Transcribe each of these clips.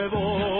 me voy.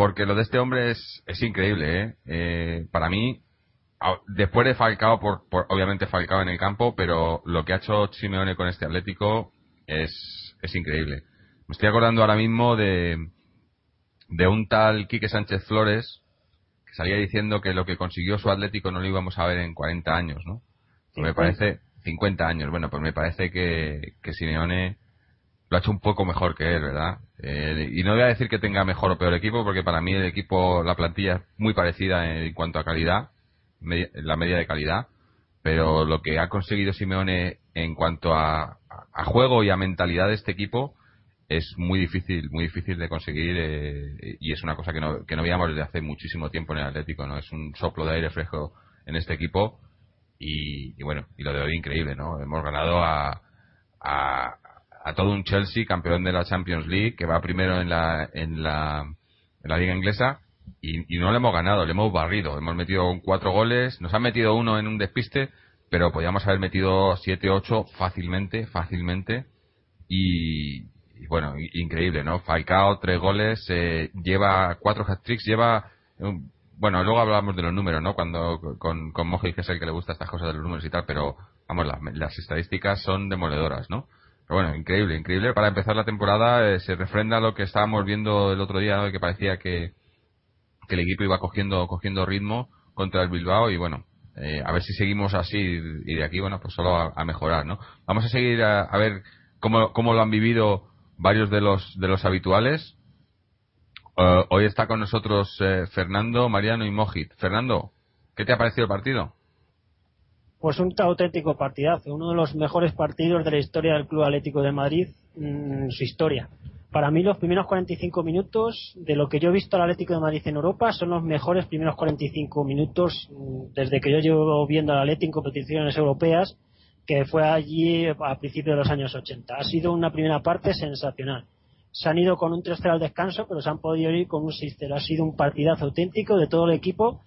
porque lo de este hombre es, es increíble, ¿eh? ¿eh? Para mí, después de Falcao, por, obviamente Falcao en el campo, pero lo que ha hecho Simeone con este Atlético es, es increíble. Me estoy acordando ahora mismo de, de un tal Quique Sánchez Flores, salía diciendo que lo que consiguió su Atlético no lo íbamos a ver en 40 años, ¿no? Pues me parece 50 años, bueno, pues me parece que, que Simeone lo ha hecho un poco mejor que él, ¿verdad? Eh, y no voy a decir que tenga mejor o peor equipo, porque para mí el equipo, la plantilla es muy parecida en, cuanto a calidad, la media de calidad, pero lo que ha conseguido Simeone en cuanto a, a, juego y a mentalidad de este equipo es muy difícil, muy difícil de conseguir eh, y es una cosa que no, que no veíamos desde hace muchísimo tiempo en el Atlético, ¿no? Es un soplo de aire fresco en este equipo y, bueno, y lo de hoy increíble, ¿no? Hemos ganado a, a, a, todo un Chelsea, campeón de la Champions League, que va primero en la, en la, en la liga inglesa y, y no le hemos ganado, le hemos barrido, hemos metido cuatro goles, nos han metido uno en un despiste, pero podíamos haber metido siete, ocho fácilmente, fácilmente y, bueno, increíble, ¿no? Falcao, tres goles, eh, lleva cuatro hat-tricks, lleva... Bueno, luego hablamos de los números, ¿no? Cuando con, con Mojic, que es el que le gusta estas cosas de los números y tal, pero vamos, las estadísticas son demoledoras, ¿no? Bueno, increíble, increíble. Para empezar la temporada eh, se refrenda lo que estábamos viendo el otro día, ¿no? que parecía que, el equipo iba cogiendo, cogiendo ritmo contra el Bilbao y bueno, eh, a ver si seguimos así y de aquí, bueno, pues solo a, mejorar, ¿no? Vamos a seguir a, a ver cómo, cómo lo han vivido varios de los, de los habituales. Uh, hoy está con nosotros eh, Fernando, Mariano y Mojit. Fernando, ¿qué te ha parecido el partido? Pues un auténtico partidazo, uno de los mejores partidos de la historia del Club Atlético de Madrid, en mm, su historia. Para mí los primeros 45 minutos de lo que yo he visto al Atlético de Madrid en Europa son los mejores primeros 45 minutos mm, desde que yo llevo viendo al Atlético en competiciones europeas que fue allí a principios de los años 80. Ha sido una primera parte sensacional. Se han ido con un 3-0 al descanso, pero se han podido ir con un 6-0. Ha sido un partidazo auténtico de todo el equipo.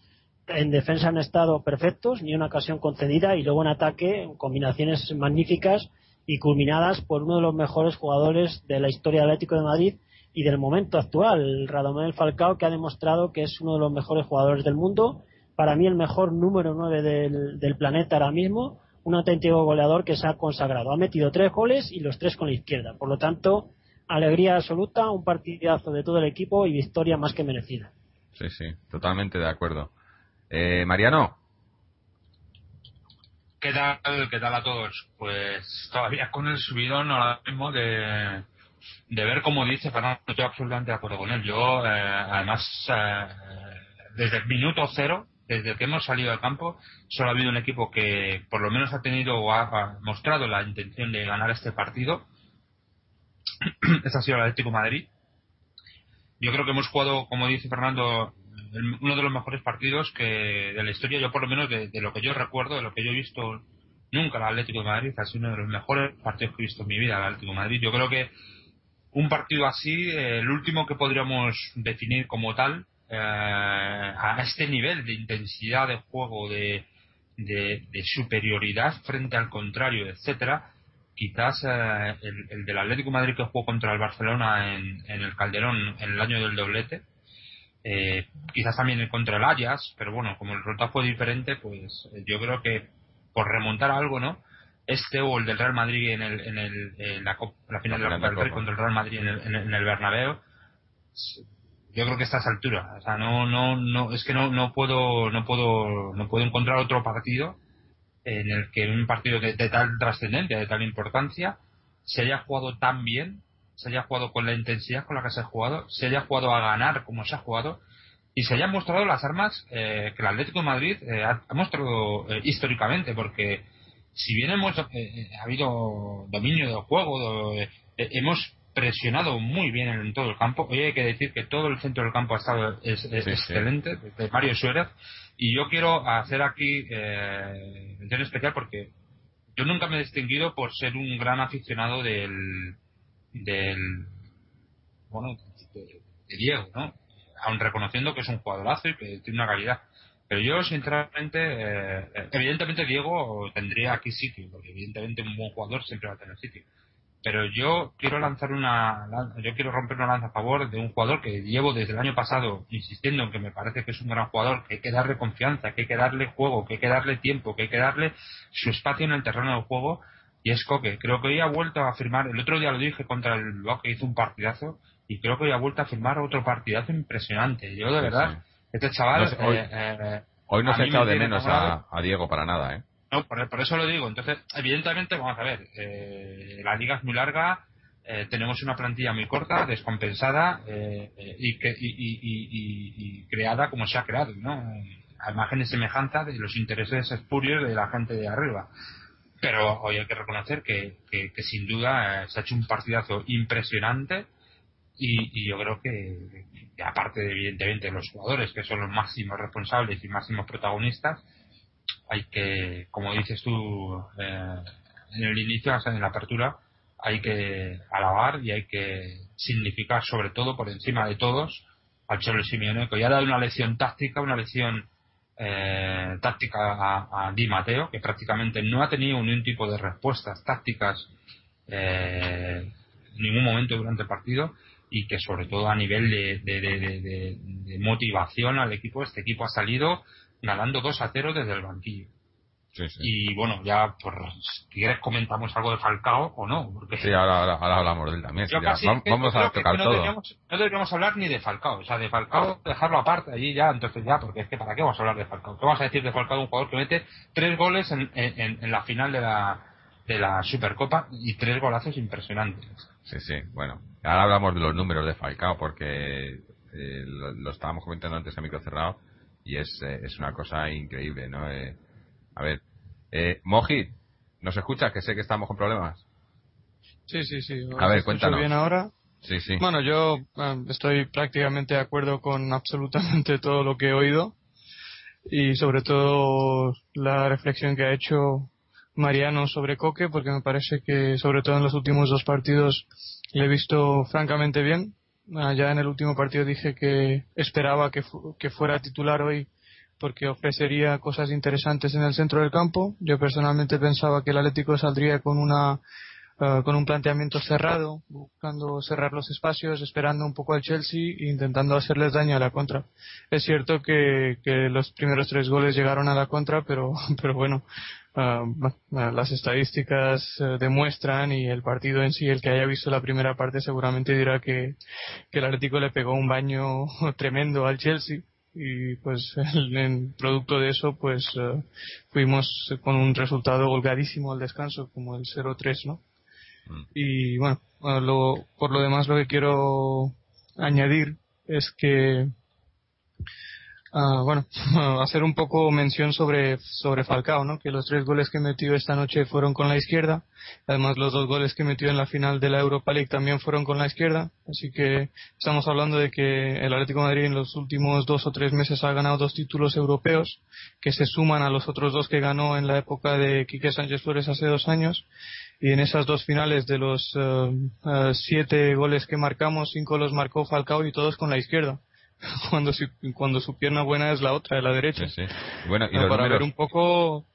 En defensa han estado perfectos, ni una ocasión concedida, y luego en ataque, combinaciones magníficas y culminadas por uno de los mejores jugadores de la historia del Atlético de Madrid y del momento actual, Radomel Falcao, que ha demostrado que es uno de los mejores jugadores del mundo. Para mí, el mejor número 9 del, del planeta ahora mismo un auténtico goleador que se ha consagrado. Ha metido tres goles y los tres con la izquierda. Por lo tanto, alegría absoluta, un partidazo de todo el equipo y victoria más que merecida. Sí, sí, totalmente de acuerdo. Eh, Mariano. ¿Qué tal, ¿Qué tal a todos? Pues todavía con el subidón ahora mismo de, de ver cómo dice Fernando, estoy absolutamente de acuerdo con él. Yo, eh, además, eh, desde el minuto cero, desde que hemos salido al campo, solo ha habido un equipo que por lo menos ha tenido o ha, mostrado la intención de ganar este partido. este ha sido el Atlético Madrid. Yo creo que hemos jugado, como dice Fernando, uno de los mejores partidos que de la historia, yo por lo menos de, lo que yo recuerdo, de lo que yo he visto nunca el Atlético de Madrid, ha sido uno de los mejores partidos que he visto en mi vida el Atlético de Madrid. Yo creo que un partido así, el último que podríamos definir como tal, eh, a este nivel de intensidad de juego, de, de, superioridad frente al contrario, etcétera, quizás eh, el, del Atlético de Madrid que jugó contra el Barcelona en, el Calderón en el año del doblete, eh, quizás también contra el Ajax, pero bueno, como el resultado fue diferente, pues yo creo que por remontar algo, ¿no? Este o el del Real Madrid en, el, en, el, la, final de la Copa del Rey contra el Real Madrid en el, en el Bernabéu, yo creo que a estas alturas, o sea, no, no, no, es que no, no puedo, no puedo, no puedo encontrar otro partido en el que un partido de, tal trascendencia, de tal importancia, se haya jugado tan bien, se haya jugado con la intensidad con la que se ha jugado, se haya jugado a ganar como se ha jugado y se hayan mostrado las armas eh, que el Atlético de Madrid eh, ha, mostrado eh, históricamente, porque si bien hemos ha habido dominio del juego, hemos presionado muy bien en todo el campo. Hoy hay que decir que todo el centro del campo ha estado es, excelente, de Mario Suárez. Y yo quiero hacer aquí eh, mención especial porque yo nunca me he distinguido por ser un gran aficionado del, del bueno, de, Diego, ¿no? Aun reconociendo que es un jugadorazo y que tiene una calidad. Pero yo, sinceramente, eh, evidentemente Diego tendría aquí sitio, porque evidentemente un buen jugador siempre va a tener sitio pero yo quiero lanzar una yo quiero romper una lanza a favor de un jugador que llevo desde el año pasado insistiendo en que me parece que es un gran jugador que hay que darle confianza que hay que darle juego que hay que darle tiempo que hay que darle su espacio en el terreno del juego y es Coque creo que hoy ha vuelto a firmar el otro día lo dije contra el Bilbao que hizo un partidazo y creo que hoy ha vuelto a firmar otro partidazo impresionante yo de verdad este chaval hoy, eh, eh, hoy no se ha echado de menos a, a Diego para nada eh no, por, eso lo digo. Entonces, evidentemente, vamos a ver, eh, la liga es muy larga, eh, tenemos una plantilla muy corta, descompensada eh, y, que, y, creada como se ha creado, ¿no? A imagen y semejanza de los intereses espurios de la gente de arriba. Pero hoy hay que reconocer que, que, sin duda eh, se ha hecho un partidazo impresionante y, yo creo que, aparte de, evidentemente de los jugadores que son los máximos responsables y máximos protagonistas hay que como dices tú eh, en el inicio en la apertura hay que alabar y hay que significar sobre todo por encima de todos al Cholo Simeone que ya ha dado una lección táctica una lección eh, táctica a, Di Mateo, que prácticamente no ha tenido ningún tipo de respuestas tácticas eh, en ningún momento durante el partido y que sobre todo a nivel de, de, motivación al equipo, este equipo ha salido ganando 2 a 0 desde el banquillo. Y bueno, ya, pues, si quieres comentamos algo de Falcao o no. Porque sí, ahora, hablamos de él también. vamos, a tocar no todo. Deberíamos, no deberíamos hablar ni de Falcao. O sea, de Falcao dejarlo aparte allí ya, entonces ya, porque es que ¿para qué vamos a hablar de Falcao? ¿Qué vamos a decir de Falcao? Un jugador que mete tres goles en, en, la final de la, de la Supercopa y tres golazos impresionantes. Sí, sí, bueno. Ahora hablamos de los números de Falcao porque eh, lo, estábamos comentando antes a micro cerrado y es, eh, es una cosa increíble, ¿no? Eh, a ver, eh, Moji, ¿nos escuchas? Que sé que estamos con problemas. Sí, sí, sí. A ver, cuéntanos. bien ahora? Sí, sí. Bueno, yo eh, estoy prácticamente de acuerdo con absolutamente todo lo que he oído y sobre todo la reflexión que ha hecho Mariano sobre Coque, porque me parece que sobre todo en los últimos dos partidos le he visto francamente bien. Ah, ya en el último partido dije que esperaba que, que fuera titular hoy porque ofrecería cosas interesantes en el centro del campo. Yo personalmente pensaba que el Atlético saldría con una eh, con un planteamiento cerrado, buscando cerrar los espacios, esperando un poco al Chelsea e intentando hacerles daño a la contra. Es cierto que, que los primeros tres goles llegaron a la contra, pero, pero bueno, eh, las estadísticas eh, demuestran y el partido en sí, el que haya visto la primera parte seguramente dirá que, que el Atlético le pegó un baño tremendo al Chelsea y pues en producto de eso pues eh, fuimos con un resultado holgadísimo al descanso como el 0-3 no mm. y bueno por lo demás lo que quiero añadir es que Ah, bueno, hacer un poco mención sobre, sobre Falcao, ¿no? Que los tres goles que metió esta noche fueron con la izquierda. Además, los dos goles que metió en la final de la Europa League también fueron con la izquierda. Así que estamos hablando de que el Atlético de Madrid en los últimos dos o tres meses ha ganado dos títulos europeos que se suman a los otros dos que ganó en la época de Quique Sánchez Flores hace dos años. Y en esas dos finales de los eh, siete goles que marcamos, cinco los marcó Falcao y todos con la izquierda. cuando su, cuando su pierna buena es la otra, de la derecha. Bueno, y para ver un poco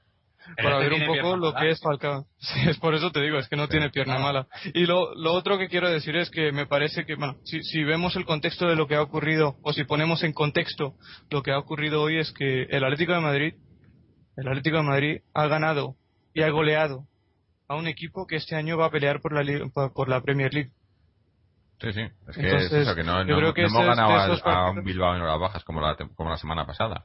para ver un poco lo que es Falcao. es por eso te digo, es que no tiene pierna mala. Y lo, lo otro que quiero decir es que me parece que, bueno, si, si vemos el contexto de lo que ha ocurrido, o si ponemos en contexto lo que ha ocurrido hoy, es que el Atlético de Madrid, el Atlético de Madrid ha ganado y ha goleado a un equipo que este año va a pelear por la, por la Premier League. Sí, sí. Es que es eso, que no, no, hemos ganado a, un Bilbao en horas bajas como la, como la semana pasada.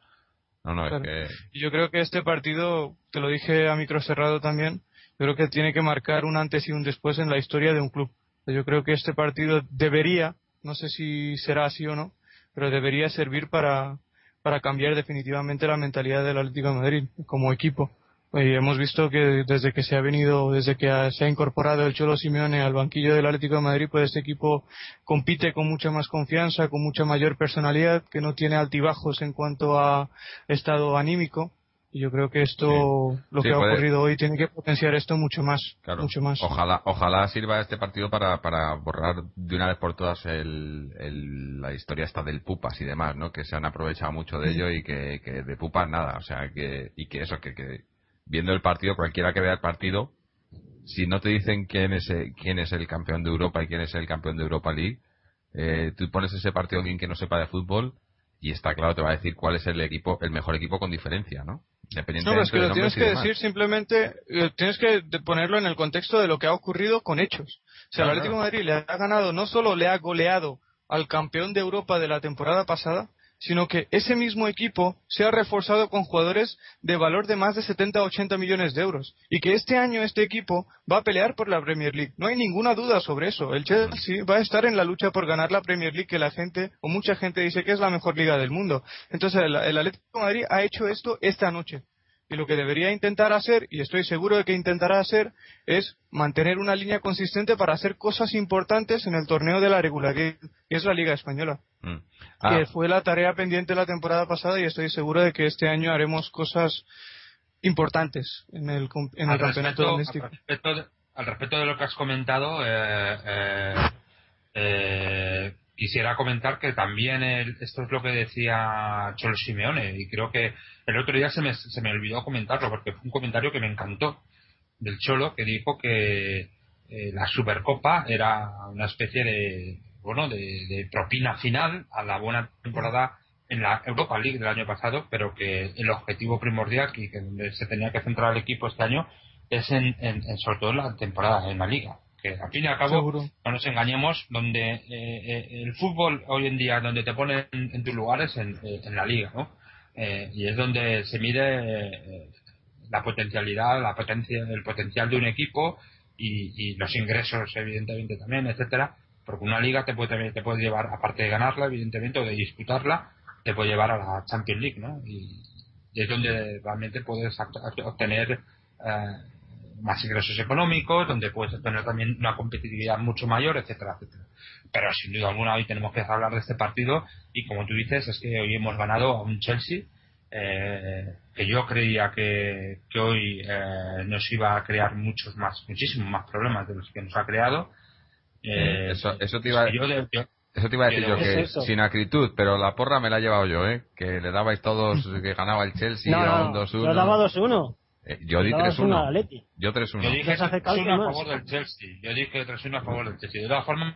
No, no, es que... Yo creo que este partido, te lo dije a micro cerrado también, yo creo que tiene que marcar un antes y un después en la historia de un club. Yo creo que este partido debería, no sé si será así o no, pero debería servir para, para cambiar definitivamente la mentalidad del Atlético de Madrid como equipo. Y hemos visto que desde que se ha venido, desde que se ha incorporado el Cholo Simeone al banquillo del Atlético de Madrid, pues este equipo compite con mucha más confianza, con mucha mayor personalidad, que no tiene altibajos en cuanto a estado anímico. Y yo creo que esto, lo que ha ocurrido hoy, tiene que potenciar esto mucho más. mucho más. Ojalá, ojalá sirva este partido para, para borrar de una vez por todas el, la historia esta del Pupas y demás, ¿no? Que se han aprovechado mucho de ello y que, que de Pupas nada, o sea, que, y que eso, que, que viendo el partido, cualquiera que vea el partido, si no te dicen quién es, eh, quién es el campeón de Europa y quién es el campeón de Europa League, eh, tú pones ese partido a alguien que no sepa de fútbol y está claro, te va a decir cuál es el equipo, el mejor equipo con diferencia, ¿no? No, es que lo tienes que decir simplemente, eh, tienes que ponerlo en el contexto de lo que ha ocurrido con hechos. O sea, el Atlético de Madrid le ha ganado, no solo le ha goleado al campeón de Europa de la temporada pasada, sino que ese mismo equipo se ha reforzado con jugadores de valor de más de 70 o 80 millones de euros y que este año este equipo va a pelear por la Premier League. No hay ninguna duda sobre eso. El Chelsea va a estar en la lucha por ganar la Premier League que la gente o mucha gente dice que es la mejor liga del mundo. Entonces el, Atlético de Madrid ha hecho esto esta noche. Y lo que debería intentar hacer, y estoy seguro de que intentará hacer, es mantener una línea consistente para hacer cosas importantes en el torneo de la regularidad, que es la Liga Española. Mm. Que Ah, fue la tarea pendiente la temporada pasada y estoy seguro de que este año haremos cosas importantes en el, en el campeonato respecto, doméstico. al, respecto de, al respecto de lo que has comentado, eh, eh, eh, quisiera comentar que también el- esto es lo que decía Cholo Simeone y creo que el otro día se me, se me olvidó comentarlo porque fue un comentario que me encantó del Cholo que dijo que eh, la Supercopa era una especie de bueno de, propina final a la buena temporada en la Europa League del año pasado, pero que el objetivo primordial y que donde se tenía que centrar el equipo este año es en, en- en sobre todo en la temporada en la liga. Que al fin y al cabo, Seguro. no nos engañemos, donde eh, eh, el fútbol hoy en día, donde te pone en, en tus lugares en, eh, en la liga, ¿no? Eh, y es donde se mide eh, la potencialidad, la potencia, el potencial de un equipo y, y los ingresos, evidentemente también, etcétera. Porque una liga te puede, te puede llevar, aparte de ganarla, evidentemente, o de disputarla, te puede llevar a la Champions League, ¿no? Y, y es donde realmente puedes obtener eh, más ingresos económicos, donde puedes obtener también una competitividad mucho mayor, etcétera, etcétera. Pero sin duda alguna hoy tenemos que hablar de este partido y como tú dices, es que hoy hemos ganado a un Chelsea eh, que yo creía que, que hoy eh, nos iba a crear muchos más, muchísimos más problemas de los que nos ha creado. Eh, Eso- eso te iba a- yo de- yo- Eso te iba a decir yo, que eso. sin acritud, pero la porra me la he llevado yo, ¿eh? Que le dabais todos que ganaba el Chelsea no, a un no, 2-1. yo daba 2-1. Eh, yo di Yo daba 2-1 al 3-1. Atleti. Yo Yo 3-1. dije Ya se hace 3-1 cálculo a favor del Chelsea. Yo dije 3-1 a favor del Chelsea. De todas formas,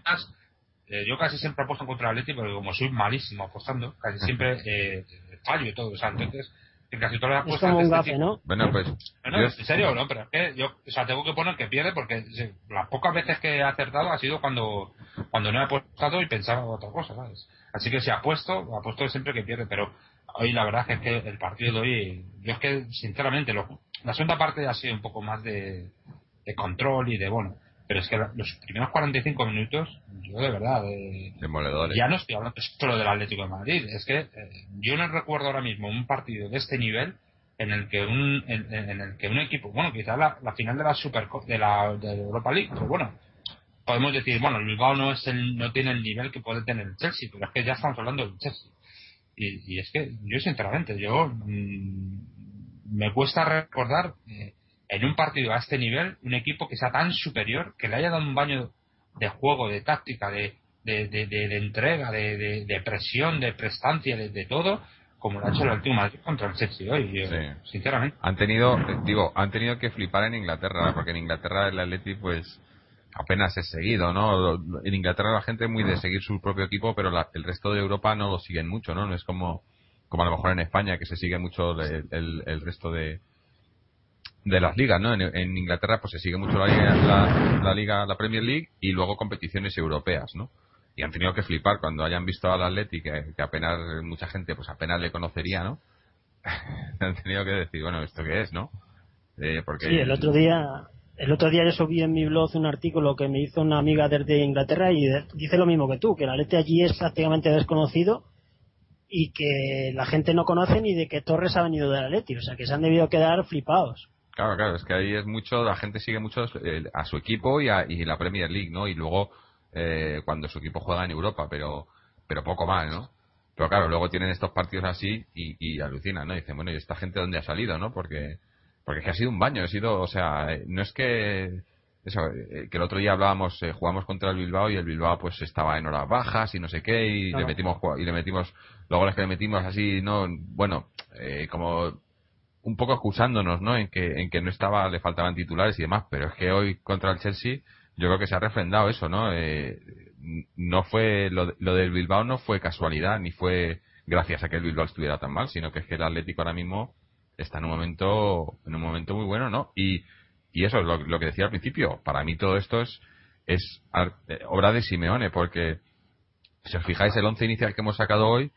eh, yo casi siempre apuesto contra el Atleti porque como soy malísimo apostando, casi siempre eh, fallo y todo. O sea, entonces, en casi todas las Es apuestas como de un este gafe, ¿no? Bueno, pues. No, no, yo- en serio, no, pero es que yo, o sea, tengo que poner que pierde porque las pocas veces que he acertado ha sido cuando, cuando no he apostado y pensaba otra cosa, ¿sabes? Así que si apuesto, apuesto siempre que pierde, pero hoy la verdad es que el partido de hoy, yo es que sinceramente, lo, la segunda parte ha sido un poco más de, de control y de bueno, pero es que los primeros 45 minutos, yo de verdad, de, Demoledores. ya no estoy hablando solo del Atlético de Madrid, es que eh, yo no recuerdo ahora mismo un partido de este nivel en el que un en, en el que un equipo, bueno, quizás la, la final de la Super de la de Europa League, pero bueno, podemos decir, bueno, el Bilbao no es el no tiene el nivel que puede tener el Chelsea, pero es que ya estamos hablando del Chelsea. Y, y es que yo sinceramente yo mm, me cuesta recordar eh, en un partido a este nivel un equipo que sea tan superior, que le haya dado un baño de juego, de táctica, de, de, de, entrega, de, presión, de prestancia, de, todo, como lo ha hecho el último Madrid contra el Chelsea hoy, yo, Sí. sinceramente. Han tenido, eh, digo, han tenido que flipar en Inglaterra, porque en Inglaterra el Atleti, pues, apenas es seguido, ¿no? En Inglaterra la gente es muy de seguir su propio equipo, pero la- el resto de Europa no lo siguen mucho, ¿no? No es como, como a lo mejor en España, que se sigue mucho el, resto de, de las ligas, ¿no? En, Inglaterra, pues se sigue mucho la la, liga, la Premier League, y luego competiciones europeas, ¿no? Y han tenido que flipar cuando hayan visto al Atleti, que, que apenas, mucha gente, pues apenas le conocería, ¿no? han tenido que decir, bueno, ¿esto qué es, no? Eh, Sí, el otro día, el otro día yo subí en mi blog un artículo que me hizo una amiga desde Inglaterra y dice lo mismo que tú, que el Atleti allí es prácticamente desconocido y que la gente no conoce ni de que Torres ha venido del Atleti, o sea que se han debido quedar flipados. Claro, claro, es que ahí es mucho, la gente sigue mucho eh, a su equipo y, a, y la Premier League, ¿no? Y luego eh, cuando su equipo juega en Europa, pero pero poco más, ¿no? Pero claro, luego tienen estos partidos así y, alucinan, ¿no? Dicen, bueno, ¿y esta gente dónde ha salido, no? Porque porque que ha sido un baño, ha sido, o sea, eh, no es que eso, eh, que el otro día hablábamos, eh, jugamos contra el Bilbao y el Bilbao pues estaba en horas bajas y no sé qué y Claro. le metimos y le metimos los goles que le metimos así, no, bueno, eh, como un poco excusándonos, ¿no? En que, en que no estaba, le faltaban titulares y demás, pero es que hoy contra el Chelsea, yo creo que se ha refrendado eso, ¿no? Eh, no fue, lo, lo del Bilbao no fue casualidad, ni fue gracias a que el Bilbao estuviera tan mal, sino que es que el Atlético ahora mismo está en un momento, en un momento muy bueno, ¿no? Y, y eso es lo, que decía al principio, para mí todo esto es, es eh, obra de Simeone, porque si os fijáis el once inicial que hemos sacado hoy,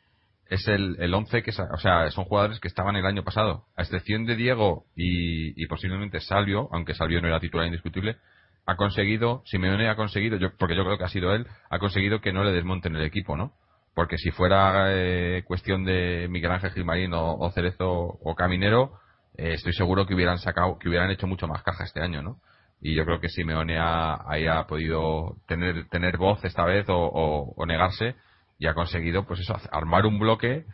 es el, el 11 que, o sea, son jugadores que estaban el año pasado. A excepción de Diego y, posiblemente Salvio, aunque Salvio no era titular indiscutible, ha conseguido, Simeone ha conseguido, yo, porque yo creo que ha sido él, ha conseguido que no le desmonten el equipo, ¿no? Porque si fuera eh, cuestión de Miguel Ángel Gilmarín o Cerezo o Caminero, eh, estoy seguro que hubieran sacado, que hubieran hecho mucho más caja este año, ¿no? Y yo creo que Simeone ha, ahí ha podido tener, tener voz esta vez o, o- o negarse y ha conseguido, pues eso, armar un bloque.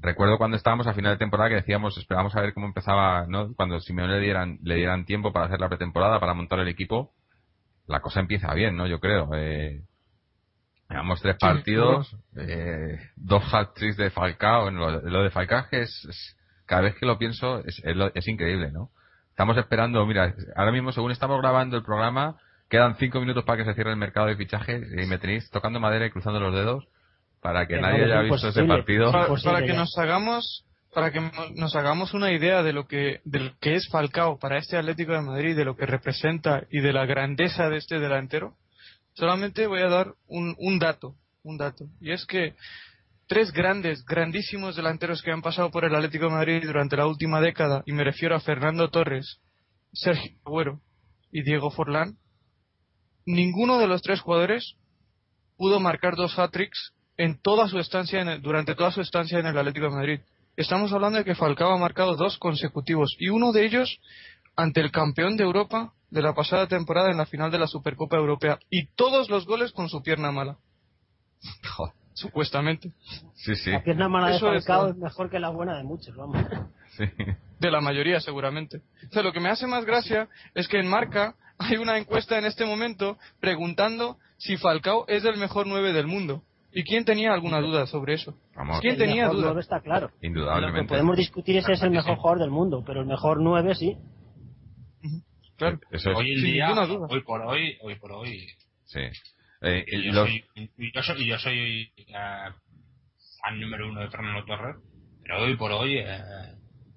Recuerdo cuando estábamos a final de temporada que decíamos, esperábamos a ver cómo empezaba, ¿no? Cuando Simeone le dieran, le dieran tiempo para hacer la pretemporada, para montar el equipo, la cosa empieza bien, ¿no? Yo creo. Eh, Llevamos tres partidos, eh, dos hat-tricks de Falcao. En lo, lo de Falcao es- cada vez que lo pienso es, es, lo- es increíble, ¿no? Estamos esperando, mira, ahora mismo según estamos grabando el programa, quedan cinco minutos para que se cierre el mercado de fichajes y me tenéis tocando madera y cruzando los dedos para que Que nadie no, haya visto ese partido. para, que ya. nos hagamos para que mo- nos hagamos una idea de lo que de lo que es Falcao para este Atlético de Madrid, de lo que representa y de la grandeza de este delantero, solamente voy a dar un, un dato, un dato, y es que tres grandes, grandísimos delanteros que han pasado por el Atlético de Madrid durante la última década, y me refiero a Fernando Torres, Sergio Agüero y Diego Forlán, ninguno de los tres jugadores pudo marcar dos hat-tricks en toda su estancia en el- durante toda su estancia en el Atlético de Madrid. Estamos hablando de que Falcao ha marcado dos consecutivos y uno de ellos ante el campeón de Europa de la pasada temporada en la final de la Supercopa Europea y todos los goles con su pierna mala, Joder. Supuestamente, Sí, sí, La pierna mala de es Falcao todo. es mejor que la buena de muchos, vamos. sí. de la mayoría seguramente. O sea, lo que me hace más gracia es que en Marca hay una encuesta en este momento preguntando si Falcao es el mejor 9 del mundo. ¿Y quién tenía alguna duda sobre eso? Vamos, ¿Quién El tenía mejor duda? nueve está claro. Lo que indudablemente. podemos discutir es si es el mejor jugador del mundo, pero el mejor 9 sí. Claro. Eso es, Hoy en día, hoy por hoy, hoy por hoy, sí. Eh, y yo, los- soy, y yo soy, y yo soy eh, fan número uno de Fernando Torres, pero hoy por hoy, eh,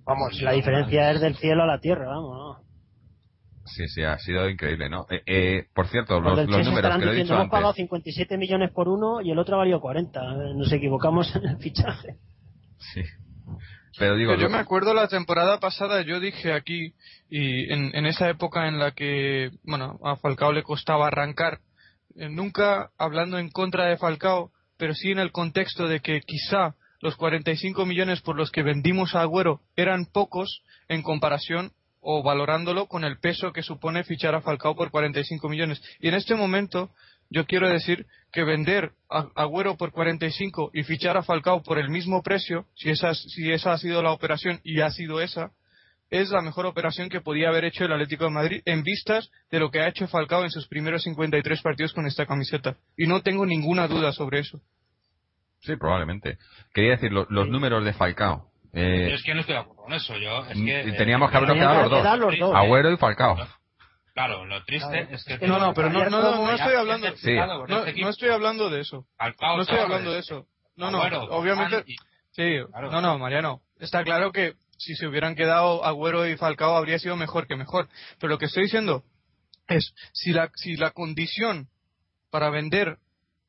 Vamos, la diferencia es del cielo a la tierra, vamos. ¿no? Sí, sí, ha sido increíble, ¿no? Eh, eh, por cierto, Los los, los números que lo he diciendo, dicho hemos pagado antes. 57 millones por uno y el otro ha valido 40. Eh, Nos equivocamos en el fichaje. Sí. Pero digo, Yo me acuerdo la temporada pasada, yo dije aquí, y en, en esa época en la que, bueno, a Falcao le costaba arrancar, nunca hablando en contra de Falcao, pero sí en el contexto de que quizá los 45 millones por los que vendimos a Agüero eran pocos en comparación o valorándolo con el peso que supone fichar a Falcao por 45 millones. Y en este momento yo quiero decir que vender a Agüero por 45 y fichar a Falcao por el mismo precio, si esa, si esa ha sido la operación y ha sido esa, es la mejor operación que podía haber hecho el Atlético de Madrid en vistas de lo que ha hecho Falcao en sus primeros 53 partidos con esta camiseta. Y no tengo ninguna duda sobre eso. Sí, probablemente. Quería decir, lo- los números de Falcao. Eh, es que no estoy de acuerdo con eso. Yo, es que, eh, teníamos que habernos quedado que los dos. los dos. Agüero y Falcao. Claro, lo triste Claro, es que... es que No, no, pero no, no, no, no estoy hablando, no, este no estoy hablando de eso. Falcao, No estoy hablando de eso. No, no, Agüero, obviamente, y- Sí, Claro. no, no, Mariano. Está claro que si se hubieran quedado Agüero y Falcao habría sido mejor que mejor. Pero lo que estoy diciendo es, si la, si la condición para vender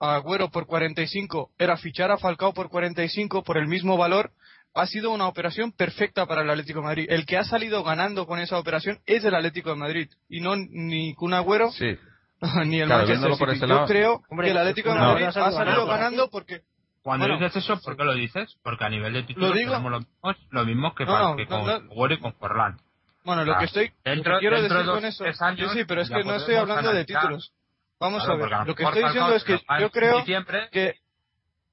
a Agüero por 45 era fichar a Falcao por 45 por el mismo valor, ha sido una operación perfecta para el Atlético de Madrid. El que ha salido ganando con esa operación es el Atlético de Madrid y no ni Kun Agüero Sí, ni el Claro, Manchester City. Yo lado- creo Hombre, que el Atlético de Madrid Agüero ha salido ganando porque Cuando Bueno, dices eso, ¿por qué lo dices? Porque a nivel de títulos Lo tenemos lo mismo, lo mismo que, No, que con no. Y con Forlán. Bueno, lo que estoy dentro- lo que quiero decir de con eso, años, sí, sí, pero es que no estoy hablando de títulos. Vamos Claro, a ver, lo que estoy diciendo es que yo creo que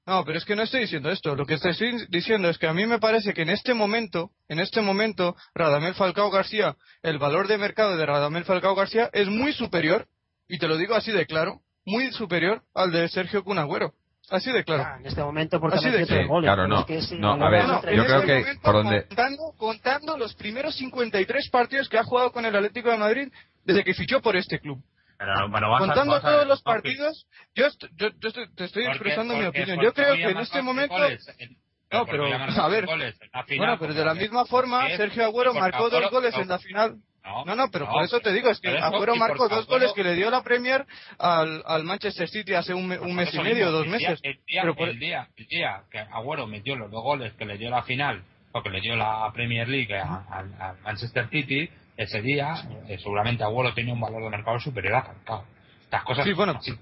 no, pero es que no estoy diciendo esto. Lo que estoy diciendo es que a mí me parece que en este momento, en este momento, Radamel Falcao García, el valor de mercado de Radamel Falcao García es muy superior, y te lo digo así de claro, muy superior al de Sergio Cunagüero. Así de claro. Ah, en este momento porque Así ha de- goles. claro, no. es que si No, a ver, No, yo creo este que por donde- contando, contando los primeros 53 partidos que ha jugado con el Atlético de Madrid desde que fichó por este club. pero, pero vas a- Contando a- todos los partidos, yo, est- yo, yo estoy- te estoy expresando mi opinión. Yo creo que en este momento... No, pero, a ver. goles final, Bueno, pero de la misma forma. Sergio Agüero marcó dos goles en la final. No, no, pero por eso te digo, es que pero Agüero marcó dos Agüero- goles que le dio la Premier al, al Manchester City hace un, un mes y medio, dos el día- meses. El día, Pero por- el, día, el día que Agüero metió los dos goles que le dio la final, o que le dio la Premier League al al Manchester City, ese día eh, seguramente Agüero tenía un valor de mercado superior a Falcao. Estas cosas Sí, bueno. Sí.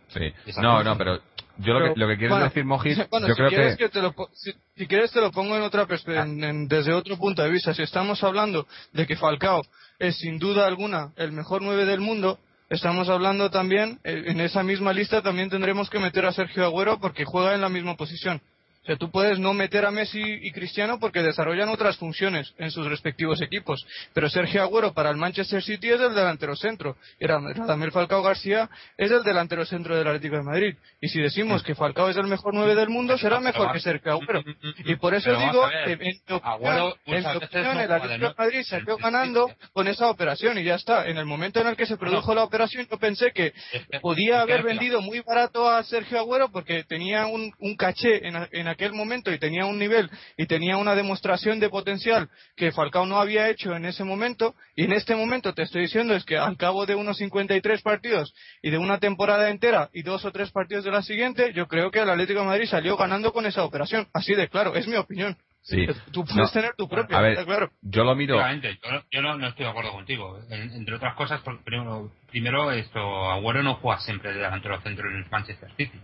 Esa No, no, pero yo lo, que, lo que quiero decir, Mojis, bueno, yo si creo quieres que... te lo, si, si quieres te lo pongo en otra en- en- desde otro punto de vista. Si estamos hablando de que Falcao es sin duda alguna el mejor nueve del mundo, estamos hablando también, eh, en esa misma lista también tendremos que meter a Sergio Agüero porque juega en la misma posición. O sea, tú puedes no meter a Messi y Cristiano porque desarrollan otras funciones en sus respectivos equipos. Pero Sergio Agüero para el Manchester City es el delantero centro. Y Ra- Radamel Falcao García es el delantero centro del Atlético de Madrid. Y si decimos que Falcao es el mejor nueve del mundo, será mejor que Sergio Agüero. Y por eso digo que en Agüero en opinión, el Atlético de. Madrid salió ganando con esa operación y ya está. En el momento en el que se produjo la operación, yo pensé que podía haber vendido muy barato a Sergio Agüero porque tenía un, un caché en, en aquel momento y tenía un nivel y tenía una demostración de potencial que Falcao no había hecho en ese momento y en este momento te estoy diciendo es que al cabo de unos 53 partidos y de una temporada entera y dos o tres partidos de la siguiente yo creo que el Atlético de Madrid salió ganando con esa operación así de claro es mi opinión Sí. tú puedes No. tener tu propia A ver, está claro yo lo miro... Yo, yo no, no estoy de acuerdo contigo. En- entre otras cosas, primero, primero esto, Agüero no juega siempre de delantero centro en el Manchester City.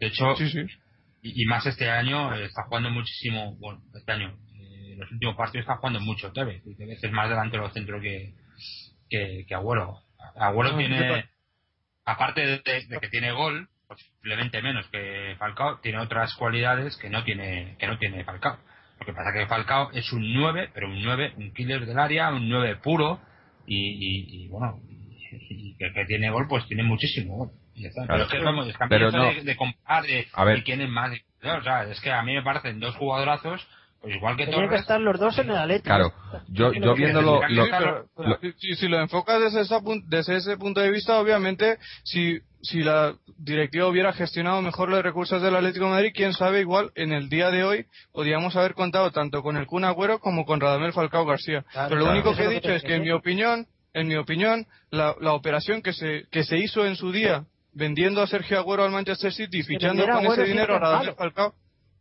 De hecho, sí sí y, y más este año eh, está jugando muchísimo, bueno, este año, eh, los últimos partidos está jugando mucho Tevez, y Tevez es más delantero centro que, que, que Agüero. Tiene, aparte de, de que tiene gol, posiblemente menos que Falcao, tiene otras cualidades que no tiene, que no tiene Falcao. Lo que pasa que Falcao es un 9, pero un 9, un killer del área, un 9 puro, y, y, y, bueno, y, y que, que tiene gol, pues tiene muchísimo gol. Y ya está. Claro. Pero es que vamos, es que Pero no. de, de comparar de, A ver. de quién es más. O sea, es que a mí me parecen dos jugadorazos, pues igual que Tenían que estar los dos en el Atlético. Claro, yo, yo viéndolo... Sí, lo- pero, si, si lo enfocas desde, esa pun- desde ese punto de vista, obviamente, si, si la directiva hubiera gestionado mejor los recursos del Atlético de Madrid, quién sabe, igual en el día de hoy podríamos haber contado tanto con el Kun Agüero como con Radamel Falcao García. Claro, pero lo claro. único que he dicho es que en mi opinión, en mi opinión, la, la operación que se, que se hizo en su día vendiendo a Sergio Agüero al Manchester City fichando con ese dinero a Radamel. Falcao.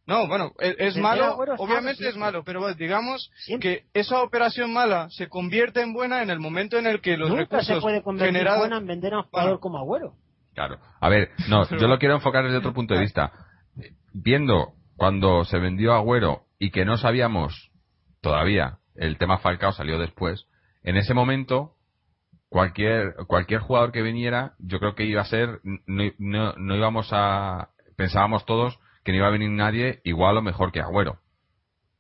No, bueno, es, malo, obviamente es malo, pero bueno, digamos Siempre. que esa operación mala se convierte en buena en el momento en el que los Nunca se recursos puede convertir generados buena en vender a un jugador Bueno. como Agüero. Claro. A ver, no, yo lo quiero enfocar desde otro punto de vista. Viendo cuando se vendió Agüero y que no sabíamos todavía, el tema Falcao salió después, en ese momento cualquier cualquier jugador que viniera, yo creo que iba a ser no, no, no íbamos a pensábamos todos que no iba a venir nadie igual o mejor que Agüero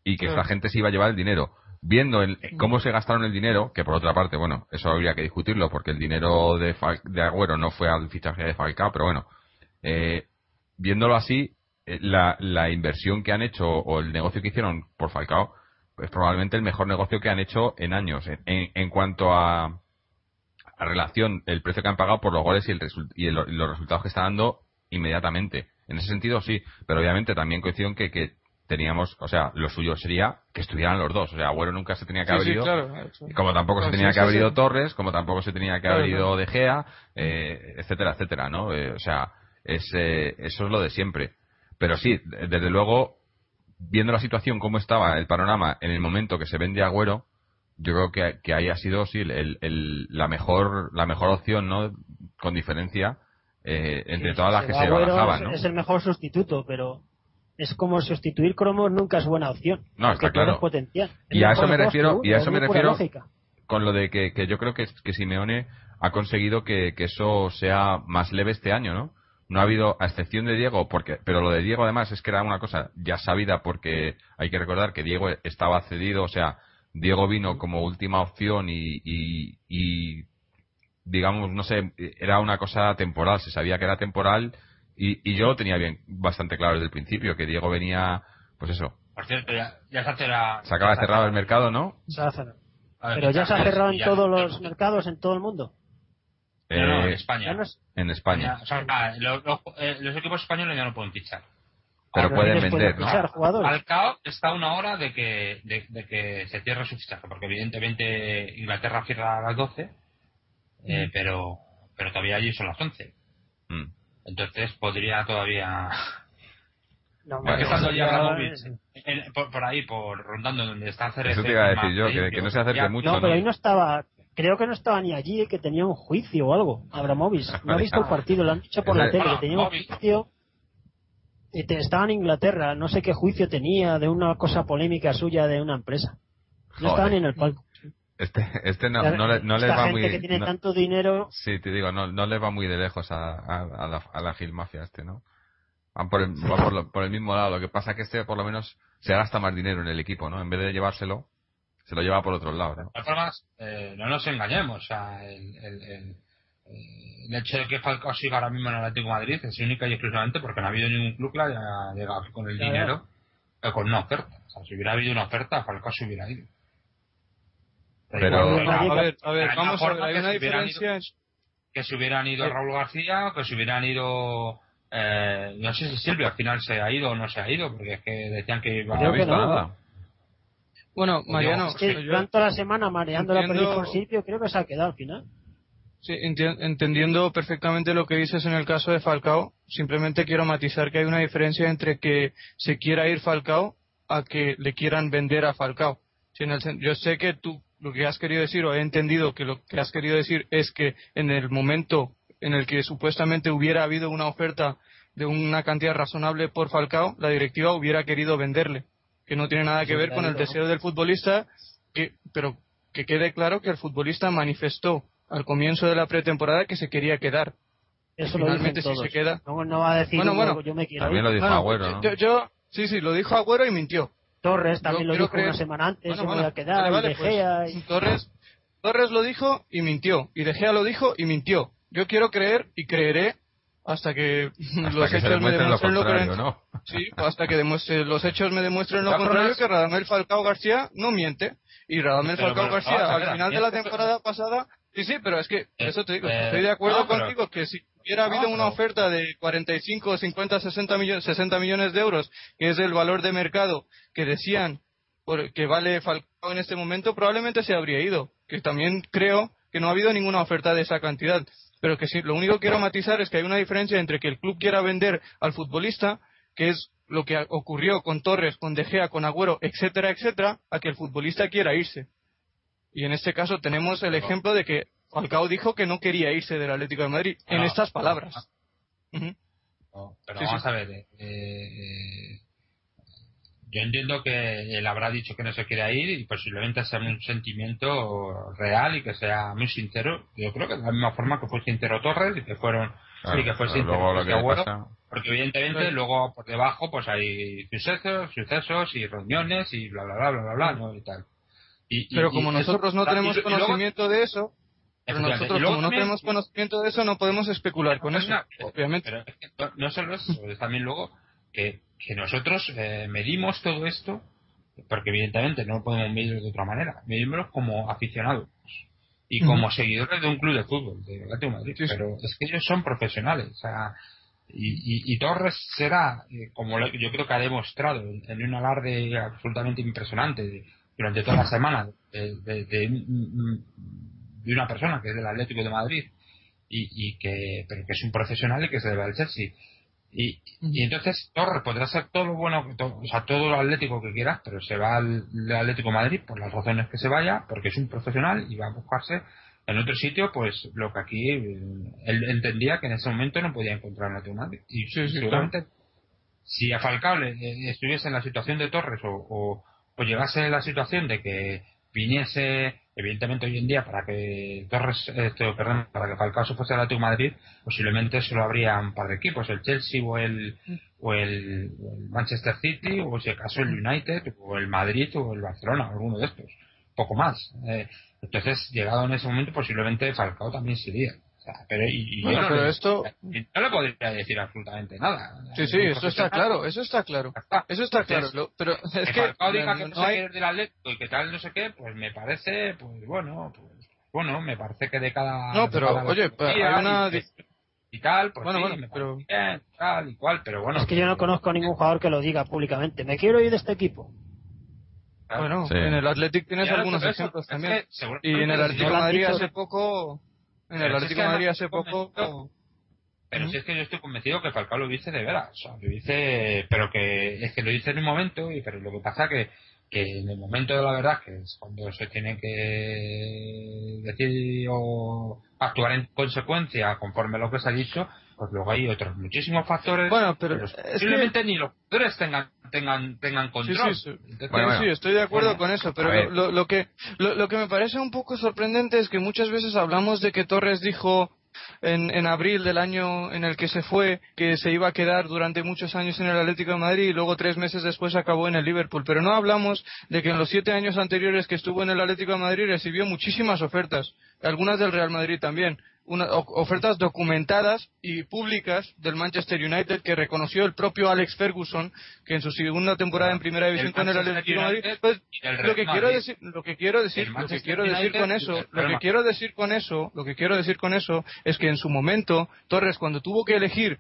y que Claro. esta gente se iba a llevar el dinero. Viendo el- cómo se gastaron el dinero, que por otra parte, bueno, eso habría que discutirlo porque el dinero de, Fal- de Agüero no fue al fichaje de Falcao, pero bueno, eh, viéndolo así, eh, la, la inversión que han hecho o el negocio que hicieron por Falcao es probablemente el mejor negocio que han hecho en años en, en- en cuanto a, a relación el precio que han pagado por los goles y, el y el- y los resultados que está dando inmediatamente. En ese sentido sí, pero obviamente también coincido en que, que teníamos, o sea, lo suyo sería que estuvieran los dos. O sea, Agüero nunca se tenía que Sí, haber sí, ido. claro, como tampoco se tenía sí, que haber ido. Torres, como tampoco se tenía que Claro, haber ido. De Gea, eh, etcétera, etcétera, ¿no? Eh, o sea, es, eh, eso es lo de siempre. Pero sí, de- desde luego, viendo la situación, cómo estaba el panorama en el momento que se vende Agüero, yo creo que, que ahí ha sido sí el, el- la mejor la mejor opción, ¿no? Con diferencia eh, entre Sí, todas las que se barajaban, es, ¿no? es el mejor sustituto, pero es como sustituir cromos nunca es buena opción. No, está claro. potencial. Y a eso me refiero- uno, y a eso es me refiero- con lo de que, que yo creo que, que Simeone ha conseguido que, que eso sea más leve este año, ¿no? No ha habido, a excepción de Diego, porque, pero lo de Diego además es que era una cosa ya sabida porque hay que recordar que Diego estaba cedido, o sea, Diego vino como última opción y, y, y, digamos, no sé, era una cosa temporal, se sabía que era temporal y, y yo lo tenía bien, bastante claro desde el principio, que Diego venía, pues eso, Por cierto, ya, ya se hace la. se acaba de cerrar el mercado, ¿no? Se ha cerrado. Ver, Pero ya se ha ya- cerrado en ya- todos los mercados, en todo el mundo. No, no, en Eh, España. Ya no es- en España. O sea, ah, los, los- eh, los equipos españoles ya no pueden fichar. Pero pueden vender, ¿no? Falcao está a una hora de que, de, de que se cierre su fichaje, porque evidentemente Inglaterra cierra a las 12, eh, pero, pero todavía allí son las 11. Mm. Entonces podría todavía. No, vale. ya ya- Abramovich en- por, por ahí, por rondando donde está CRC. Eso te iba a decir yo, que, que no se ya- acerque mucho. No, pero ahí no estaba. Creo que no estaba ni allí, que tenía un juicio o algo. Abramovich. No ha visto el partido, lo han dicho por la tele, que Bueno, tenía un juicio. Estaba en Inglaterra, no sé qué juicio tenía de una cosa polémica suya de una empresa. No Joder. estaban en el palco. Este, este no, no le, no le va gente muy... que tiene no- tanto dinero, Sí, te digo, no, no le va muy de lejos a, a, a la, a la gilmafia este, ¿no? Van por el, va por, lo- por el mismo lado. Lo que pasa es que este por lo menos se gasta más dinero en el equipo, ¿no? En vez de llevárselo, se lo lleva por otro lado, De ¿no? todas formas, eh, no nos engañemos. O sea, el, el, el, el hecho de que Falcao siga ahora mismo en el Atlético de Madrid es única y exclusivamente porque no ha habido ningún club que haya llegado aquí con el ya. dinero o con una oferta. O sea, si hubiera habido una oferta, Falcao se hubiera ido. Pero- Nadie- A ver, a ver, la vamos a ver, hay que una se hubieran diferencia. que se hubieran ido Sí. Raúl García o que se hubieran ido eh, no sé si Silvio al final se ha ido o no se ha ido porque es que decían que iba visto no. nada. Bueno, Mariano, es que yo- durante la semana mareando la entiendo- perdiz por sitio, creo que se ha quedado al final. Sí, entendiendo perfectamente lo que dices en el caso de Falcao, simplemente quiero matizar que hay una diferencia entre que se quiera ir Falcao a que le quieran vender a Falcao. Si en el yo sé que tú lo que has querido decir, o he entendido que lo que has querido decir es que en el momento en el que supuestamente hubiera habido una oferta de una cantidad razonable por Falcao, la directiva hubiera querido venderle, que no tiene nada que ver con el deseo del futbolista, que, pero que quede claro que el futbolista manifestó al comienzo de la pretemporada que se quería quedar. Eso lo dicen Finalmente, si se queda- No, no va a decir, Bueno, bueno, yo me quiero También lo dijo Bueno, Agüero, ¿no? yo, yo- sí, sí, lo dijo Agüero y mintió. Torres también Yo lo dijo creer- una semana antes, bueno, voy a quedar, vale, vale, y De Gea, pues, y- Torres, Torres lo dijo y mintió. Y De Gea lo dijo y mintió. Yo quiero creer y creeré hasta que Hasta los que se hechos me demuestren lo contrario, que ¿no? Sí, pues hasta que demuestre- los hechos me demuestren lo contrario, que Radamel Falcao García no miente. Y Radamel Falcao García, al final de la temporada pasada, sí, sí, pero es que, eso te digo, eh, estoy de acuerdo no, pero- contigo que si hubiera habido No, una oferta de 45, 50, 60 millones, 60 millones de euros, que es el valor de mercado que decían por- que vale Falcao en este momento, probablemente se habría ido. Que también creo que no ha habido ninguna oferta de esa cantidad. Pero que sí, lo único que quiero matizar es que hay una diferencia entre que el club quiera vender al futbolista, que es lo que ocurrió con Torres, con De Gea, con Agüero, etcétera, etcétera, a que el futbolista quiera irse. Y en este caso tenemos el ejemplo de que Falcao dijo que no quería irse del Atlético de Madrid, en No. estas palabras. No, pero Sí, vamos sí. a ver. eh, eh, yo entiendo que él habrá dicho que no se quiere ir y posiblemente sea un sentimiento real y que sea muy sincero. Yo creo que de la misma forma que fue sincero Torres y que fueron Claro, y que fue sincero luego lo que José le Agüero, pasa... porque evidentemente luego por debajo pues hay sucesos, sucesos y reuniones y bla bla bla bla bla, bla ¿no? y tal. Y- y- Pero y como eso- nosotros no tenemos y luego- conocimiento de eso, pero nosotros como no tenemos conocimiento de eso no podemos especular con eso, obviamente. Pero es que no- solo eso, es también luego que, que nosotros eh, medimos todo esto, porque evidentemente no podemos medirlo de otra manera, medimos como aficionados y como seguidores de un club de fútbol, de Atlético de Madrid, Sí, sí. pero es que ellos son profesionales, o sea, y, y, y Torres será, eh, como yo creo que ha demostrado en, en un alarde absolutamente impresionante de- durante toda la semana de, de- de un- de una persona que es del Atlético de Madrid y, y que pero que es un profesional y que se debe al Chelsea. Y, y entonces Torres podrá ser todo lo bueno que to- o sea todo lo atlético que quieras pero se va al, Atlético de Madrid por las razones que se vaya porque es un profesional y va a buscarse en otro sitio pues lo que aquí eh, él entendía que en ese momento no podía encontrar en Atlético de Madrid. Y Sí, sí, seguramente si a Falcao le- eh, estuviese en la situación de Torres o, o, o llegase la situación de que viniese evidentemente hoy en día para que Torres esto, perdón, para que Falcao se fuese al Atlético Madrid posiblemente solo habría un par de equipos el Chelsea o el o el, o el Manchester City o si acaso el United o el Madrid o el Barcelona alguno de estos. Poco más. Eh, entonces llegado en ese momento posiblemente Falcao también sería O sea, pero y, y yo Bueno, no pero le- esto- no le podría decir absolutamente nada Sí, sí, eso está claro, eso está claro. Está. Eso está claro, Entonces, lo- pero es que que diga que no no hay- del Atlético y que tal no sé qué, pues me parece, pues bueno, pues bueno, me parece que de cada No, pero, cada oye, hay una y, y tal, pues Bueno, sí, bueno, me pero- bien, tal y cual, pero bueno. es que yo no conozco a ningún jugador que lo diga públicamente. Me quiero ir de este equipo. claro. Bueno, Sí. en el Athletic tienes algunos ejemplos es también. que seguramente Y en el Atlético de Madrid dicho- hace poco, en el Atlético de Madrid hace poco, convencido- Pero Ujú. si es que yo estoy convencido que Falcao lo dice de veras, o sea, lo dice, pero que es que lo dice en un momento, y pero lo que pasa que, que en el momento de la verdad, que es cuando se tiene que decir o actuar en consecuencia conforme a lo que se ha dicho, pues luego hay otros muchísimos factores. Bueno, pero posiblemente ni los jugadores tengan tengan tengan control. sí, sí. Entonces, Bueno, bueno. Sí, estoy de acuerdo Bueno, con eso, pero lo, lo que lo, lo que me parece un poco sorprendente es que muchas veces hablamos de que Torres dijo en, en abril del año en el que se fue que se iba a quedar durante muchos años en el Atlético de Madrid y luego tres meses después acabó en el Liverpool, pero no hablamos de que en los siete años anteriores que estuvo en el Atlético de Madrid recibió muchísimas ofertas, algunas del Real Madrid también. Una- ofertas documentadas y públicas del Manchester United que reconoció el propio Alex Ferguson que en su segunda temporada en primera división con el Atlético de Madrid pues, lo que quiero decir lo que quiero decir lo que quiero decir con eso lo que quiero decir con eso lo que quiero decir con eso es que en su momento Torres cuando tuvo que elegir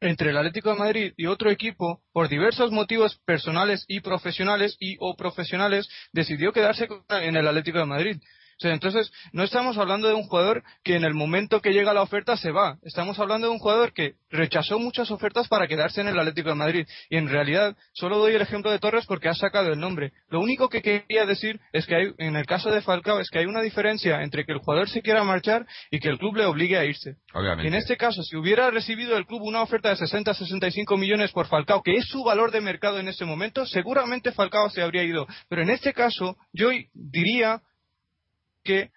entre el Atlético de Madrid y otro equipo, por diversos motivos personales y profesionales y o profesionales, decidió quedarse en el Atlético de Madrid. O sea, entonces, no estamos hablando de un jugador que en el momento que llega la oferta se va. Estamos hablando de un jugador que rechazó muchas ofertas para quedarse en el Atlético de Madrid. Y en realidad, solo doy el ejemplo de Torres porque ha sacado el nombre. Lo único que quería decir es que hay, en el caso de Falcao, es que hay una diferencia entre que el jugador se quiera marchar y que el club le obligue a irse. Obviamente. Y en este caso, si hubiera recibido el club una oferta de 60-65 millones por Falcao, que es su valor de mercado en este momento, seguramente Falcao se habría ido. Pero en este caso, yo diría que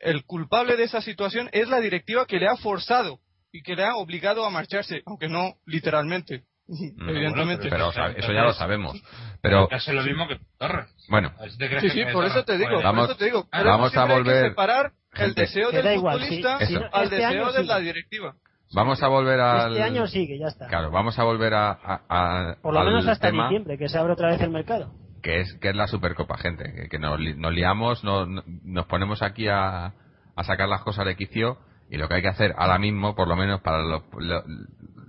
el culpable de esa situación es la directiva que le ha forzado y que le ha obligado a marcharse, aunque no literalmente, Mm, evidentemente. Pero o sea, eso ya lo sabemos. Pero hace lo mismo que Torres. bueno, Sí, sí, por eso te digo, Vamos- por eso te digo. Por eso vamos a siempre hay que volver- separar el deseo del igual, futbolista sí, sí, al este deseo año de sí. la directiva. vamos a volver al Este año sigue, ya está. Claro, vamos a volver a, a- a- Por lo al menos hasta tema diciembre, que se abre otra vez el mercado. Que es que es la Supercopa, gente, que, que nos, nos liamos, no- no- nos ponemos aquí a, a sacar las cosas de quicio y lo que hay que hacer ahora mismo, por lo menos para los, lo-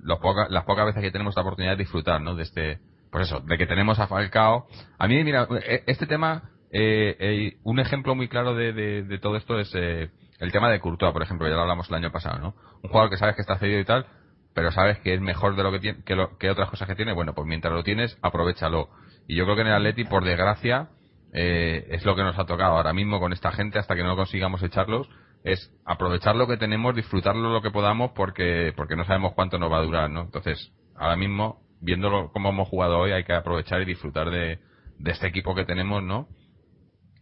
los poca- las pocas veces que tenemos la oportunidad de disfrutar, ¿no? De este, pues eso, de que tenemos a Falcao. A mí, mira, e- este tema, eh, eh, un ejemplo muy claro de, de- de todo esto es eh, el tema de Courtois, por ejemplo, ya lo hablamos el año pasado, ¿no? Un jugador que sabes que está cedido y tal, pero sabes que es mejor de lo que tiene, que, lo- que otras cosas que tiene, bueno, pues mientras lo tienes, aprovechalo. Y yo creo que en el Atleti, por desgracia, eh, es lo que nos ha tocado ahora mismo con esta gente hasta que no consigamos echarlos, es aprovechar lo que tenemos, disfrutarlo lo que podamos porque, porque no sabemos cuánto nos va a durar, ¿no? Entonces, ahora mismo, viéndolo cómo hemos jugado hoy, hay que aprovechar y disfrutar de, de este equipo que tenemos, ¿no?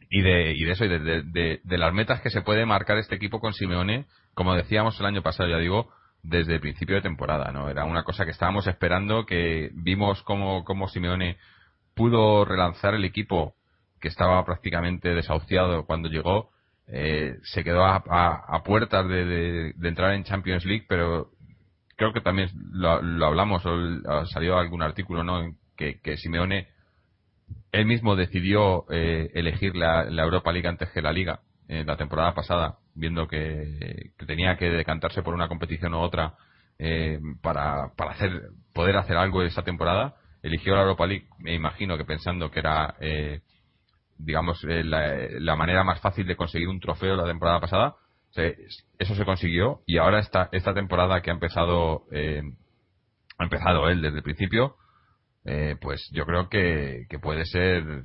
Y de, y de eso, y de, de- de- las metas que se puede marcar este equipo con Simeone, como decíamos el año pasado, ya digo, desde el principio de temporada, ¿no? Era una cosa que estábamos esperando, que vimos cómo, cómo Simeone pudo relanzar el equipo que estaba prácticamente desahuciado cuando llegó, eh, se quedó a, a- puertas de, de- entrar en Champions League, pero creo que también lo, lo hablamos, o, salió algún artículo, ¿no? Que, Simeone él mismo decidió eh, elegir la, Europa League antes que la Liga en la temporada pasada, viendo que, que tenía que decantarse por una competición u otra eh, para, para hacer, poder hacer algo esa temporada. Eligió la Europa League, me imagino que pensando que era, eh, digamos, eh, la, la manera más fácil de conseguir un trofeo la temporada pasada. Se- eso se consiguió y ahora esta, esta temporada que ha empezado, eh, ha empezado él desde el principio, eh, pues yo creo que, que puede ser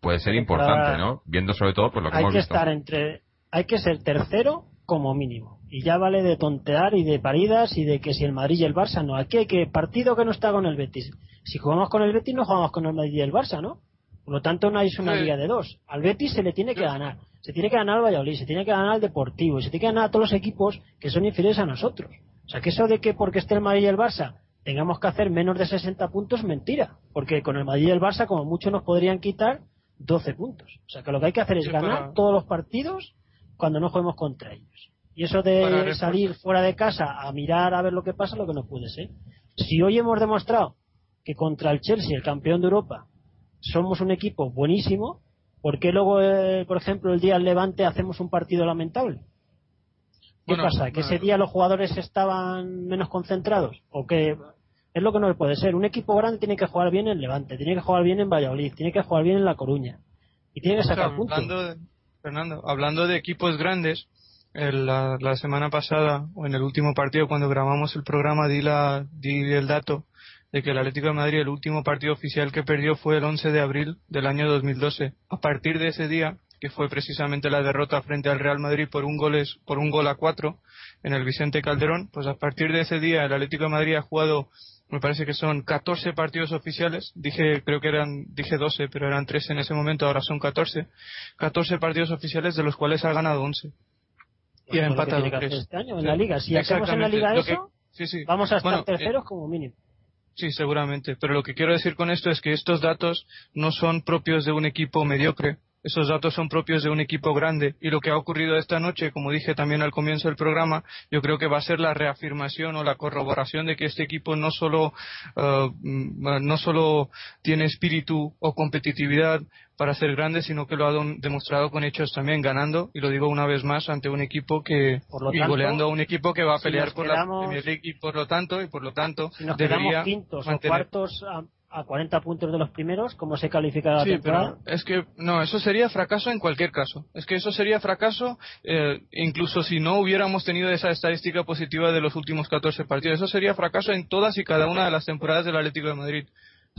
puede ser importante, ¿no? Viendo sobre todo pues lo que hay hemos que visto. estar entre hay que ser tercero como mínimo y ya vale de tontear y de paridas y de que si el Madrid y el Barça no. Aquí hay que partido que no está con el Betis. Si jugamos con el Betis no jugamos con el Madrid y el Barça no por lo tanto no hay una Sí. liga de dos. Al Betis se le tiene que ganar. Se tiene que ganar al Valladolid se tiene que ganar al Deportivo y se tiene que ganar a todos los equipos que son inferiores a nosotros. O sea que eso de que porque esté el Madrid y el Barça tengamos que hacer menos de 60 puntos mentira. Porque con el Madrid y el Barça como mucho nos podrían quitar 12 puntos. O sea que lo que hay que hacer es Sí, ganar todos los partidos cuando no juguemos contra ellos. Y eso de salir fuera de casa a mirar a ver lo que pasa, lo que no puede ser. Si hoy hemos demostrado que contra el Chelsea, el campeón de Europa, somos un equipo buenísimo, ¿por qué luego, eh, por ejemplo, el día del Levante hacemos un partido lamentable? ¿Qué Bueno, pasa? ¿Que ese día los jugadores estaban menos concentrados? ¿O que es lo que no puede ser? Un equipo grande tiene que jugar bien en Levante, tiene que jugar bien en Valladolid, tiene que jugar bien en La Coruña. Y tiene que O sea, sacar puntos. hablando de, Fernando, hablando de equipos grandes, el- la, la semana pasada, o en el último partido, cuando grabamos el programa, di, la, di el dato de que el Atlético de Madrid, el último partido oficial que perdió fue el 11 de abril del año 2012. A partir de ese día, que fue precisamente la derrota frente al Real Madrid por un gol, por un gol a cuatro en el Vicente Calderón, pues a partir de ese día el Atlético de Madrid ha jugado me parece que son 14 partidos oficiales, dije, creo que eran, dije 12, pero eran 13 en ese momento, ahora son 14, 14 partidos oficiales de los cuales ha ganado 11. Y ha empatado Este año en la liga, si hacemos en la liga eso, vamos a estar eh, terceros como mínimo. Sí, seguramente. Pero lo que quiero decir con esto es que estos datos no son propios de un equipo mediocre, esos datos son propios de un equipo grande. Y lo que ha ocurrido esta noche, como dije también al comienzo del programa, yo creo que va a ser la reafirmación o la corroboración de que este equipo no solo, eh, mm, no solo tiene espíritu o competitividad para ser grande, sino que lo ha demostrado con hechos también, ganando, y lo digo una vez más, ante un equipo que, y goleando a un equipo que va a pelear por la Premier League, y por lo tanto, y por lo tanto, si nos debería quintos o cuartos a 40 puntos de los primeros, ¿cómo se califica la temporada? es que, no, eso sería fracaso en cualquier caso. Es que eso sería fracaso eh, incluso si no hubiéramos tenido esa estadística positiva de los últimos 14 partidos. Eso sería fracaso en todas y cada una de las temporadas del Atlético de Madrid.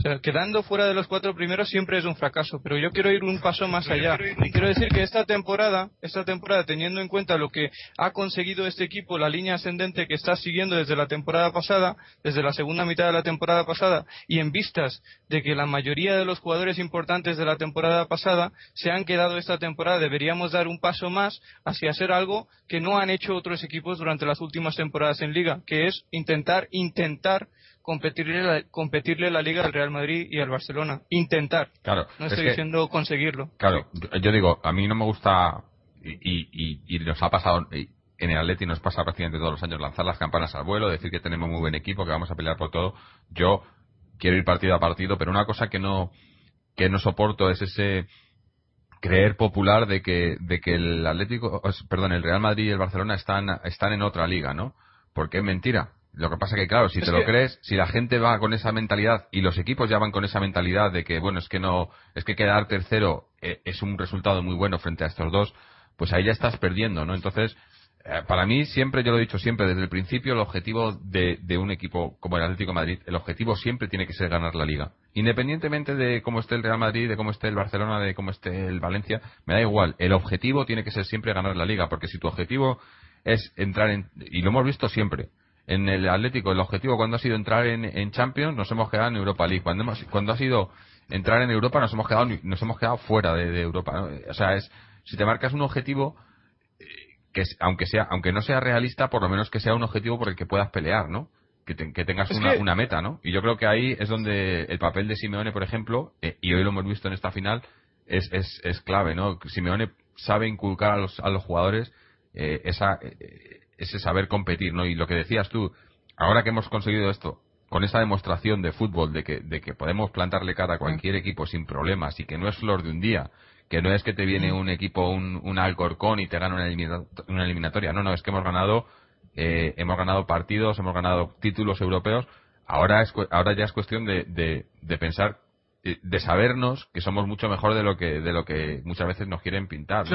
O sea, quedando fuera de los cuatro primeros siempre es un fracaso, pero yo quiero ir un paso más allá. Quiero decir que esta temporada, esta temporada, teniendo en cuenta lo que ha conseguido este equipo, la línea ascendente que está siguiendo desde la temporada pasada, desde la segunda mitad de la temporada pasada, y en vistas de que la mayoría de los jugadores importantes de la temporada pasada se han quedado esta temporada, deberíamos dar un paso más hacia hacer algo que no han hecho otros equipos durante las últimas temporadas en liga, que es intentar, intentar competirle la, competirle la liga al Real Madrid y al Barcelona. Intentar. Claro. No estoy diciendo conseguirlo. Claro. Yo digo, a mí no me gusta y, y, nos ha pasado en el Atleti nos pasa prácticamente todos los años lanzar las campanas al vuelo, decir que tenemos muy buen equipo, que vamos a pelear por todo. Yo quiero ir partido a partido, pero una cosa que no que no soporto es ese creer popular de que de que el Atlético, perdón, el Real Madrid y el Barcelona están están en otra liga, ¿no? Porque es mentira. Lo que pasa que, claro, si te lo crees, si la gente va con esa mentalidad y los equipos ya van con esa mentalidad de que, bueno, es que no, es que quedar tercero eh, es un resultado muy bueno frente a estos dos, pues ahí ya estás perdiendo, ¿no? Entonces, eh, para mí, siempre, yo lo he dicho siempre, desde el principio, el objetivo de, de, un equipo como el Atlético de Madrid, el objetivo siempre tiene que ser ganar la liga. Independientemente de cómo esté el Real Madrid, de cómo esté el Barcelona, de cómo esté el Valencia, me da igual. El objetivo tiene que ser siempre ganar la liga, porque si tu objetivo es entrar en, y lo hemos visto siempre, en el Atlético el objetivo cuando ha sido entrar en, Champions nos hemos quedado en Europa League. Cuando hemos, cuando ha sido entrar en Europa nos hemos quedado nos hemos quedado fuera de, Europa o sea es si te marcas un objetivo eh, que aunque sea aunque no sea realista por lo menos que sea un objetivo por el que puedas pelear no que, tengas una, meta no y yo creo que ahí es donde el papel de Simeone por ejemplo eh, y hoy lo hemos visto en esta final es, es, es clave no Simeone sabe inculcar a los, a los jugadores eh, esa ese saber competir, ¿no? Y lo que decías tú, ahora que hemos conseguido esto, con esa demostración de fútbol de que, de que podemos plantarle cara a cualquier equipo sin problemas y que no es flor de un día, que no es que te viene un equipo, un, un Alcorcón y te gana una, eliminatoria, no, no, es que hemos ganado, eh, hemos ganado partidos, hemos ganado títulos europeos, ahora, es, ahora ya es cuestión de, de, de pensar eh, de sabernos que somos mucho mejor de lo que de lo que muchas veces nos quieren pintar.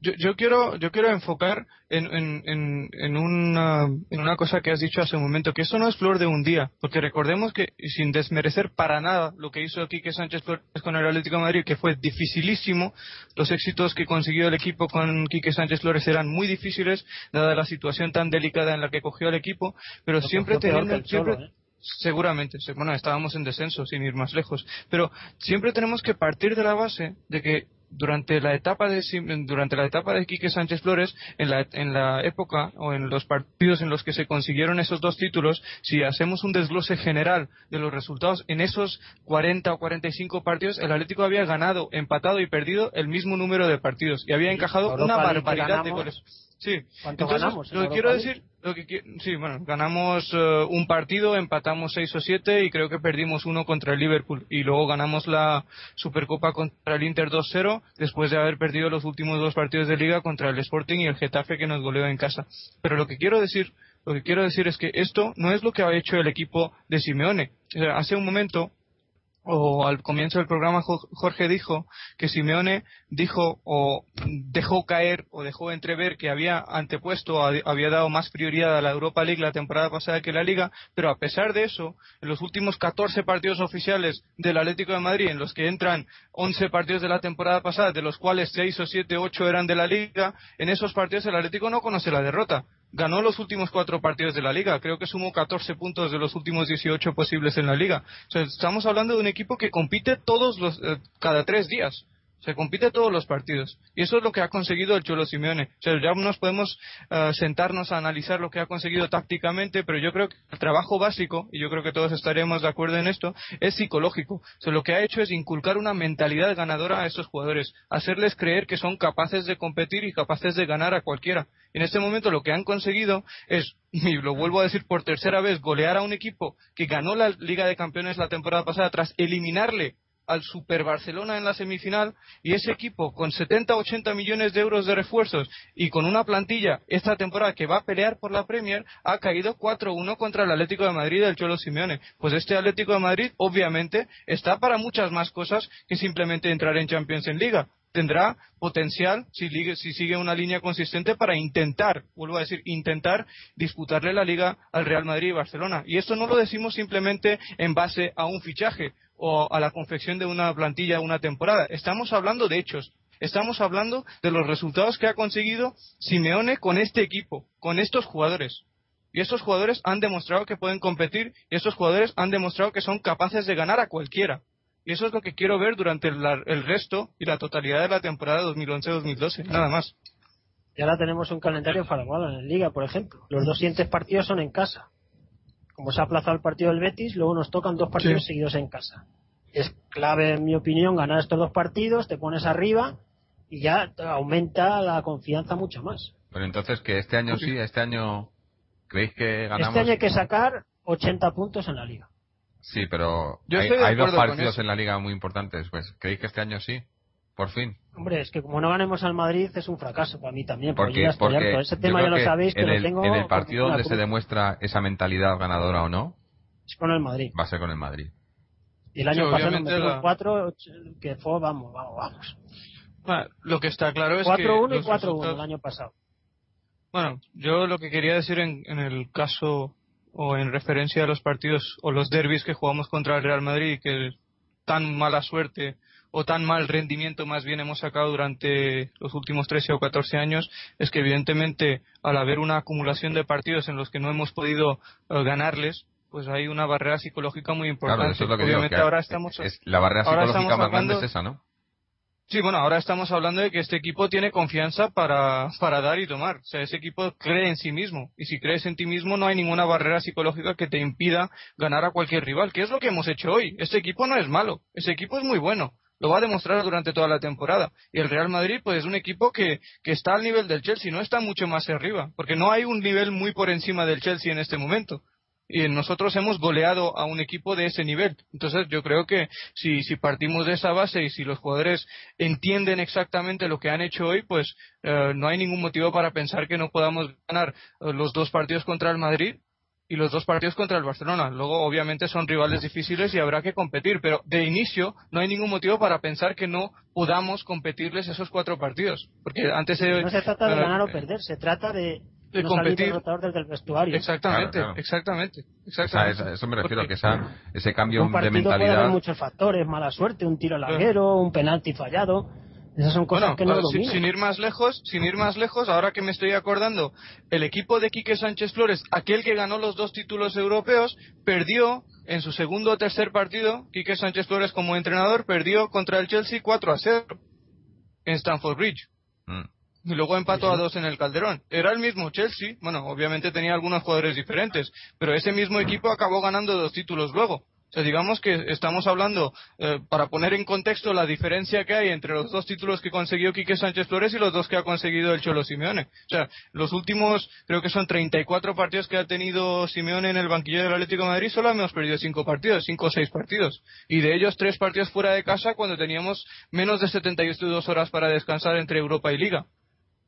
Yo, yo, quiero, yo quiero enfocar en, en, en, una, en una cosa que has dicho hace un momento, que eso no es flor de un día, porque recordemos que, sin desmerecer para nada lo que hizo Quique Sánchez Flores con el Atlético de Madrid, que fue dificilísimo, los éxitos que consiguió el equipo con Quique Sánchez Flores eran muy difíciles, dada la situación tan delicada en la que cogió el equipo, pero siempre teniendo... Siempre, ¿eh? Seguramente, bueno, estábamos en descenso, sin ir más lejos, pero siempre tenemos que partir de la base de que durante la etapa de durante la etapa de Quique Sánchez Flores en la, en la época o en los partidos en los que se consiguieron esos dos títulos si hacemos un desglose general de los resultados en esos 40 o 45 partidos el Atlético había ganado empatado y perdido el mismo número de partidos y había encajado una barbaridad de goles Sí, entonces lo que quiero decir, lo que sí, bueno, ganamos eh, un partido, empatamos seis o siete y creo que perdimos uno contra el Liverpool y luego ganamos la Supercopa contra el Inter 2-0 después de haber perdido los últimos dos partidos de liga contra el Sporting y el Getafe que nos goleó en casa. Pero lo que quiero decir, lo que quiero decir es que esto no es lo que ha hecho el equipo de Simeone. hace un momento o al comienzo del programa Jorge dijo que Simeone dijo o dejó caer o dejó entrever que había antepuesto, había dado más prioridad a la Europa League la temporada pasada que la Liga, pero a pesar de eso, en los últimos 14 partidos oficiales del Atlético de Madrid, en los que entran 11 partidos de la temporada pasada, de los cuales 6 o 7, 8 eran de la Liga, en esos partidos el Atlético no conoce la derrota ganó los últimos cuatro partidos de la liga. Creo que sumó 14 puntos de los últimos 18 posibles en la liga. estamos hablando de un equipo que compite todos los, eh, cada tres días. Se compite todos los partidos. Y eso es lo que ha conseguido el Cholo Simeone. O sea, ya nos podemos eh, sentarnos a analizar lo que ha conseguido tácticamente, pero yo creo que el trabajo básico, y yo creo que todos estaremos de acuerdo en esto, es psicológico. O sea, lo que ha hecho es inculcar una mentalidad ganadora a estos jugadores, hacerles creer que son capaces de competir y capaces de ganar a cualquiera. En este momento lo que han conseguido es, y lo vuelvo a decir por tercera vez, golear a un equipo que ganó la Liga de Campeones la temporada pasada tras eliminarle al Super Barcelona en la semifinal y ese equipo con 70-80 millones de euros de refuerzos y con una plantilla esta temporada que va a pelear por la Premier ha caído 4-1 contra el Atlético de Madrid del Cholo Simeone. Pues este Atlético de Madrid obviamente está para muchas más cosas que simplemente entrar en Champions en Liga tendrá potencial si, si, sigue una línea consistente para intentar, vuelvo a decir, intentar disputarle la liga al Real Madrid y Barcelona. Y esto no lo decimos simplemente en base a un fichaje o a la confección de una plantilla una temporada. Estamos hablando de hechos. Estamos hablando de los resultados que ha conseguido Simeone con este equipo, con estos jugadores. Y estos jugadores han demostrado que pueden competir y estos jugadores han demostrado que son capaces de ganar a cualquiera. Y eso es lo que quiero ver durante el, resto y la totalidad de la temporada 2011-2012, nada más. Y ahora tenemos un calendario favorable en la Liga, por ejemplo. Los dos siguientes partidos son en casa como se ha aplazado el partido del Betis, luego nos tocan dos partidos seguidos en casa. Es clave, en mi opinión, ganar estos dos partidos, te pones arriba y ya aumenta la confianza mucho más. Pero entonces, que este año sí, este año, ¿creéis que ganamos? Este año hay que sacar 80 puntos en la liga. Sí, pero hay, dos partidos en la liga muy importantes. Pues, ¿creéis que este año sí? Por fin. Hombre, es que como no ganemos al Madrid es un fracaso para mí también. Porque, porque ese tema ya lo sabéis que, lo tengo. En el partido donde se demuestra esa mentalidad ganadora o no. Es con el Madrid. Va a ser con el Madrid. Y el año pasado metimos cuatro, que fue, vamos, vamos, vamos. Bueno, lo que está claro es 4-1 y 4-1 el año pasado. Bueno, yo lo que quería decir en, en el caso o en referencia a los partidos o los derbis que jugamos contra el Real Madrid, que tan mala suerte o tan mal rendimiento más bien hemos sacado durante los últimos 13 o 14 años es que evidentemente al haber una acumulación de partidos en los que no hemos podido eh, ganarles pues hay una barrera psicológica muy importante. Obviamente ahora estamos la barrera psicológica más grande es esa, ¿no? Sí, bueno, ahora estamos hablando de que este equipo tiene confianza para, para dar y tomar. O sea, ese equipo cree en sí mismo. Y si crees en ti mismo, no hay ninguna barrera psicológica que te impida ganar a cualquier rival, que es lo que hemos hecho hoy. Este equipo no es malo. Ese equipo es muy bueno lo va a demostrar durante toda la temporada. Y el Real Madrid, pues es un equipo que, que está al nivel del Chelsea, no está mucho más arriba, porque no hay un nivel muy por encima del Chelsea en este momento. Y nosotros hemos goleado a un equipo de ese nivel. Entonces yo creo que si, si partimos de esa base y si los jugadores entienden exactamente lo que han hecho hoy, pues eh, no hay ningún motivo para pensar que no podamos ganar los dos partidos contra el Madrid y los dos partidos contra el Barcelona. Luego, obviamente, son rivales difíciles y habrá que competir, pero de inicio no hay ningún motivo para pensar que no podamos competirles esos cuatro partidos. Porque antes No se trata de eh, ganar o perder, se trata de, de competir desde el vestuario. Exactamente, exactamente, exactamente. eso me refiero, que esa, ese cambio de mentalidad. Puede haber muchos factores, mala suerte, un tiro larguero, un penalti fallado. Esas son cosas que no sin, ir más lejos, sin ir más lejos, ahora que me estoy acordando, el equipo de Quique Sánchez Flores, aquel que ganó los dos títulos europeos, perdió en su segundo o tercer partido, Quique Sánchez Flores como entrenador perdió contra el Chelsea 4 a 0 en Stamford Bridge. Mm. Y luego empató a dos en el Calderón. Era el mismo Chelsea, bueno, obviamente tenía algunos jugadores diferentes, pero ese mismo equipo acabó ganando dos títulos luego digamos que estamos hablando, eh, para poner en contexto la diferencia que hay entre los dos títulos que consiguió Quique Sánchez Flores y los dos que ha conseguido el Cholo Simeone. O sea, los últimos, creo que son 34 partidos que ha tenido Simeone en el banquillo del Atlético de Madrid, solo hemos perdido cinco partidos, cinco o seis partidos. Y de ellos tres partidos fuera de casa cuando teníamos menos de 72 horas para descansar entre Europa y Liga.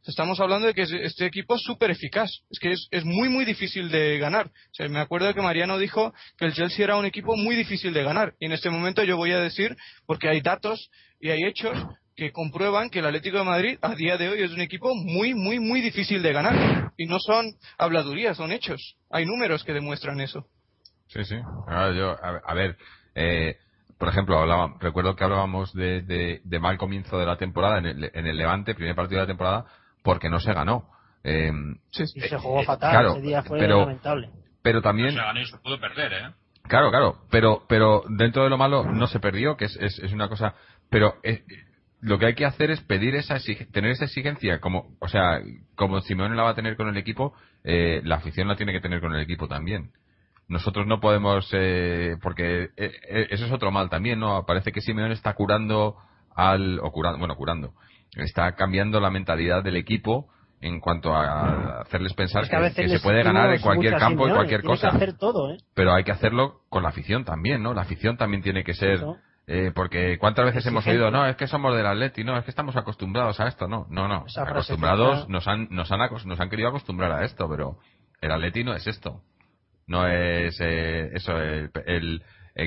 Estamos hablando de que este equipo es súper eficaz. Es que es, muy, muy difícil de ganar. me acuerdo que Mariano dijo que el Chelsea era un equipo muy difícil de ganar. Y en este momento yo voy a decir, porque hay datos y hay hechos que comprueban que el Atlético de Madrid a día de hoy es un equipo muy, muy, muy difícil de ganar. Y no son habladurías, son hechos. Hay números que demuestran eso. Sí, sí. yo, a, ver, eh, por ejemplo, hablaba, recuerdo que hablábamos de, de, mal comienzo de la temporada en el, en el Levante, primer partido de la temporada, porque no se ganó. Eh, sí, sí. se jugó fatal, ese día fue pero, lamentable. Pero también... se ganó y se pudo perder, ¿eh? Claro, claro, pero, pero dentro de lo malo no se perdió, que es, es, es una cosa... Pero eh, lo que hay que hacer es pedir esa tener esa exigencia, como, o sea, como Simeone la va a tener con el equipo, eh, la afición la tiene que tener con el equipo también nosotros no podemos, eh, porque eh, eh, eso es otro mal también, ¿no? Parece que Simeone está curando al, o curando, bueno, curando, está cambiando la mentalidad del equipo en cuanto a hacerles pensar que, se puede ganar en cualquier campo y cualquier cosa. hacer todo, ¿eh? Pero hay que hacerlo con la afición también, ¿no? La afición también tiene que ser, eh, porque cuántas veces hemos oído, no, es que somos del Atleti, no, es que estamos acostumbrados a esto, no, no, no, acostumbrados, nos han, nos han, nos han querido acostumbrar a esto, pero el Atleti no es esto. No es eh, eso, el, el,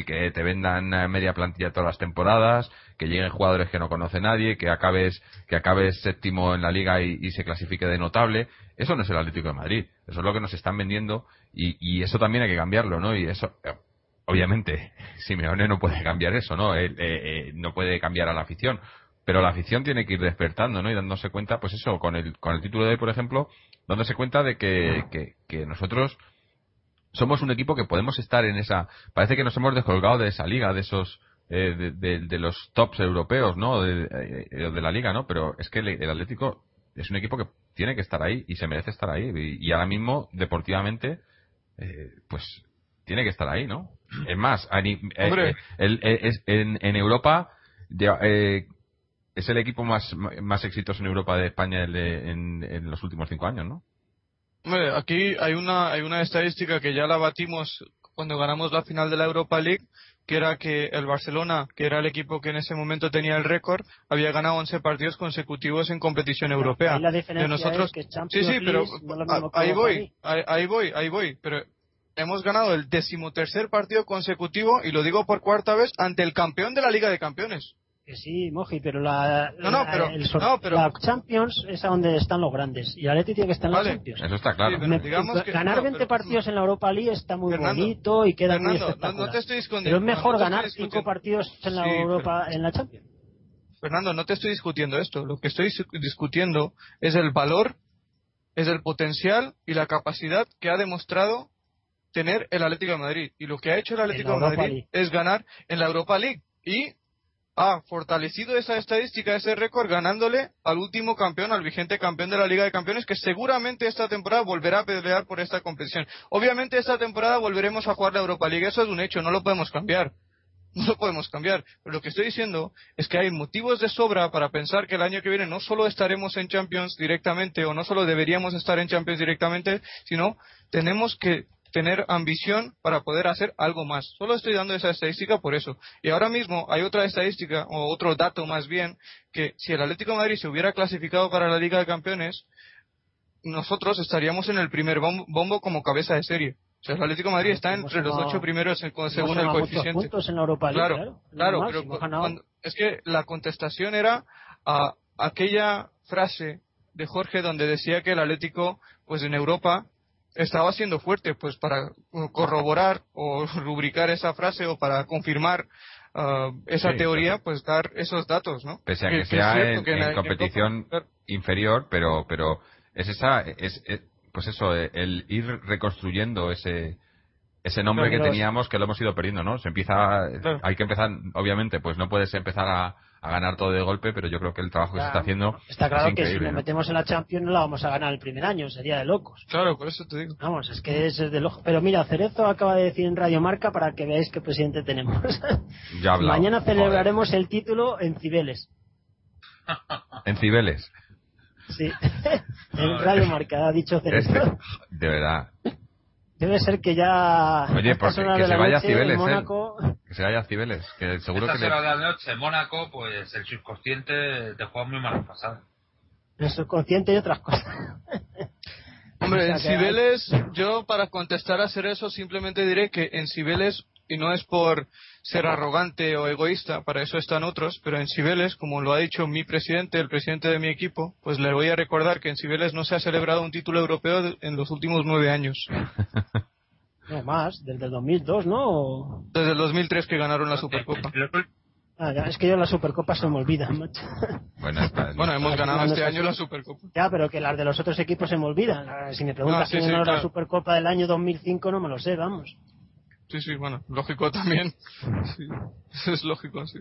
que te vendan media plantilla todas las temporadas, que lleguen jugadores que no conoce nadie, que acabes, que acabes séptimo en la liga y, se clasifique de notable. Eso no es el Atlético de Madrid. Eso es lo que nos están vendiendo y, y eso también hay que cambiarlo, ¿no? Y eso, obviamente, Simeone no puede cambiar eso, ¿no? Eh, eh, no puede cambiar a la afición. Pero la afición tiene que ir despertando, ¿no? Y dándose cuenta, pues eso, con el, con el título de hoy, por ejemplo, dándose cuenta de que, que nosotros somos un equipo que podemos estar en esa. Parece que nos hemos descolgado de esa liga, de esos. Eh, de, los tops europeos, ¿no? De, eh, de, la liga, ¿no? Pero es que el, Atlético es un equipo que tiene que estar ahí y se merece estar ahí. Y, ahora mismo, deportivamente, eh, pues tiene que estar ahí, ¿no? Es más, en, en, Europa es el equipo más, más exitoso en Europa de España en, en los últimos cinco años, ¿no? Aquí hay una, hay una estadística que ya la batimos cuando ganamos la final de la Europa League, que era que el Barcelona, que era el equipo que en ese momento tenía el récord, había ganado 11 partidos consecutivos en competición europea. de nosotros, sí, sí, pero ahí voy, ahí, voy, ahí voy, pero hemos ganado el decimotercer partido consecutivo y lo digo por cuarta vez ante el campeón de la Liga de Campeones sí, Moji, pero la, la Champions es a donde están los grandes. Y Atleti tiene que estar en la Champions. Eso está claro. ganar 20 partidos en la Europa League está muy bonito y queda muy espectacular. pero es mejor ganar 5 partidos en la Europa, en la Champions. Fernando, no te estoy discutiendo esto. Lo que estoy discutiendo es el valor, es el potencial y la capacidad que ha demostrado tener el Atlético de Madrid. Y lo que ha hecho el Atlético de Madrid es ganar en la Europa League. Y ha fortalecido esa estadística, ese récord, ganándole al último campeón, al vigente campeón de la Liga de Campeones, que seguramente esta temporada volverá a pelear por esta competición. Obviamente esta temporada volveremos a jugar la Europa League, eso es un hecho, no lo podemos cambiar. No lo podemos cambiar. Pero lo que estoy diciendo es que hay motivos de sobra para pensar que el año que viene no solo estaremos en Champions directamente o no solo deberíamos estar en Champions directamente, sino tenemos que tener ambición para poder hacer algo más. Solo estoy dando esa estadística por eso. Y ahora mismo hay otra estadística, o otro dato más bien, que si el Atlético de Madrid se hubiera clasificado para la Liga de Campeones, nosotros estaríamos en el primer bombo, como cabeza de serie. O sea, el Atlético de Madrid está entre los ocho primeros según el coeficiente. claro, claro, pero es que la contestación era a aquella frase de Jorge donde decía que el Atlético, pues en Europa, estaba siendo fuerte, pues para corroborar o rubricar esa frase o para confirmar uh, esa teoría, pues dar esos datos, ¿no? Pese a que, sea en, competición inferior, pero pero es esa es, pues eso el ir reconstruyendo ese ese nombre que teníamos que lo hemos ido perdiendo, ¿no? Se empieza hay que empezar obviamente, pues no puedes empezar a a ganar todo de golpe, pero yo creo que el trabajo que se está haciendo. Está claro que si nos metemos en la Champions no la vamos a ganar el primer año, sería de locos. Claro, por eso te digo. Vamos, es que es de locos. Pero mira, Cerezo acaba de decir en Radio Marca para que veáis qué presidente tenemos. ya Mañana celebraremos el título en Cibeles. ¿En Cibeles? Sí, en Radio Marca, ha dicho Cerezo. Este, de verdad. Debe ser que ya. Oye, porque que se vaya a Cibeles, ¿eh? Que se vaya a Cibeles. Que seguro Esta que. de la noche en Mónaco, pues el subconsciente te juega muy mal pasada. el subconsciente y otras cosas. Hombre, O sea en que- Cibeles, yo para contestar a hacer eso simplemente diré que en Cibeles, y no es por ser arrogante o egoísta, para eso están otros, pero en Cibeles, como lo ha dicho mi presidente, el presidente de mi equipo, pues le voy a recordar que en Cibeles no se ha celebrado un título europeo en los últimos nueve años. No más, desde el 2002, ¿no? Desde el 2003 que ganaron la Supercopa. Ah, es que yo la Supercopa se me olvidan, macho. Bueno, está- Bueno, hemos ganado este es año la Supercopa. Ya, pero que las de los otros equipos se me olvidan. Si me preguntas Ah, sí, quién sí, ganó la. Supercopa del año 2005, no me lo sé, vamos. Sí, sí, bueno, lógico también. Sí, es lógico, sí.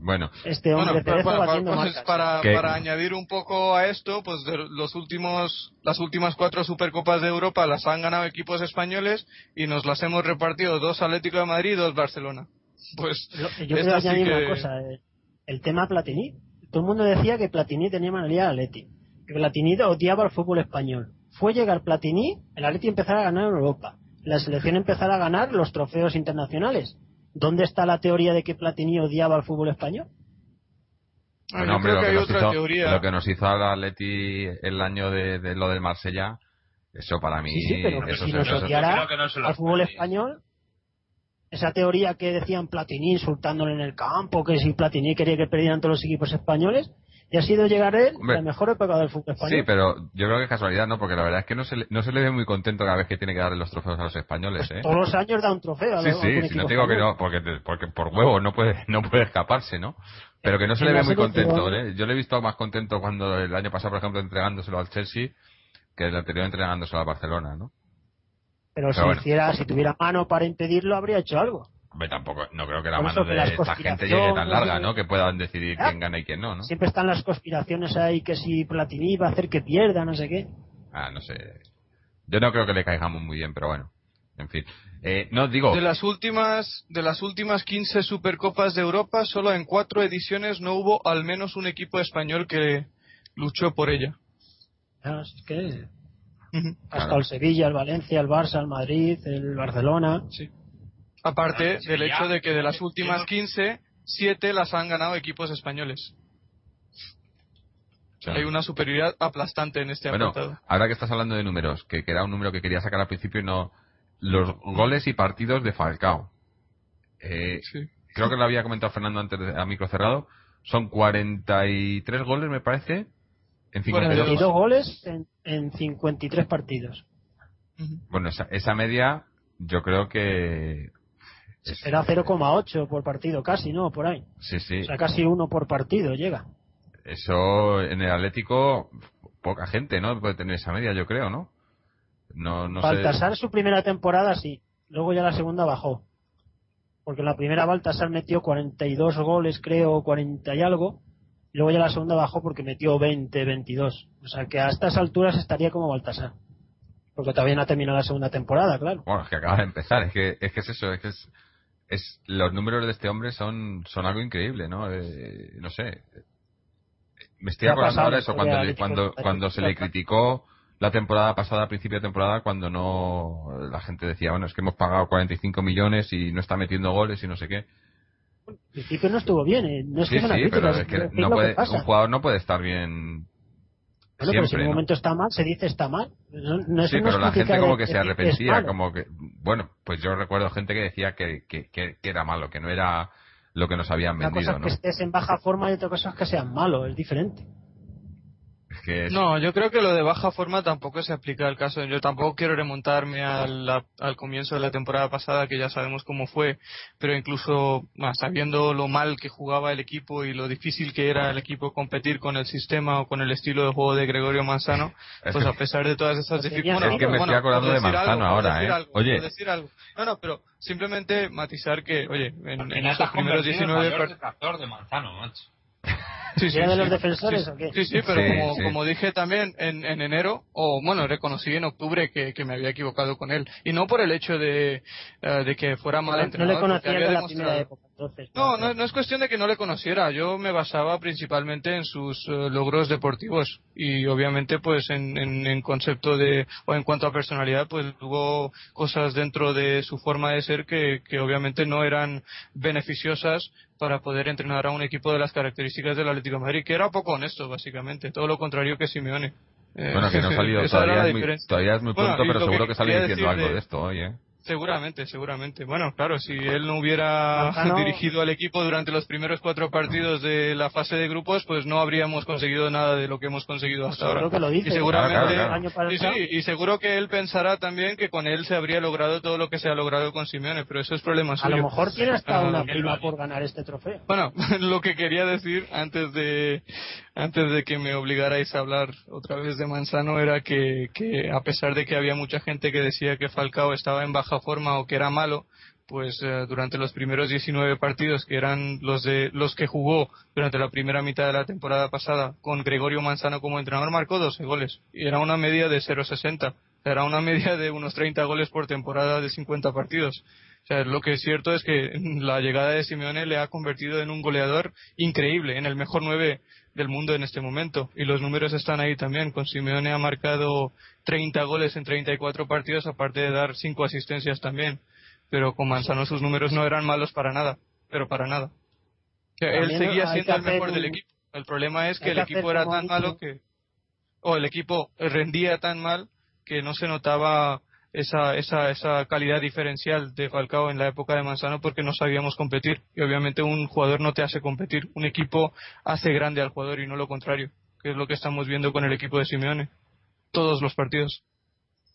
bueno, Este hombre Bueno, pero, para, pues, para, para añadir un poco a esto, pues de los últimos, las últimas cuatro Supercopas de Europa las han ganado equipos españoles y nos las hemos repartido dos Atlético de Madrid y dos Barcelona. Pues Yo quiero añadir que- una cosa. eh, El tema Platini. Todo el mundo decía que Platini tenía manera al Atleti. Que Platini odiaba el fútbol español. Fue llegar Platini, el Atleti empezara a ganar en Europa. La selección empezara a ganar los trofeos internacionales. ¿Dónde está la teoría de que Platini odiaba el fútbol español? Ah, bueno, hombre, lo que nos hizo, teoría. lo que nos hizo al Atleti el año de, de lo del Marsella, eso para mí... Sí, sí, pero eso si se- nos odiara no al fútbol español, esa teoría que decían Platini insultándole en el campo, que si Platini quería que perdieran todos los equipos españoles, y ha sido llegar él Hombre. la mejor época del fútbol español. Sí, pero yo creo que es casualidad, ¿no? Porque la verdad es que no se le, no se le ve muy contento cada vez que tiene que darle los trofeos a los españoles, ¿eh? Todos los años da un trofeo a Sí, los- sí, si no te digo que no, porque, porque por huevo no puede, no puede escaparse, ¿no? Pero que no se le ve muy contento, ¿eh? Yo le he visto más contento cuando el año pasado, por ejemplo, entregándoselo al Chelsea, que el anterior entregándoselo al Barcelona, ¿no? Pero, si bueno. hiciera, si tuviera mano para impedirlo, habría hecho algo. Hombre, tampoco, no creo que la mano de esta gente llegue tan larga, ¿no? Que puedan decidir Ah. quién gana y quién no, ¿no? Siempre están las conspiraciones ahí que si Platini va a hacer que pierda, no sé qué. Ah, no sé. Yo no creo que le caigamos muy bien, pero bueno. En fin. Eh, no, digo, De las últimas, de las últimas 15 Supercopas de Europa, solo en cuatro ediciones no hubo al menos un equipo español que luchó por ella. Ah, es que hasta Claro. el Sevilla, el Valencia, el Barça, el Madrid, el Barcelona. Sí. Aparte del hecho de que de las últimas Yo- 15, 7 las han ganado equipos españoles. Hay una superioridad aplastante en este Bueno, apartado. ahora que estás hablando de números, que, que era un número que quería sacar al principio y no. Los goles y partidos de Falcao. Eh, Sí. creo que lo había comentado Fernando antes de- a micro cerrado. Son 43 goles, me parece. En 52. 42 goles en, en 53 partidos. Bueno, esa, esa media, yo creo que. Era 0,8 por partido, casi, ¿no? Por ahí. Sí, sí. O sea, casi uno por partido llega. Eso en el Atlético, poca gente, ¿no? Puede tener esa media, yo creo, ¿no? No, no sé. Baltasar su primera temporada sí, luego ya la segunda bajó. Porque en la primera Baltasar metió 42 goles, creo, 40 y algo. Y luego ya la segunda bajó porque metió 20, 22. O sea que a estas alturas estaría como Baltasar. Porque todavía no ha terminado la segunda temporada, claro. Bueno, es que acaba de empezar, es que es, que es eso, es que es, es- los números de este hombre son, son algo increíble, ¿no? Eh, no sé. Me estoy acordando ahora eso, cuando, le- cuando, cuando se le criticó la temporada pasada, a principio de temporada, cuando no, la gente decía, bueno, es que hemos pagado 45 millones y no está metiendo goles y no sé qué. Al principio no estuvo bien, eh, no es Sí, que sí, pero es que no puede, un jugador no puede estar bien Bueno, pero si en siempre, un ¿no? momento está mal, se dice está mal. No, no, eso Sí, pero es la gente como de que se es arrepentía, como que, bueno, pues yo recuerdo gente que decía que, que, que, que era malo, que no era lo que nos habían Una cosa vendido, es ¿no? que estés en baja forma y otra cosa es que seas malo, es diferente. Es que es- No, yo creo que lo de baja forma tampoco se aplica al caso. Yo tampoco quiero remontarme al, comienzo de la temporada pasada, que ya sabemos cómo fue, pero incluso sabiendo lo mal que jugaba el equipo y lo difícil que era el equipo competir con el sistema o con el estilo de juego de Gregorio Manzano, Es pues que- a pesar de todas esas dificultades. es que me estoy acordando de decir Manzano algo, ahora, decir ¿eh? algo, Oye. por decir algo. No, no, pero simplemente matizar que, oye, en, en estos primeros convertido en 19 mayor partidos. detractor de Manzano, macho. Sí, sí, ¿Era de sí. los defensores Sí, o qué? Sí, sí, pero Sí, como, sí. como dije también en, en enero, o bueno, reconocí en octubre que, que me había equivocado con él. Y no por el hecho de, eh, de que fuera mal No, no entrenador. le porque conocía había la primera época. entonces. No, no, no es cuestión de que no le conociera. Yo me basaba principalmente en sus eh, logros deportivos y obviamente pues en, en, en, concepto de o en cuanto a personalidad pues tuvo cosas dentro de su forma de ser que, que obviamente no eran beneficiosas para poder entrenar a un equipo de las características del Atlético de Madrid, que era poco honesto básicamente, todo lo contrario que Simeone. Eh, bueno, que no ha salido, todavía es, muy, todavía es, muy, pronto, bueno, pero seguro que, que sale diciendo algo de, de esto hoy, ¿eh? Seguramente, seguramente. Bueno, claro, si él no hubiera Manzano... dirigido al equipo durante los primeros cuatro partidos de la fase de grupos, pues no habríamos conseguido nada de lo que hemos conseguido hasta pues ahora. Que lo dice, y seguramente, claro, claro. Y, sí, y seguro que él pensará también que con él se habría logrado todo lo que se ha logrado con Simeone, pero eso es problema suyo. A lo mejor tiene hasta Ah, una prima por ganar este trofeo. Bueno, lo que quería decir antes de antes de que me obligarais a hablar otra vez de Manzano era que, que a pesar de que había mucha gente que decía que Falcao estaba en baja forma o que era malo, pues eh, durante los primeros 19 partidos que eran los de los que jugó durante la primera mitad de la temporada pasada con Gregorio Manzano como entrenador marcó 12 goles y era una media de 0.60 era una media de unos 30 goles por temporada de 50 partidos lo que es cierto es que la llegada de Simeone le ha convertido en un goleador increíble, en el mejor 9 del mundo en este momento. Y los números están ahí también. Con Simeone ha marcado 30 goles en 34 partidos, aparte de dar 5 asistencias también pero con Manzano sus números no eran malos para nada, pero para nada. Que él seguía siendo el mejor del equipo. El problema es que el equipo era tan malo que, o el equipo rendía tan mal que no se notaba esa, esa, esa calidad diferencial de Falcao en la época de Manzano porque no sabíamos competir. Y obviamente un jugador no te hace competir, un equipo hace grande al jugador y no lo contrario, que es lo que estamos viendo con el equipo de Simeone. Todos los partidos.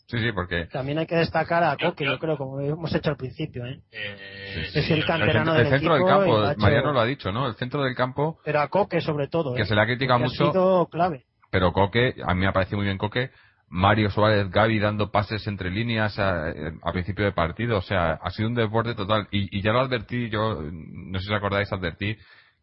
Sí, sí, porque... También hay que destacar a Coque, yo creo, como hemos hecho al principio, ¿eh? Eh, es el canterano el, del centro equipo del campo, hecho- Mariano lo ha dicho, ¿no? El centro del campo, Pero a Coque sobre todo, que ¿eh? se le ha criticado Porque mucho, Ha sido clave. pero Coque, a mí me ha parecido muy bien Coque, Mario Suárez, Gaby dando pases entre líneas a, a principio de partido, o sea, ha sido un deporte total. Y, y ya lo advertí, yo, no sé si os acordáis, advertí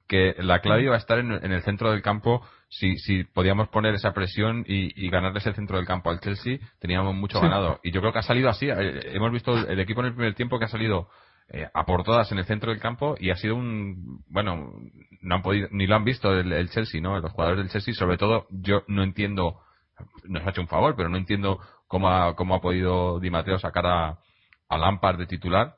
que la clave iba a estar en, en el centro del campo si, si podíamos poner esa presión y, y ganarles el centro del campo al Chelsea, teníamos mucho Sí. ganado. Y yo creo que ha salido así. Eh, Hemos visto el, equipo en el primer tiempo que ha salido eh, a por todas en el centro del campo y ha sido un bueno no han podido ni lo han visto el, el Chelsea no los jugadores del Chelsea sobre todo yo no entiendo nos ha hecho un favor pero no entiendo cómo ha, cómo ha podido Di Matteo sacar a, a Lampard de titular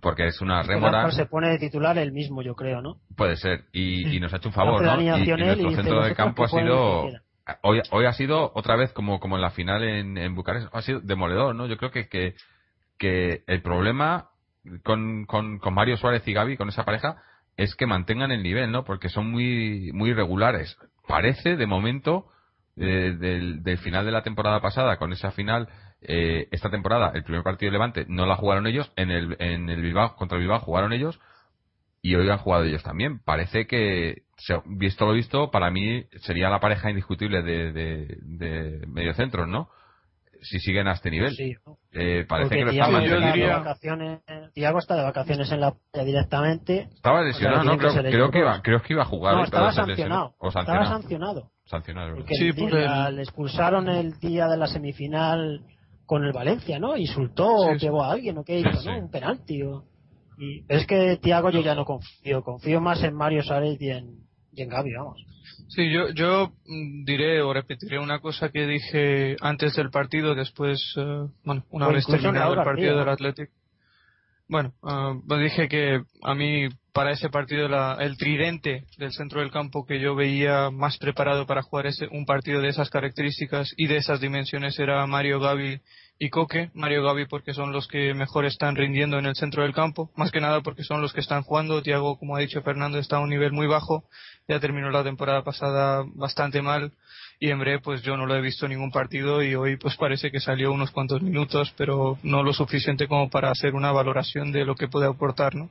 porque es una rémora se pone de titular el mismo, yo creo, ¿no? puede ser y, y nos ha hecho un favor no y, y nuestro centro del "Vosotros campo ha sido que quieran". hoy, hoy ha sido otra vez como, como en la final en, en Bucarest, ha sido demoledor, ¿no? Yo creo que, que, que el problema con, con, con Mario Suárez y Gaby, con esa pareja, es que mantengan el nivel, ¿no? Porque son muy, muy irregulares. Parece, de momento, eh, del, del final de la temporada pasada, con esa final, eh, esta temporada, el primer partido de Levante, no la jugaron ellos, en el, en el Bilbao, contra el Bilbao jugaron ellos, y hoy han jugado ellos también. Parece que, visto lo visto, para mí sería la pareja indiscutible de, de, de mediocentros, ¿no? Si siguen a este nivel. Sí. Eh, parece Porque que lo están manteniendo. diría- Thiago está de vacaciones en la playa directamente. Estaba lesionado, O sea, ¿no? tiene que Creo, creo que iba, creo que iba a jugar. No, estaba sancionado. O Estaba sancionado. sancionado. Sancionado, verdad. Porque Sí, por el- le expulsaron el día de la semifinal con el Valencia, ¿no? Insultó o Sí, pegó a alguien, ¿o qué hizo, Sí, no? Un penalti. O... Y, es que Thiago yo ya no confío. Confío más en Mario Suárez y en, y en Gaby, vamos. Sí, yo, yo mm, diré o repetiré una cosa que dije antes del partido, después, eh, bueno, una O vez terminado el partido del Athletic. Bueno, ah, pues dije que a mí para ese partido la- el tridente del centro del campo que yo veía más preparado para jugar ese, un partido de esas características y de esas dimensiones era Mario Gavi y Coque. Mario Gavi porque son los que mejor están rindiendo en el centro del campo, más que nada porque son los que están jugando. Tiago, como ha dicho Fernando, está a un nivel muy bajo, ya terminó la temporada pasada bastante mal y Emre pues yo no lo he visto en ningún partido y hoy pues parece que salió unos cuantos minutos pero no lo suficiente como para hacer una valoración de lo que puede aportar ¿no?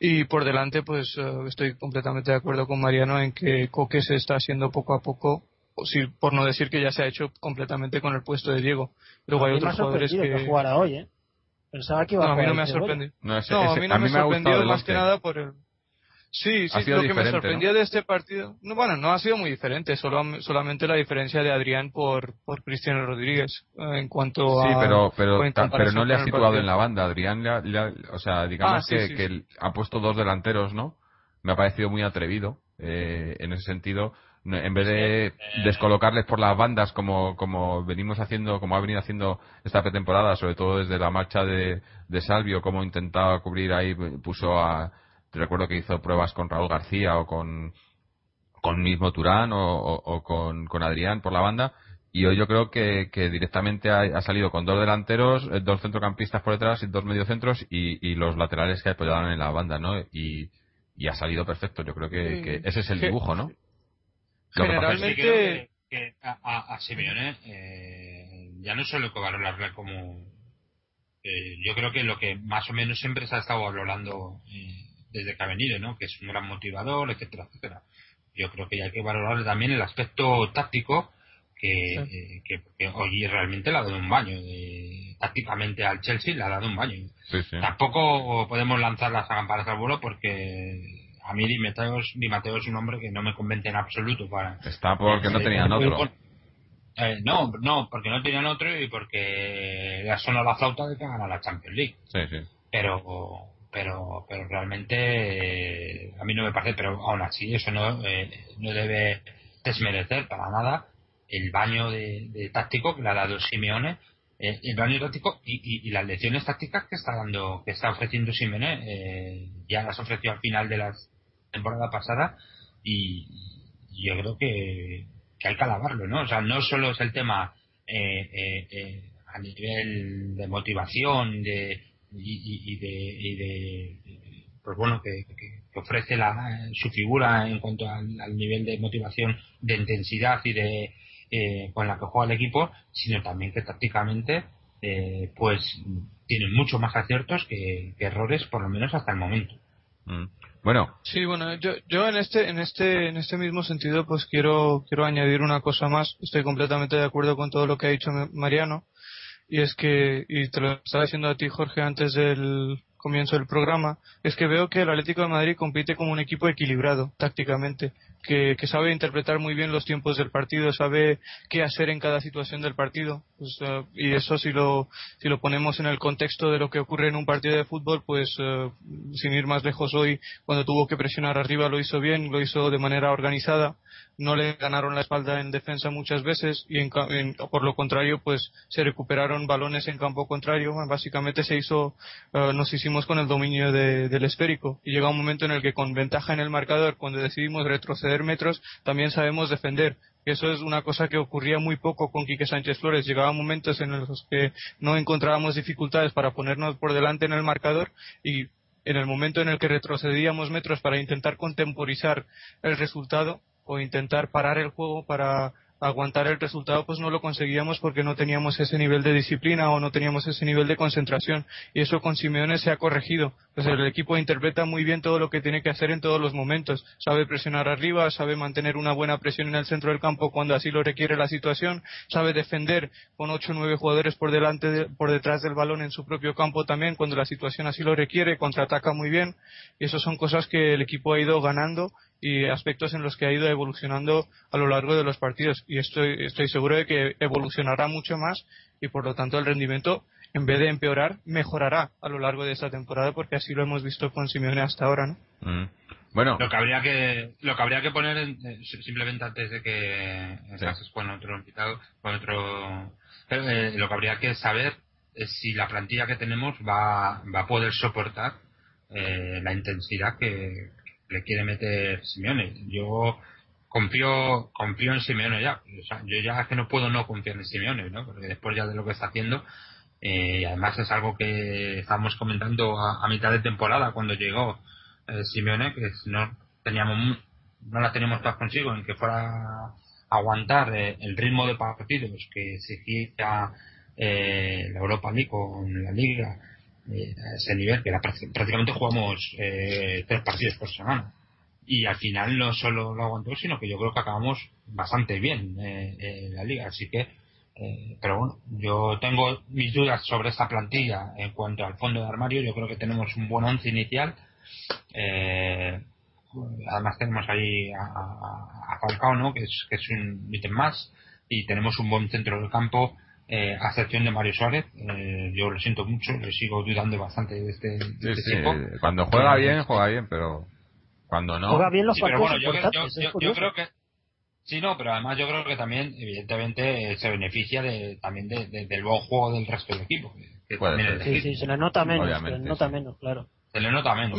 y por delante pues eh, estoy completamente de acuerdo con Mariano en que Coque se está haciendo poco a poco si, por no decir que ya se ha hecho completamente con el puesto de Diego luego a hay mí otros jugadores sorprendido que... que jugara hoy, ¿eh? Pensaba que iba no, a a mí jugar no me ha Cebolla. sorprendido No, ese- no, a mí no me, me ha el más que nada por el Sí, sí, Ha sido lo que me diferente, sorprendió de este partido, no, bueno, no ha sido muy diferente, solo, solamente la diferencia de Adrián por, por Cristiano Rodríguez eh, en cuanto a... Sí, pero, pero, pero no le ha situado en la banda. Adrián, le ha- le ha- o sea, digamos Ah, sí, que, sí, que sí. ha puesto dos delanteros, ¿no? Me ha parecido muy atrevido eh, en ese sentido. No- En vez de descolocarles por las bandas como, como venimos haciendo, como ha venido haciendo esta pretemporada, sobre todo desde la marcha de, de Salvio, como intentaba cubrir ahí, puso a, recuerdo que hizo pruebas con Raúl García o con, con mismo Turán o, o- o con, con Adrián por la banda y hoy yo creo que, que directamente ha, ha salido con dos delanteros, eh, dos centrocampistas por detrás y dos mediocentros y, y los laterales que apoyaban en la banda, ¿no? Y, y ha salido perfecto. Yo creo que, que ese es el dibujo, ¿no? Lo que pasa es- Sí, Generalmente- creo que, que a, a, a Simeone eh, ya no solo que valorarle como eh, yo creo que lo que más o menos siempre se ha estado valorando eh, desde que ha venido, ¿no? Que es un gran motivador, etcétera, etcétera. Yo creo que ya hay que valorarle también el aspecto táctico que, eh, que, que hoy realmente le ha dado un baño. eh, tácticamente al Chelsea le ha dado un baño. Sí, sí. Tampoco podemos lanzar las campanas al vuelo porque a mí Di Matteo, es- Di Matteo es un hombre que no me convence en absoluto para, Está porque no tenían otro. eh, no, no, porque no tenían otro y porque ya sonó la flauta de que gana la Champions League. Sí, sí. Pero, pero, pero realmente eh, a mí no me parece, pero aún así eso no, eh, no debe desmerecer para nada el baño de, de táctico que le ha dado Simeone, eh, el baño táctico y, y- y las lecciones tácticas que está dando, que está ofreciendo Simeone, eh, ya las ofreció al final de la temporada pasada y, yo creo que, que hay que alabarlo, ¿no? O sea, no solo es el tema eh, eh, eh, a nivel de motivación de, y, de, y de- pues bueno, que, que- ofrece la, su figura en cuanto al, nivel de motivación, de intensidad y de eh, con la que juega el equipo, sino también que tácticamente eh, pues tiene mucho más aciertos que, que errores, por lo menos hasta el momento. Mm. Bueno, Sí, bueno, yo, yo en este, en este, en este mismo sentido, pues quiero, quiero añadir una cosa más. Estoy completamente de acuerdo con todo lo que ha dicho Ma- Mariano. Y es que, y te lo estaba diciendo a ti, Jorge, antes del comienzo del programa, es que veo que el Atlético de Madrid compite como un equipo equilibrado, tácticamente, que, que sabe interpretar muy bien los tiempos del partido, sabe qué hacer en cada situación del partido. Pues, eh, y eso si lo, si lo ponemos en el contexto de lo que ocurre en un partido de fútbol, pues eh, sin ir más lejos hoy, cuando tuvo que presionar arriba lo hizo bien, lo hizo de manera organizada, no le ganaron la espalda en defensa muchas veces y en, en- por lo contrario pues se recuperaron balones en campo contrario, básicamente se hizo, eh, nos hicimos con el dominio de- del esférico y llega un momento en el que con ventaja en el marcador, cuando decidimos retroceder metros, también sabemos defender. Eso es una cosa que ocurría muy poco con Quique Sánchez Flores. Llegaban momentos en los que no encontrábamos dificultades para ponernos por delante en el marcador y en el momento en el que retrocedíamos metros para intentar contemporizar el resultado o intentar parar el juego para aguantar el resultado, pues no lo conseguíamos porque no teníamos ese nivel de disciplina o no teníamos ese nivel de concentración. Y eso con Simeone se ha corregido. Pues el equipo interpreta muy bien todo lo que tiene que hacer en todos los momentos. Sabe presionar arriba, sabe mantener una buena presión en el centro del campo cuando así lo requiere la situación, sabe defender con ocho o nueve jugadores por delante, de- por detrás del balón en su propio campo también cuando la situación así lo requiere, contraataca muy bien. Y eso son cosas que el equipo ha ido ganando y aspectos en los que ha ido evolucionando a lo largo de los partidos. Y estoy, estoy seguro de que evolucionará mucho más y por lo tanto el rendimiento, en vez de empeorar, mejorará a lo largo de esta temporada porque así lo hemos visto con Simeone hasta ahora, ¿no? mm. bueno, Lo que habría que lo que habría que poner en- eh, simplemente antes de que pases con otro invitado, con otro pero, eh, lo que habría que saber es si la plantilla que tenemos va, va a poder soportar eh, la intensidad que le quiere meter Simeone. Yo confío confío en Simeone ya. O sea, yo ya es que no puedo no confiar en Simeone, ¿no? Porque después ya de lo que está haciendo eh, y además es algo que estábamos comentando a, mitad de temporada cuando llegó eh, Simeone que no teníamos no la teníamos todas consigo en que fuera a aguantar eh, el ritmo de partidos que exigía eh, la Europa League con la Liga eh, a ese nivel que era práct- prácticamente jugamos eh, tres partidos por semana y al final no solo lo aguantó sino que yo creo que acabamos bastante bien eh, en la liga así que eh, pero bueno yo tengo mis dudas sobre esta plantilla en cuanto al fondo de armario yo creo que tenemos un buen once inicial eh, además tenemos ahí a, a, Falcao, ¿no? Que es, que es un ítem más. Y tenemos un buen centro del campo, eh, a excepción de Mario Suárez. Eh, yo lo siento mucho, le sigo dudando bastante de este, de este tipo. Cuando juega bien, juega bien, pero cuando no. Juega bien los sí, pero bueno, yo, yo, yo, creo que. Sí, no, pero además yo creo que también, evidentemente, se beneficia de, también de, del buen juego del resto del equipo. Que, sí, sí, se le nota menos, se le nota menos, claro. Se le nota menos.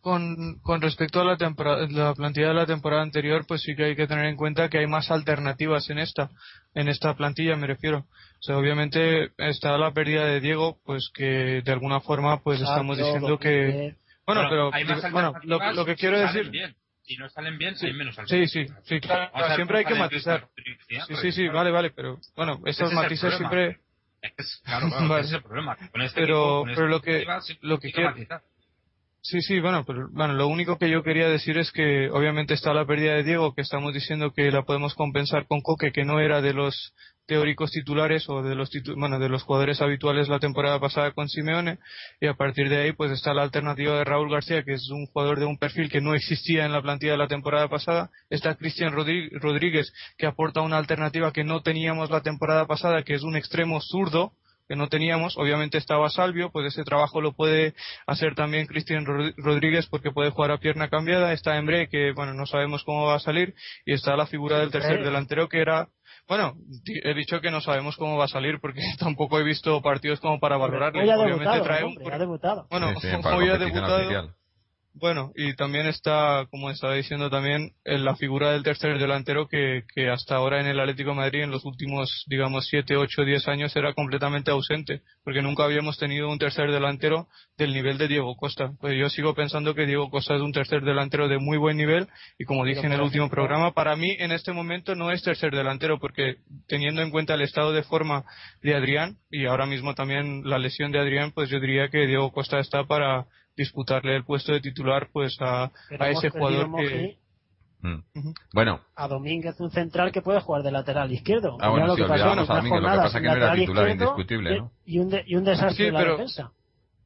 Con, con respecto a la, temporada, la plantilla de la temporada anterior, pues sí que hay que tener en cuenta que hay más alternativas en esta, en esta plantilla me refiero. O sea, obviamente está la pérdida de Diego, pues que de alguna forma pues estamos diciendo que... Bueno, pero, bueno, lo, que quiero decir... Si no salen bien, sí, hay menos Sí, sí, sí, claro, siempre hay que matizar. Sí, sí, sí, vale, vale, pero bueno, esos matices siempre... Es, claro, claro ese es el problema. Con este pero, equipo, pero lo que, lo que quiero... Sí, sí, bueno, pero bueno, lo único que yo quería decir es que obviamente está la pérdida de Diego, que estamos diciendo que la podemos compensar con Coque, que no era de los teóricos titulares o de los bueno, de los jugadores habituales la temporada pasada con Simeone y a partir de ahí pues está la alternativa de Raúl García que es un jugador de un perfil que no existía en la plantilla de la temporada pasada. Está Cristian Rodríguez que aporta una alternativa que no teníamos la temporada pasada que es un extremo zurdo que no teníamos. Obviamente estaba Salvio, pues ese trabajo lo puede hacer también Cristian Rodríguez porque puede jugar a pierna cambiada. Está Embre, que bueno, no sabemos cómo va a salir. Y está la figura del tercer delantero que era bueno, he dicho que no sabemos cómo va a salir porque tampoco he visto partidos como para valorarle. Obviamente trae un... Bueno, hoy ha debutado. Bueno, y también está, como estaba diciendo también, en la figura del tercer delantero que, que hasta ahora en el Atlético de Madrid en los últimos, digamos, 7, 8, 10 años era completamente ausente, porque nunca habíamos tenido un tercer delantero del nivel de Diego Costa. Pues yo sigo pensando que Diego Costa es un tercer delantero de muy buen nivel y como dije en el último programa, para mí en este momento no es tercer delantero porque teniendo en cuenta el estado de forma de Adrián y ahora mismo también la lesión de Adrián, pues yo diría que Diego Costa está para disputarle el puesto de titular pues a, a ese jugador que mm. Bueno. A Domínguez, un central que puede jugar de lateral izquierdo. Ah, bueno, sí, a Domínguez, lo que pasa es que no era titular indiscutible, ¿no? Y un, y un desastre sí, la defensa.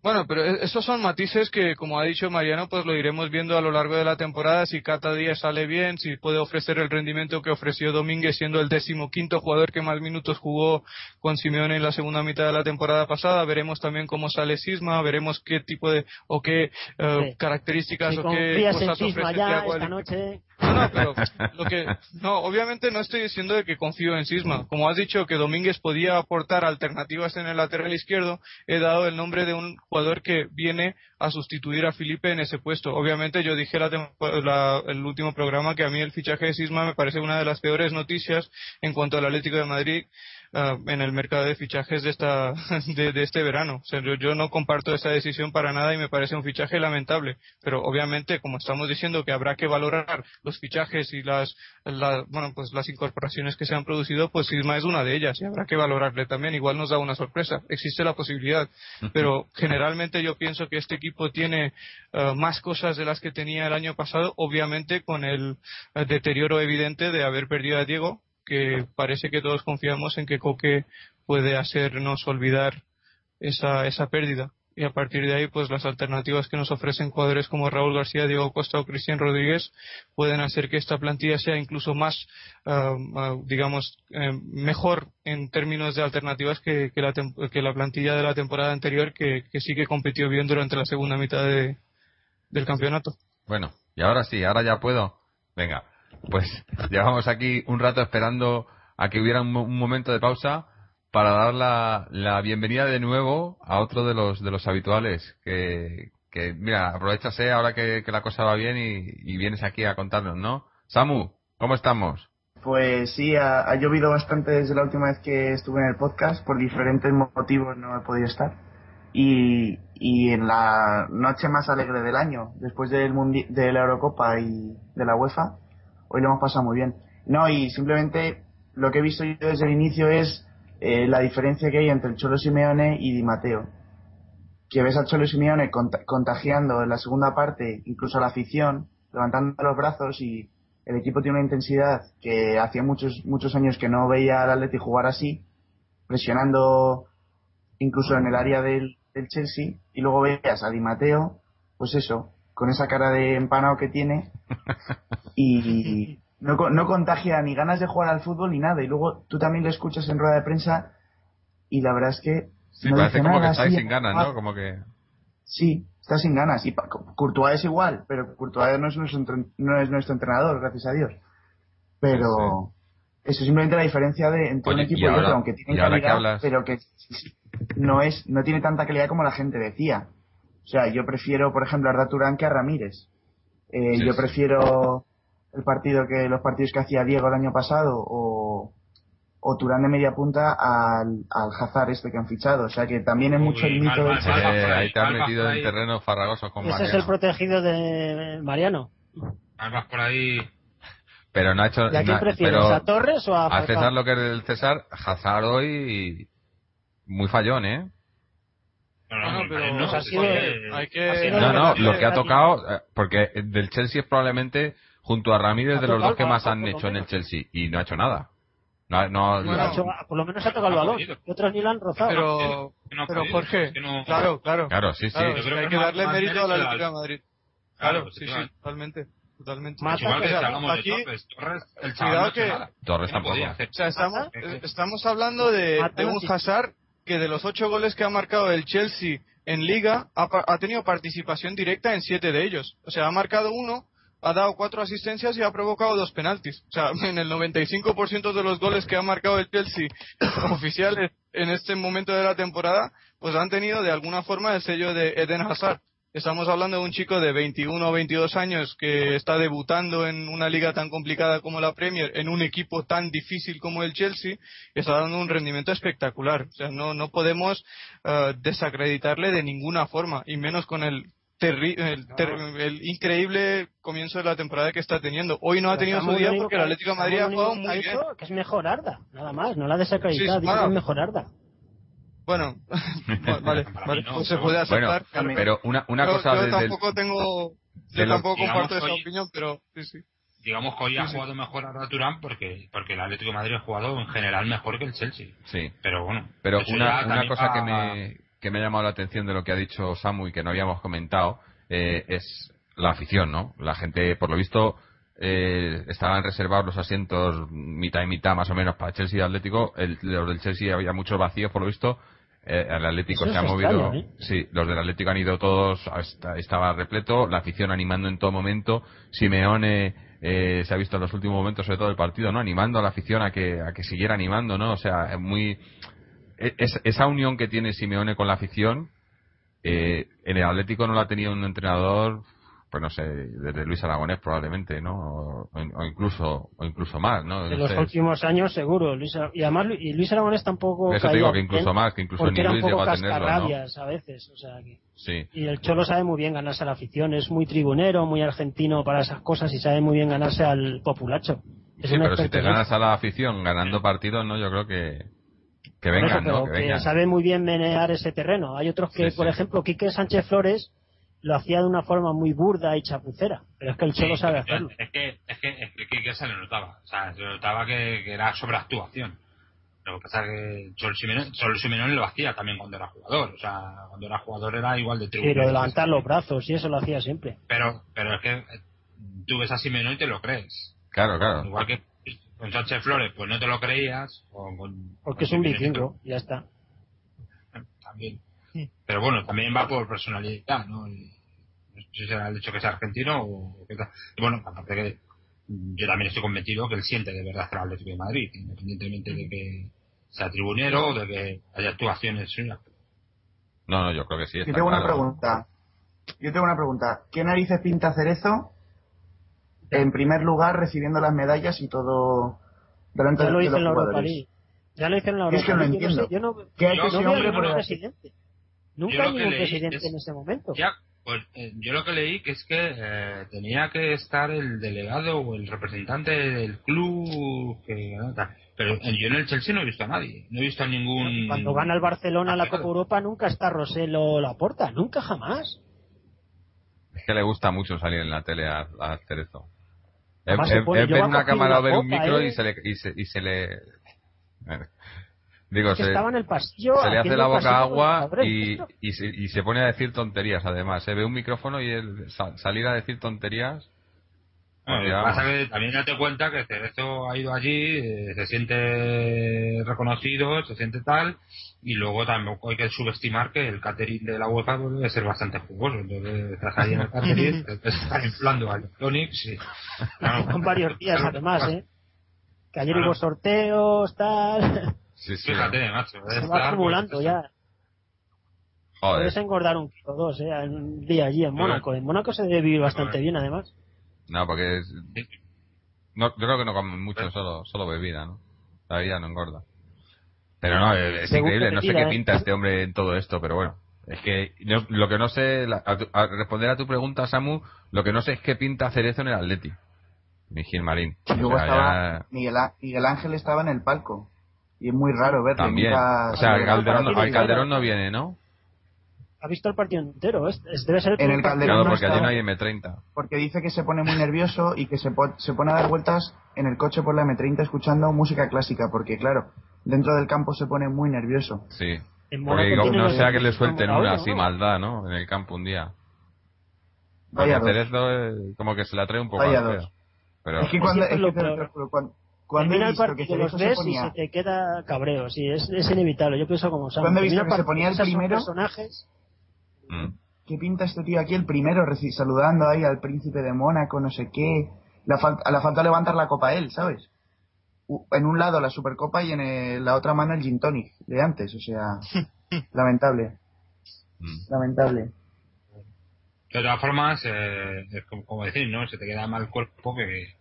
Bueno, pero e-, esos son matices que, como ha dicho Mariano, pues lo iremos viendo a lo largo de la temporada. Si cada día sale bien, si puede ofrecer el rendimiento que ofreció Domínguez, siendo el decimoquinto jugador que más minutos jugó con Simeone en la segunda mitad de la temporada pasada. Veremos también cómo sale Sisma, veremos qué tipo de o qué eh, características o qué cosas ofrece ya, esta noche. No, no, pero lo que no, obviamente no estoy diciendo de que confío en Sisma. Como has dicho que Domínguez podía aportar alternativas en el lateral izquierdo, he dado el nombre de un jugador que viene a sustituir a Felipe en ese puesto. Obviamente yo dije la, el último programa que a mí el fichaje de Sisma me parece una de las peores noticias en cuanto al Atlético de Madrid Ah, en el mercado de fichajes de esta de, este verano. O sea, yo, no comparto esa decisión para nada y me parece un fichaje lamentable. Pero obviamente, como estamos diciendo que habrá que valorar los fichajes y las bueno pues las incorporaciones que se han producido, pues Sisma es una de ellas y habrá que valorarle también. Igual nos da una sorpresa. Existe la posibilidad, pero generalmente yo pienso que este equipo tiene ah, más cosas de las que tenía el año pasado, obviamente con el ah, deterioro evidente de haber perdido a Diego que parece que todos confiamos en que Coque puede hacernos olvidar esa, esa pérdida. Y a partir de ahí, pues las alternativas que nos ofrecen jugadores como Raúl García, Diego Costa o Cristian Rodríguez pueden hacer que esta plantilla sea incluso más, ah, ah, digamos, eh, mejor en términos de alternativas que, que, la, que la plantilla de la temporada anterior, que, que sí que compitió bien durante la segunda mitad de, del campeonato. Bueno, y ahora sí, ahora ya puedo. Venga, pues llevamos aquí un rato esperando a que hubiera un, momento de pausa para dar la, la, bienvenida de nuevo a otro de los de los habituales que, que mira aprovechase ahora que, la cosa va bien y, vienes aquí a contarnos no Samu cómo estamos pues sí ha, llovido bastante desde la última vez que estuve en el podcast por diferentes motivos no he podido estar. Y, y en la noche más alegre del año después del de la Eurocopa y de la UEFA hoy lo hemos pasado muy bien. No, y simplemente lo que he visto yo desde el inicio es eh, la diferencia que hay entre el Cholo Simeone y Di Matteo. Que ves al Cholo Simeone contagiando en la segunda parte, incluso a la afición, levantando los brazos y el equipo tiene una intensidad que hacía muchos, muchos años que no veía al Atleti jugar así, presionando incluso en el área del, del Chelsea, y luego veías a Di Matteo, pues eso, con esa cara de empanado que tiene y no, no contagia ni ganas de jugar al fútbol ni nada. Y luego tú también lo escuchas en rueda de prensa y la verdad es que Sí, no parece como que sí, sin ganas, ¿no? Como que... Sí, está sin ganas. Y Courtois es igual, pero Courtois no es nuestro, no es nuestro entrenador, gracias a Dios. Pero eso es simplemente la diferencia de entre Oye, un equipo y y, ahora- otro, aunque tiene calidad, pero que no es no tiene tanta calidad como la gente decía. O sea, yo prefiero, por ejemplo, a Arda Turán que a Ramírez. Eh, Sí, yo prefiero el partido que los partidos que hacía Diego el año pasado o, o Turán de media punta al, al Hazard este que han fichado. O sea, que también es mucho el mito del Eh, ahí te has metido en terreno farragoso con Ese es Mariano. el protegido de Mariano. Vas por ahí. Pero no ha hecho... ¿Y a quién prefieres? ¿A Torres o a a Falcao? César lo que es del César, Hazard hoy... Muy fallón, ¿eh? No, no, no, pero no, hay que No, no, lo que ha tocado, eh, porque del Chelsea es probablemente, junto a Ramírez, de los dos que más han hecho en el. Chelsea, y no ha hecho nada. No, no, Bueno, hecho- por lo menos ha tocado el balón. Y otros ni lo han rozado. Pero, no pero Jorge, no- claro, claro. Claro, sí, sí. Claro, que hay que darle mérito a la al- de Madrid. Claro, Claro, sí, sí, totalmente. Totalmente. Más aquí- de Torres, Torres, el Cuidado no que-. Torres ¿Qué no tampoco. O sea, estamos, estamos hablando de, de un. Hazard que de los ocho goles que ha marcado el Chelsea en Liga ha, ha tenido participación directa en siete de ellos. O sea, ha marcado uno, ha dado cuatro asistencias y ha provocado dos penaltis. O sea, en el 95% de los goles que ha marcado el Chelsea oficiales en este momento de la temporada, pues han tenido de alguna forma el sello de Eden Hazard. Estamos hablando de un chico de 21 o 22 años que está debutando en una liga tan complicada como la Premier, en un equipo tan difícil como el Chelsea, está dando un rendimiento espectacular. O sea, no, no podemos eh, desacreditarle de ninguna forma, y menos con el, terri- el, ter- el increíble comienzo de la temporada que está teniendo. Hoy no ha tenido su día porque que el Atlético de Madrid ha jugado muy bien. que es mejor Arda, nada más, no la ha desacreditado, Sí, bueno. es mejor Arda. Bueno, vale, vale, no, pues se pero- puede aceptar. pero una, una yo, cosa yo tampoco tengo, yo tampoco comparto esa hoy- opinión, pero sí, sí. Digamos que hoy ha Sí, sí. jugado mejor a Turán porque, porque el Atlético de Madrid ha jugado en general mejor que el Chelsea. Sí. Pero bueno. Pero una, una cosa que me, que me ha llamado la atención de lo que ha dicho Samu y que no habíamos comentado eh, es la afición, ¿no? La gente, por lo visto, eh, estaban reservados los asientos mitad y mitad más o menos para Chelsea y Atlético. El, los del Chelsea había muchos vacíos, por lo visto. Eh, el Atlético Eso se ha movido. extraño, ¿eh? Sí, los del Atlético han ido todos, hasta- estaba repleto, la afición animando en todo momento. Simeone eh, se ha visto en los últimos momentos, sobre todo del partido, ¿no? Animando a la afición a que, a que siguiera animando, ¿no? O sea, muy. e- es- esa unión que tiene Simeone con la afición, eh, en el Atlético no la ha tenido un entrenador, pues no sé, desde Luis Aragonés probablemente, ¿no? O, o incluso, o incluso más, ¿no? De los últimos años, seguro. Luis, y además, y Luis Aragonés tampoco. Eso te digo que incluso bien, más, que incluso ni Luis llegó a tenerlo, ¿no? cascarrabias a veces. O sea, que- Sí. y el Cholo sabe muy bien ganarse a la afición. Es muy tribunero, muy argentino para esas cosas y sabe muy bien ganarse al populacho. Es Sí, pero si te ganas a la afición ganando partidos, ¿no? Yo creo que, que vengan, eso, ¿no? Que que vengan. sabe muy bien menear ese terreno. Hay otros que, Sí, por sí. ejemplo, Quique Sánchez Flores lo hacía de una forma muy burda y chapucera. Pero es que el Cholo Sí, sabe pero hacerlo. Es que, es que, es que, que se le notaba. O sea, se le notaba que, que era sobreactuación. Lo que pasa es que Cholo Simeone, Cholo Simeone lo hacía también cuando era jugador. O sea, cuando era jugador era igual de lo de levantar los brazos y eso lo hacía siempre. Pero, pero es que eh, tú ves a Simeone y te lo crees. Claro, claro. Igual que con Sánchez Flores, pues no te lo creías. O con, Porque es con un Simeone vikingo, ya está. También. Pero bueno, también va por personalidad, ¿no? Y no sé si será el hecho que sea argentino o qué tal. Y bueno, aparte que yo también estoy convencido que él siente de verdad el Atlético de Madrid, independientemente de que sea tribunero o de que haya actuaciones suyas. No, no, yo creo que sí. Yo está tengo una pregunta. Yo tengo una pregunta. ¿Qué narices pinta Cerezo en primer lugar recibiendo las medallas y todo delante Ya lo de los en la Europa jugadores? League. Ya lo hice en la Es Europa que no. Yo entiendo. yo no, ¿Qué ha hecho Yo no no hombre veo por ningún el- presidente. Yo Nunca hay ningún presidente es- en ese momento. Ya, pues eh, yo lo que leí que es que eh, tenía que estar el delegado o el representante del club, que, pero yo en el Chelsea no he visto a nadie, no he visto a ningún... Cuando gana el Barcelona la Claro. Copa Europa nunca está Roselo Laporta, nunca jamás. Es que le gusta mucho salir en la tele a, a Cerezo. Es, Además se es- ver una cámara o la ver un micro ¿eh? y se le... Y se, y se le... Digo, que se, estaba en el pasillo. se le hace la boca agua y, y, se, y se pone a decir tonterías, además. Se ve un micrófono y él sa- salir a decir tonterías. Bueno, lo que Ya. pasa que también date cuenta que Cerezo ha ido allí, eh, se siente reconocido, se siente tal, y luego tampoco hay que subestimar que el catering de la UEFA pues, debe ser bastante jugoso. Entonces estás ahí en el catering, te estás inflando a Electronics y... claro, Con varios días, además, ¿eh? Que ayer Claro. hubo sorteos, tal. Sí, sí. Fíjate, macho. debe Se va acumulando pues, ya. Joder. Puedes engordar un kilo o dos, ¿eh? En un día allí en Mónaco. En Mónaco se debe vivir bastante bien, además. No, porque es- no, yo creo que no comen mucho, solo, solo bebida, ¿no? La bebida no engorda. Pero no, es, Según increíble, no sé qué ¿eh? pinta este hombre en todo esto, pero bueno. Es que no- lo que no sé, la- a, tu- a responder a tu pregunta, Samu, lo que no sé es qué pinta Cerezo en el Atleti. Luego O sea, estaba ya- Miguel, Á- Miguel Ángel estaba en el palco. Y es muy raro verlo. También. nunca O sea, Calderón, no- Calderón no viene, ¿no? Ha visto el partido entero. Es, es- debe ser el En el Calderón Claro, no porque allí no hay M30. porque dice que se pone muy nervioso y que se, po- se pone a dar vueltas en el coche por la M30 escuchando música clásica, porque claro, dentro del campo se pone muy nervioso. Sí. Porque no sea que le suelten una ahora, así ¿no? maldad, ¿no? En el campo un día. Vaya Porque dos. Cerezo eh, como que se la trae un poco Vaya dos. Pero Es que cuando, Siempre es lo que te- peor. te juro, cuando, cuando he visto que Cerezo se ves y ponía, se te queda cabreo. Sí, es, es inevitable. Yo pienso como. Cuando he visto que se ponía el primero- personajes. mm, ¿qué pinta este tío aquí el primero saludando ahí al príncipe de Mónaco, no sé qué? La a la falta levantar la copa a él, ¿sabes? En un lado la supercopa y en el- la otra mano el gin tonic de antes, o sea, lamentable, mm. lamentable. De todas formas, eh, es como, como decir, ¿no? Se te queda mal el cuerpo que,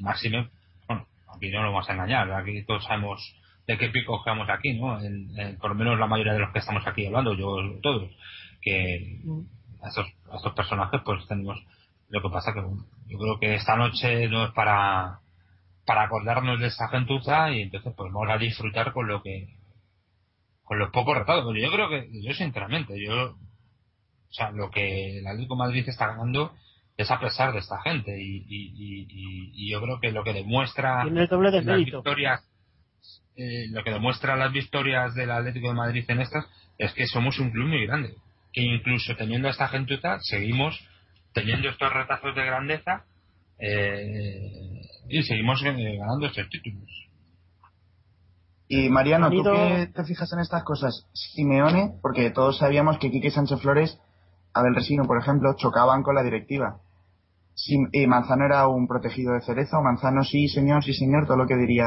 máxime, bueno, aquí no lo vamos a engañar, aquí todos sabemos de qué pico cogemos aquí, ¿no? En- en- por lo menos la mayoría de los que estamos aquí hablando, yo todos, que a estos, a estos personajes pues tenemos lo que pasa que bueno, yo creo que esta noche no es para para acordarnos de esa gentuza y entonces pues vamos a disfrutar con lo que con los pocos retados Pero yo creo que yo sinceramente yo o sea, lo que el Atlético de Madrid está ganando es a pesar de esta gente. Y, y, y, y- y yo creo que lo que demuestra Tiene el doble de las victorias eh, lo que demuestra las victorias del Atlético de Madrid en estas es que somos un club muy grande. Que incluso teniendo a esta gentuza seguimos teniendo estos retazos de grandeza eh, y seguimos eh, ganando estos títulos. Y Mariano, ¿tú qué te fijas en estas cosas? Simeone, porque todos sabíamos que Quique Sánchez Flores, Abel Resino, por ejemplo, chocaban con la directiva. Sim- y Manzano era un protegido de Cerezo, Manzano sí, señor, sí, señor, todo lo que diría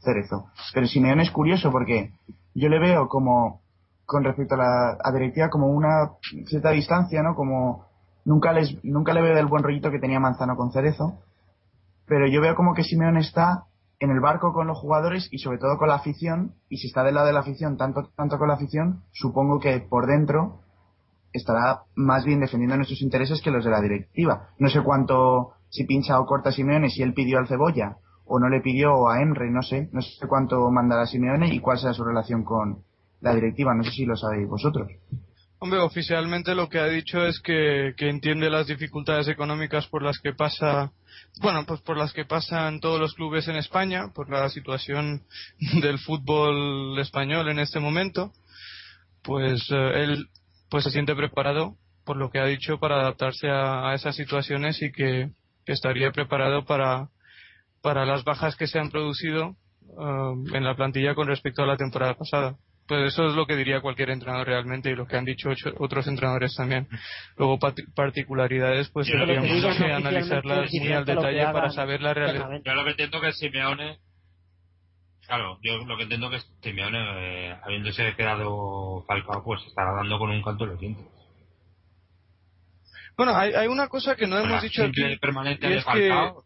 Cerezo. Pero Simeone es curioso porque yo le veo como, con respecto a la directiva, como una cierta distancia, ¿no? Como nunca les, nunca le veo del buen rollito que tenía Manzano con Cerezo, pero yo veo como que Simeone está en el barco con los jugadores y sobre todo con la afición, y si está del lado de la afición, tanto, tanto con la afición, supongo que por dentro estará más bien defendiendo nuestros intereses que los de la directiva. No sé cuánto, si pincha o corta Simeone, si él pidió al Cebolla o no le pidió a Emre, no sé, no sé cuánto mandará Simeone y cuál será su relación con la directiva, no sé si lo sabéis vosotros. Hombre, oficialmente lo que ha dicho es que, que entiende las dificultades económicas por las que pasa, bueno, pues por las que pasan todos los clubes en España, por la situación del fútbol español en este momento, pues eh, él pues se siente preparado, por lo que ha dicho, para adaptarse a, a esas situaciones y que, que estaría preparado para, para las bajas que se han producido eh, en la plantilla con respecto a la temporada pasada. Pues eso es lo que diría cualquier entrenador realmente y lo que han dicho ocho- otros entrenadores también. Luego pat- particularidades pues que tendríamos que analizarlas muy al detalle para saber la realidad. Yo lo que entiendo que Simeone, claro, yo lo que entiendo que Simeone, eh, habiéndose quedado Falcao, pues estará dando con un canto en los dientes. Bueno, hay, hay una cosa que no hemos la dicho aquí. permanencia y de es que- Falcao,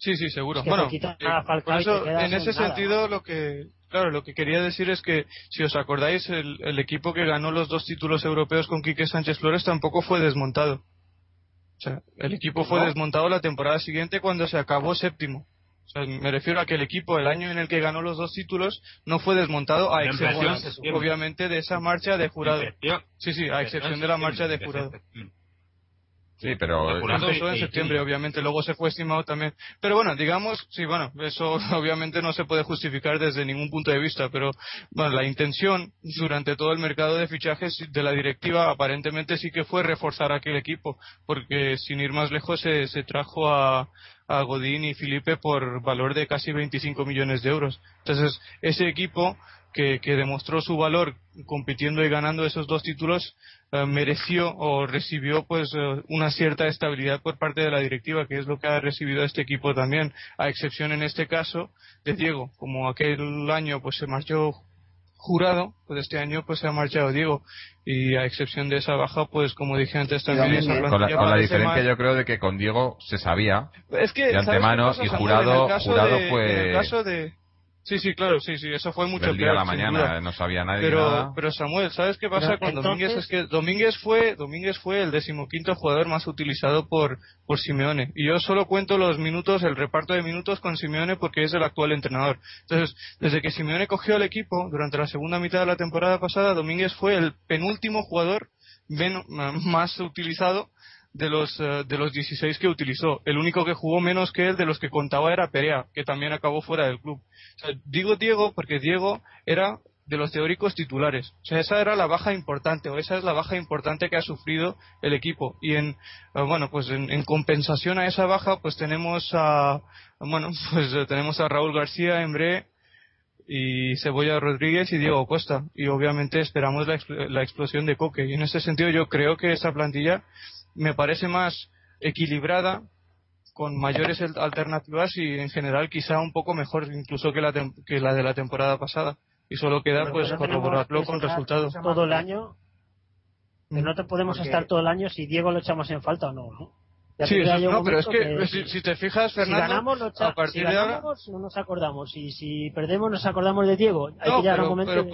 Sí, sí, seguro. Es que bueno, eh, eso, en ese nada. sentido, lo que, claro, lo que quería decir es que, si os acordáis, el, el equipo que ganó los dos títulos europeos con Quique Sánchez Flores tampoco fue desmontado. O sea, el equipo fue desmontado la temporada siguiente cuando se acabó séptimo. O sea, me refiero a que el equipo, el año en el que ganó los dos títulos, no fue desmontado, a excepción, obviamente, de esa marcha de jurado. Sí, sí, a excepción de la marcha de jurado. Sí, pero empezó en septiembre, obviamente, luego se fue estimado también. Pero bueno, digamos, sí, bueno, eso obviamente no se puede justificar desde ningún punto de vista, pero bueno, la intención durante todo el mercado de fichajes de la directiva aparentemente sí que fue reforzar aquel equipo, porque sin ir más lejos se, se trajo a, a Godín y Felipe por valor de casi 25 millones de euros. Entonces, ese equipo que, que demostró su valor compitiendo y ganando esos dos títulos eh, mereció o recibió pues eh, una cierta estabilidad por parte de la directiva que es lo que ha recibido este equipo también a excepción en este caso de Diego. Como aquel año pues se marchó jurado, pues este año pues se ha marchado Diego. Y a excepción de esa baja pues como dije antes también esa con la, con la diferencia yo creo de que con Diego se sabía es que, de antemano y jurado jurado fue caso de Sí, sí, claro, sí, sí, eso fue mucho Del día a la mañana no sabía nadie pero, nada. Pero Samuel, ¿sabes qué pasa con Domínguez? Es que Domínguez fue, Domínguez fue el decimoquinto jugador más utilizado por, por Simeone. Y yo solo cuento los minutos, el reparto de minutos con Simeone porque es el actual entrenador. Entonces, desde que Simeone cogió el equipo, durante la segunda mitad de la temporada pasada, Domínguez fue el penúltimo jugador más utilizado de los, eh, de los 16 que utilizó. El único que jugó menos que él de los que contaba era Perea, que también acabó fuera del club. digo Diego porque Diego era de los teóricos titulares. O sea, esa era la baja importante, o esa es la baja importante que ha sufrido el equipo. Y en, eh, bueno, pues en, compensación a esa baja, pues tenemos a, bueno, pues tenemos a Raúl García, Embre, y Cebolla Rodríguez y Diego Costa. Y obviamente esperamos la, la explosión de Coque. Y en ese sentido yo creo que esa plantilla me parece más equilibrada, con mayores alternativas y en general quizá un poco mejor incluso que la, que la de la temporada pasada. Y solo queda pues corroborarlo con resultados. Todo el año. Mm. no te podemos estar todo el año si Diego lo echamos en falta o no, ¿no? sí, no, pero es que, si, te fijas, Fernando, si ganamos, a partir de ahora... no nos acordamos. Y si perdemos, nos acordamos de Diego. Hay que llegar un momento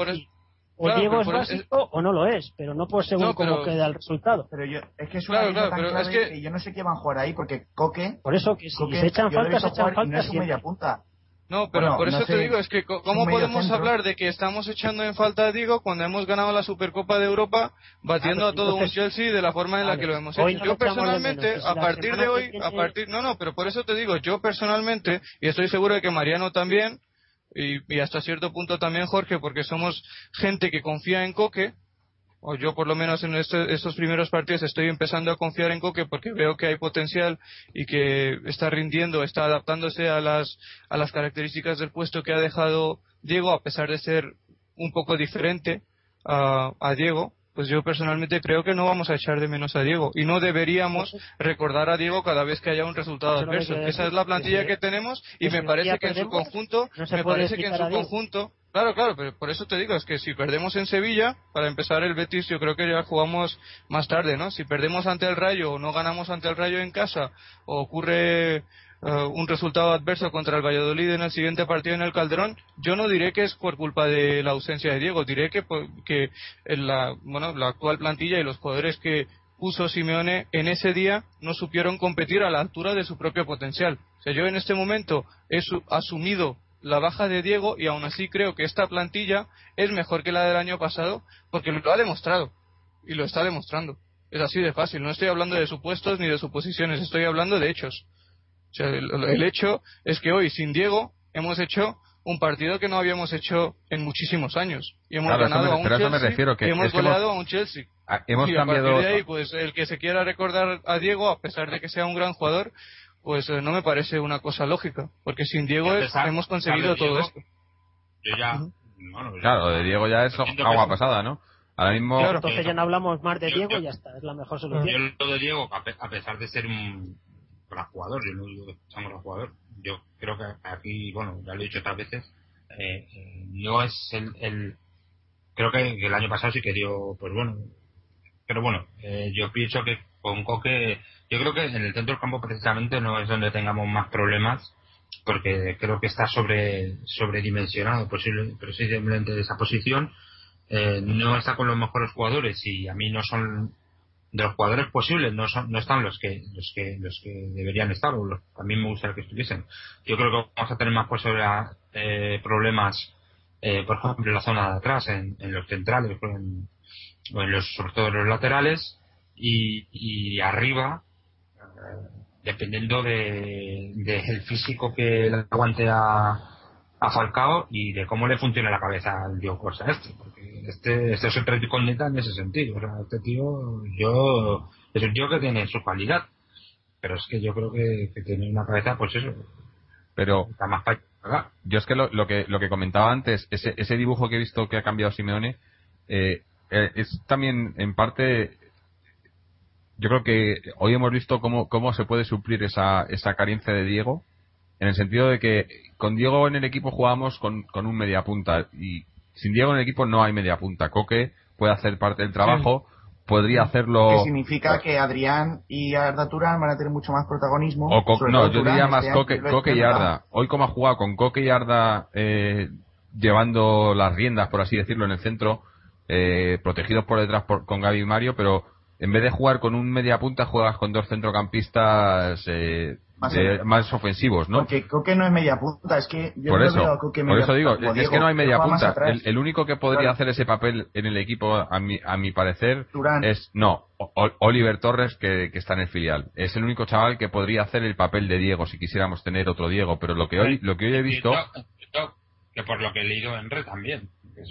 o Diego es básico o no lo es, pero no por según cómo queda el resultado. Pero yo, es que es una claro, tan clave que... yo no sé qué van a jugar ahí, porque Coque... Por eso que si se echan falta, se echan falta no es media punta. No, pero por eso te digo, es que ¿cómo podemos hablar de que estamos echando en falta a Diego cuando hemos ganado la Supercopa de Europa batiendo a todo un Chelsea de la forma en la que lo hemos hecho? yo personalmente, a partir de hoy, a partir... No, no, pero por eso te digo, yo personalmente, y estoy seguro de que Mariano también, y, hasta cierto punto también Jorge, porque somos gente que confía en Coque, o yo por lo menos en este, estos primeros partidos estoy empezando a confiar en Coque porque veo que hay potencial y que está rindiendo, está adaptándose a las, a las características del puesto que ha dejado Diego, a pesar de ser un poco diferente a, a Diego pues yo personalmente creo que no vamos a echar de menos a Diego y no deberíamos recordar a Diego cada vez que haya un resultado adverso. Esa es la plantilla que tenemos y me parece que en su conjunto, me parece que en su conjunto, claro, claro, pero por eso te digo es que si perdemos en Sevilla, para empezar el Betis yo creo que ya jugamos más tarde, ¿no? Si perdemos ante el Rayo o no ganamos ante el Rayo en casa o ocurre eh, un resultado adverso contra el Valladolid en el siguiente partido en el Calderón, yo no diré que es por culpa de la ausencia de Diego, diré que, que la, bueno, la actual plantilla y los jugadores que puso Simeone en ese día no supieron competir a la altura de su propio potencial. O sea, yo en este momento he asumido la baja de Diego y aún así creo que esta plantilla es mejor que la del año pasado porque lo ha demostrado y lo está demostrando. Es así de fácil. No estoy hablando de supuestos ni de suposiciones, estoy hablando de hechos el, hecho es que hoy, sin Diego, hemos hecho un partido que no habíamos hecho en muchísimos años. Y hemos ganado a un Chelsea. y hemos goleado a un Chelsea. hemos y a cambiado... de ahí, pues el que se quiera recordar a Diego, a pesar de que sea un gran jugador, pues eh, no me parece una cosa lógica. Porque sin Diego hemos conseguido todo esto. Yo ya... claro, de Diego ya es agua pasada, ¿no? Ahora mismo... entonces ya no hablamos más de Diego y ya está, es la mejor solución. Yo lo de Diego, a pesar de ser un gran jugador, yo no digo que un gran jugador, yo creo que aquí, bueno, ya lo he dicho otras veces, eh, eh, no es el, el creo que, el año pasado sí que dio, pues bueno, pero bueno, eh, yo pienso que con Coque, yo creo que en el centro del campo precisamente no es donde tengamos más problemas, porque creo que está sobre sobredimensionado posible, posiblemente de esa posición, eh, no está con los mejores jugadores y a mí no son de los jugadores posibles no son, no están los que los que los que deberían estar o los, también me gustaría que estuviesen. Yo creo que vamos a tener más eh, problemas eh, por ejemplo en la zona de atrás en, los centrales o en los sobre todo en los laterales y, y arriba dependiendo de, el físico que le aguante a, a Falcao y de cómo le funciona la cabeza al Diego Costa este, este, este es otro neta en ese sentido. O sea, este tío, yo, es un tío que tiene su calidad, pero es que yo creo que, que tiene una cabeza, pues eso, Pero está más para yo es que lo, lo que lo que comentaba antes, ese, ese dibujo que he visto que ha cambiado Simeone, eh, eh, es también en parte. Yo creo que hoy hemos visto cómo, cómo se puede suplir esa, esa carencia de Diego, en el sentido de que con Diego en el equipo jugábamos con, con un media punta y sin Diego en el equipo no hay media punta. Coque puede hacer parte del trabajo, podría hacerlo. Que significa que Adrián y Arda Turán van a tener mucho más protagonismo. O Co- no, yo Turán, diría más Coque, Coque y Arda. Hoy como ha jugado con Coque y Arda eh, llevando las riendas, por así decirlo, en el centro, eh, protegidos por detrás por- con Gaby y Mario, pero en vez de jugar con un media punta, juegas con dos centrocampistas eh, Más de- o- más ofensivos, ¿no? Porque Coque no es media punta, es que yo por no eso, veo a Coque por media eso digo, punta es Diego, que no hay media punta. El, el único que podría Claro. hacer ese papel en el equipo, a mi, a mi parecer, es no O- Oliver Torres que, que está en el filial. Es el único chaval que podría hacer el papel de Diego si quisiéramos tener otro Diego. Pero lo que hoy, lo que hoy he visto, que por lo que he leído en red también,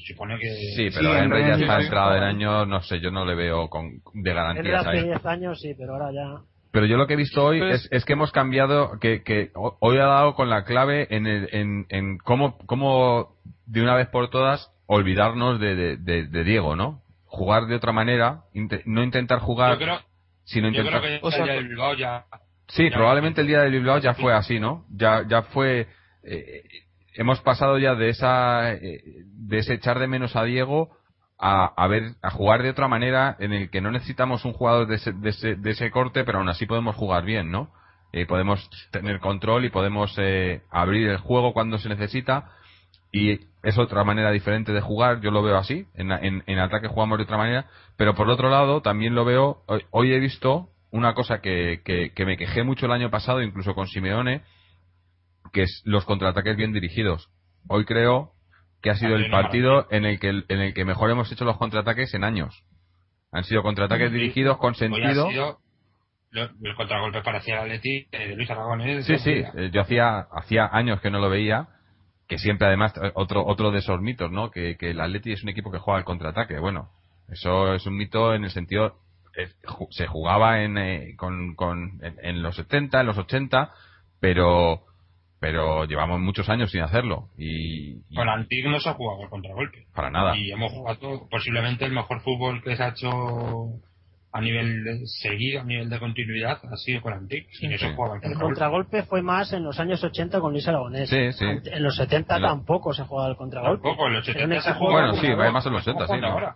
supone que... sí, pero Sí, en Henry ya está entrada del año, no sé, yo no le veo con, de garantías hace ahí. 10 años sí, pero ahora ya. Pero yo lo que he visto hoy Pues- es, es que hemos cambiado, que, que ho- hoy ha dado con la clave en, el- en, en cómo, cómo de una vez por todas olvidarnos de, de, de- de Diego, ¿no? Jugar de otra manera, no intentar jugar, Yo creo, sino yo intentar... creo que O sea, el día del Bilbao ya... Sí, ya- probablemente el día del Bilbao ya fue así, ¿no? Ya, ya fue. eh, hemos pasado ya de esa, eh, de ese echar de menos a Diego a, a ver, a jugar de otra manera en el que no necesitamos un jugador de ese, de ese, de ese corte, pero aún así podemos jugar bien, ¿no? Eh, podemos tener control y podemos eh, abrir el juego cuando se necesita y es otra manera diferente de jugar, yo lo veo así, en, en, en ataque jugamos de otra manera, pero por otro lado también lo veo, hoy, he visto una cosa que, que, que me quejé mucho el año pasado, incluso con Simeone, que es los contraataques bien dirigidos. Hoy creo que ha sido el partido en el que en el que mejor hemos hecho los contraataques en años. Han sido contraataques Sí. dirigidos con sentido. sido- lo- el contragolpe parecía el Atleti eh, de Luis Aragonés. Sí, sí, eh, yo hacía hacía años que no lo veía, que siempre además eh, otro otro de esos mitos, ¿no? Que, que el Atleti es un equipo que juega al contraataque. Bueno, eso es un mito en el sentido eh, ju- se jugaba en eh, con, con en, en los 70, en los 80, pero pero llevamos muchos años sin hacerlo y, y Con Antic no se ha jugado al contragolpe. para nada. Y hemos jugado posiblemente el mejor fútbol que se ha hecho a nivel de- seguido, a nivel de continuidad, ha sido con Antic. y no se Sí. jugaba El contragolpe. contragolpe fue más en los años 80 con Luis Aragonés. Sí, sí. En los 70 En la- tampoco se jugaba el contragolpe. Tampoco, en los Era un 80 se jugaba Bueno, sí, va más en los como 80, sí, ¿no? ahora.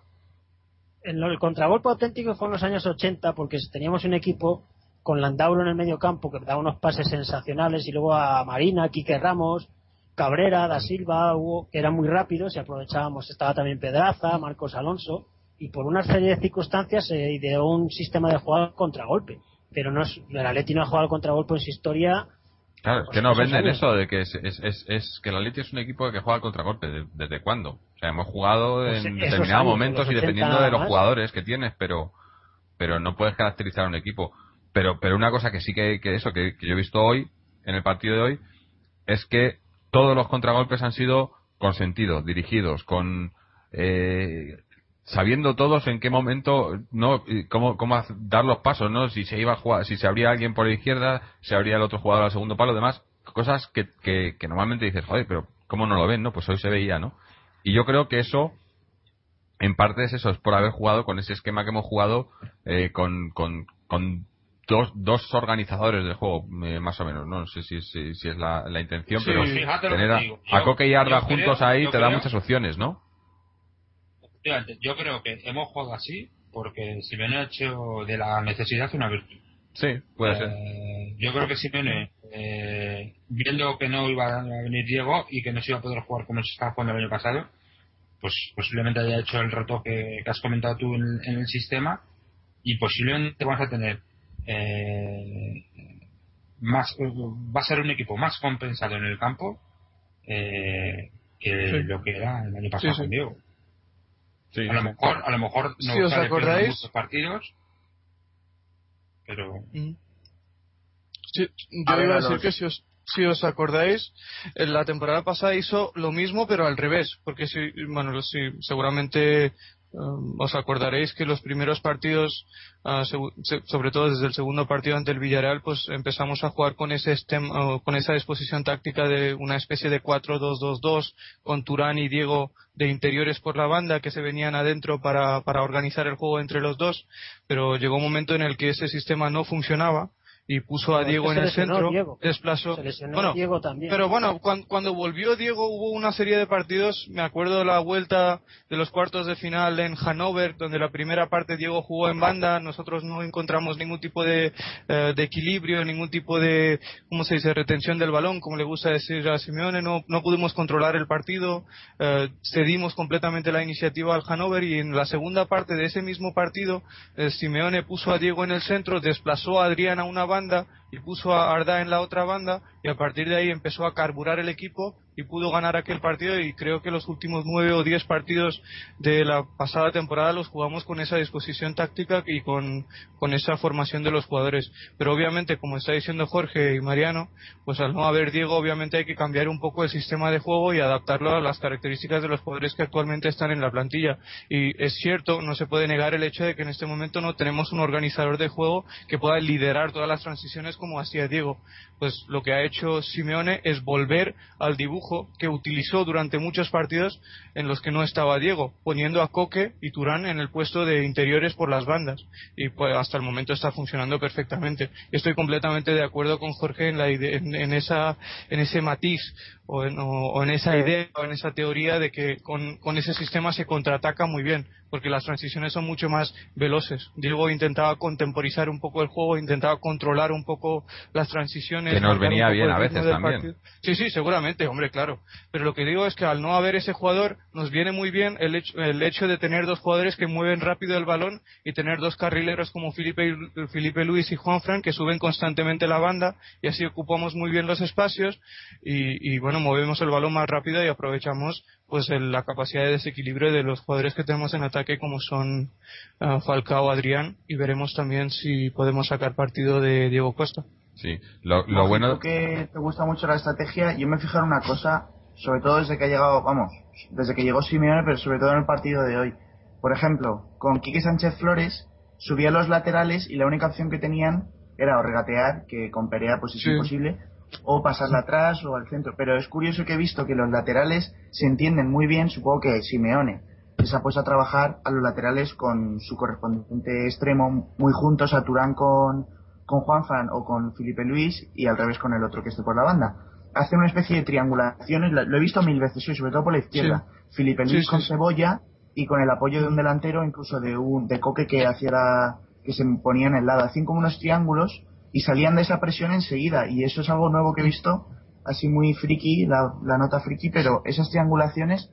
En lo- el contragolpe auténtico fue en los años 80 porque teníamos un equipo con Landauro en el medio campo que daba unos pases sensacionales y luego a Marina, Quique Ramos, Cabrera, Da Silva, Hugo, que eran muy rápidos y aprovechábamos, estaba también Pedraza, Marcos Alonso y por una serie de circunstancias se ideó un sistema de jugar contragolpe. Pero no es, el Atleti no ha jugado al contragolpe en su historia Claro, es Pues que nos esos venden eso de que es, es, es, es que el Atleti es un equipo que juega al contragolpe. ¿De- ¿Desde cuándo? O sea, hemos jugado Pues en determinados momentos y 80 dependiendo de los jugadores que tienes, pero pero no puedes caracterizar a un equipo. Pero pero una cosa que sí que, que eso, que, que yo he visto hoy, en el partido de hoy, es que todos los contragolpes han sido con sentido, dirigidos, con... Eh, sabiendo todos en qué momento no cómo, cómo dar los pasos no si se iba a jugar si se abría alguien por la izquierda se abría el otro jugador al segundo palo demás cosas que, que, que normalmente dices joder pero cómo no lo ven no pues hoy se veía no y yo creo que eso en parte es eso es por haber jugado con ese esquema que hemos jugado eh, con, con, con dos, dos organizadores del juego eh, más o menos no sé si, si, si es la, la intención Sí, pero tener a, digo. a Yo- Coque y Arda yo creo- juntos ahí yo te da muchas opciones no Yo creo que hemos jugado así porque Simeone ha hecho de la necesidad una virtud. sí puede ser Eh, yo creo que Simeone, eh, viendo que no iba a venir Diego y que no se iba a poder jugar como se estaba jugando el año pasado, pues posiblemente haya hecho el reto que, que has comentado tú en, en el sistema y posiblemente vamos a tener eh, más va a ser un equipo más compensado en el campo eh, que Sí. lo que era el año pasado Sí, sí. con Diego. A lo mejor, a lo mejor no Si os acordáis- muchos partidos, pero Mm. Yo iba a decir que si os, si os acordáis, en la temporada pasada hizo lo mismo, pero al revés, porque si, bueno, si, seguramente Um, os acordaréis que los primeros partidos, uh, sobre todo desde el segundo partido ante el Villarreal, pues empezamos a jugar con ese con esa disposición táctica de una especie de 4-2-2-2 con Turán y Diego de interiores por la banda que se venían adentro para, para organizar el juego entre los dos, pero llegó un momento en el que ese sistema no funcionaba y puso a Diego en el centro, desplazó. bueno, Diego también. Pero bueno, cuando, volvió Diego hubo una serie de partidos, me acuerdo la vuelta de los cuartos de final en Hannover, donde la primera parte Diego jugó en banda, nosotros no encontramos ningún tipo de, eh, de equilibrio, ningún tipo de, ¿cómo se dice?, retención del balón, como le gusta decir a Simeone, no, no pudimos controlar el partido, eh, cedimos completamente la iniciativa al Hannover y en la segunda parte de ese mismo partido, eh, Simeone puso a Diego en el centro, desplazó a Adrián a una banda, y puso a Arda en la otra banda y a partir de ahí empezó a carburar el equipo y pudo ganar aquel partido y creo que los últimos nueve o diez partidos de la pasada temporada los jugamos con esa disposición táctica y con, con esa formación de los jugadores. Pero obviamente, como está diciendo Jorge y Mariano, pues al no haber Diego, obviamente hay que cambiar un poco el sistema de juego y adaptarlo a las características de los jugadores que actualmente están en la plantilla. Y es cierto, no se puede negar el hecho de que en este momento no tenemos un organizador de juego que pueda liderar todas las transiciones como hacía Diego. Pues lo que ha hecho Simeone es volver al dibujo que utilizó durante muchos partidos en los que no estaba Diego, poniendo a Coque y Turán en el puesto de interiores por las bandas. Y pues hasta el momento está funcionando perfectamente. Estoy completamente de acuerdo con Jorge en, la en, esa, en ese matiz o en, esa idea o en esa teoría de que con, con ese sistema se contraataca muy bien porque las transiciones son mucho más veloces. Diego intentaba contemporizar un poco el juego, intentaba controlar un poco las transiciones. Que nos venía bien a veces también. Sí, sí, seguramente, hombre, claro. Pero lo que digo es que al no haber ese jugador, nos viene muy bien el hecho, el hecho de tener dos jugadores que mueven rápido el balón y tener dos carrileros como Felipe, Felipe Luis y Juan Frank que suben constantemente la banda y así ocupamos muy bien los espacios y, y bueno, movemos el balón más rápido y aprovechamos pues la capacidad de desequilibrio de los jugadores que tenemos en ataque como son uh, Falcao, Adrián y veremos también si podemos sacar partido de Diego Costa. Sí, lo, lo bueno que te gusta mucho la estrategia. Yo me fijo en una cosa, sobre todo desde que ha llegado, vamos, desde que llegó Simeone, pero sobre todo en el partido de hoy. Por ejemplo, con Quique Sánchez Flores subía los laterales y la única opción que tenían era o regatear, que con Perea pues es imposible, o pasarla atrás o al centro. Pero es curioso que he visto que los laterales se entienden muy bien, supongo que Simeone se ha puesto a trabajar a los laterales con su correspondiente extremo muy juntos a Turán con, con Juanfran o con Felipe Luis y al revés con el otro que esté por la banda. Hace una especie de triangulaciones, lo he visto mil veces hoy, sobre todo por la izquierda. Felipe Luis con Cebolla y con el apoyo de un delantero, incluso de un de Coque que hacía que se ponía en el lado. Hacían como unos triángulos y salían de esa presión enseguida. Y eso es algo nuevo que he visto, así muy friki, la, nota friki, pero esas triangulaciones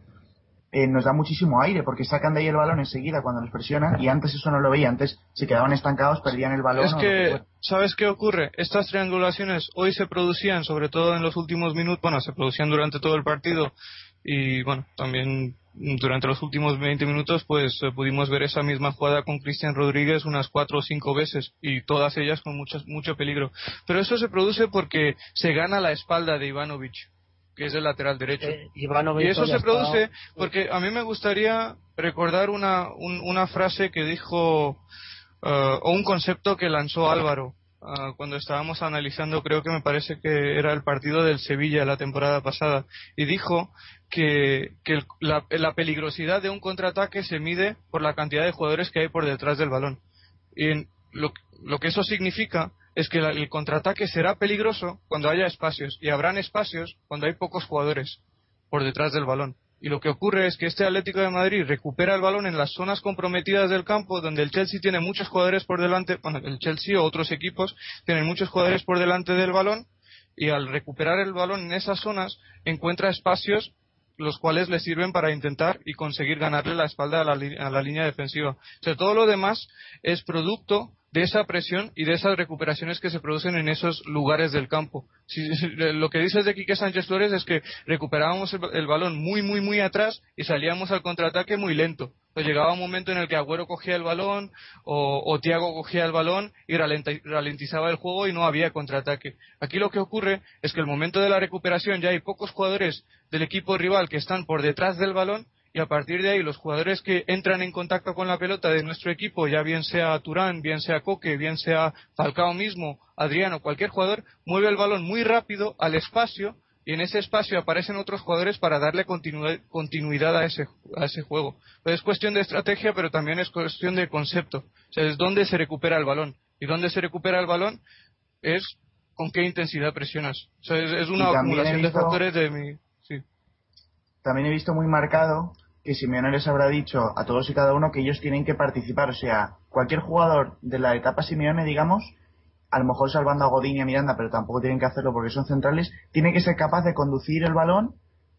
eh, nos da muchísimo aire porque sacan de ahí el balón enseguida cuando les presionan y antes eso no lo veía, antes se quedaban estancados, perdían el balón. Es que, ¿sabes qué ocurre? Estas triangulaciones hoy se producían, sobre todo en los últimos minutos, bueno, se producían durante todo el partido y bueno, también durante los últimos 20 minutos pues eh, pudimos ver esa misma jugada con Cristian Rodríguez unas cuatro o cinco veces y todas ellas con mucho, mucho peligro. Pero eso se produce porque se gana la espalda de Ivanovic, que es el lateral derecho. Eh, y eso se produce porque a mí me gustaría recordar una, una frase que dijo eh, o un concepto que lanzó Álvaro Ah, cuando estábamos analizando, creo que me parece que era el partido del Sevilla la temporada pasada, y dijo que, la, peligrosidad de un contraataque se mide por la cantidad de jugadores que hay por detrás del balón. Y lo, lo que eso significa es que el contraataque será peligroso cuando haya espacios, y habrán espacios cuando hay pocos jugadores por detrás del balón. Y lo que ocurre es que este Atlético de Madrid recupera el balón en las zonas comprometidas del campo, donde el Chelsea tiene muchos jugadores por delante, bueno, el Chelsea o otros equipos tienen muchos jugadores por delante del balón, y al recuperar el balón en esas zonas encuentra espacios los cuales le sirven para intentar y conseguir ganarle la espalda a la, línea defensiva. O sea, todo lo demás es producto de esa presión y de esas recuperaciones que se producen en esos lugares del campo. lo que dices de Quique Sánchez Flores es que recuperábamos el, balón muy, muy, muy atrás y salíamos al contraataque muy lento. Pues llegaba un momento en el que Agüero cogía el balón o, o Tiago cogía el balón y ralentizaba el juego y no había contraataque. Aquí lo que ocurre es que el momento de la recuperación ya hay pocos jugadores del equipo rival que están por detrás del balón y a partir de ahí los jugadores que entran en contacto con la pelota de nuestro equipo, ya bien sea Turán, bien sea Coque, bien sea Falcao mismo, Adriano, cualquier jugador, mueve el balón muy rápido al espacio y en ese espacio aparecen otros jugadores para darle continuidad a ese, a ese juego. es cuestión de estrategia, pero también es cuestión de concepto. O sea, es dónde se recupera el balón. Y dónde se recupera el balón es con qué intensidad presionas. O sea, es, una acumulación de factores de mi... Sí. También he visto muy marcado que Simeone les habrá dicho a todos y cada uno que ellos tienen que participar. O sea, cualquier jugador de la etapa Simeone, digamos, a lo mejor salvando a Godín y a Miranda, pero tampoco tienen que hacerlo porque son centrales, tiene que ser capaz de conducir el balón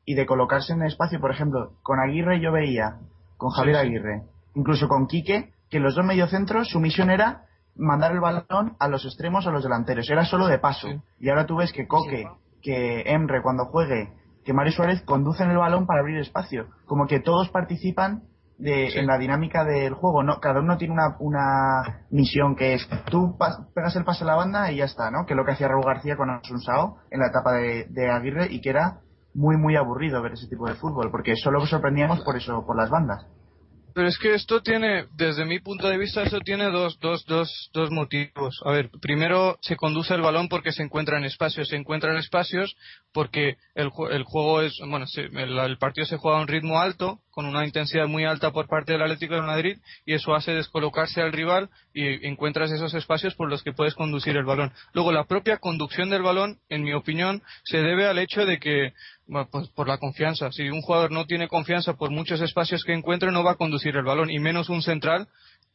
y de colocarse en el espacio. Por ejemplo, con Aguirre yo veía, con Javier Aguirre, incluso con Quique, que los dos mediocentros su misión era mandar el balón a los extremos o a los delanteros. Era solo de paso. Y ahora tú ves que Coque, que Emre cuando juegue que Mario Suárez conducen el balón para abrir espacio. Como que todos participan de, en la dinámica del juego. No, cada uno tiene una, una misión que es tú pegas el pase a la banda y ya está, ¿no? Que es lo que hacía Raúl García con Sao en la etapa de, de Aguirre y que era muy muy aburrido ver ese tipo de fútbol porque solo sorprendíamos por eso, por las bandas. Pero es que esto tiene, desde mi punto de vista, eso tiene dos, dos, dos, dos motivos. A ver, primero se conduce el balón porque se encuentra en espacios. Se encuentra en espacios porque el, el juego es, bueno, el, partido se juega a un ritmo alto, con una intensidad muy alta por parte del Atlético de Madrid, y eso hace descolocarse al rival y encuentras esos espacios por los que puedes conducir el balón. Luego, la propia conducción del balón, en mi opinión, se debe al hecho de que pues por la confianza. Si un jugador no tiene confianza por muchos espacios que encuentre, no va a conducir el balón, y menos un central,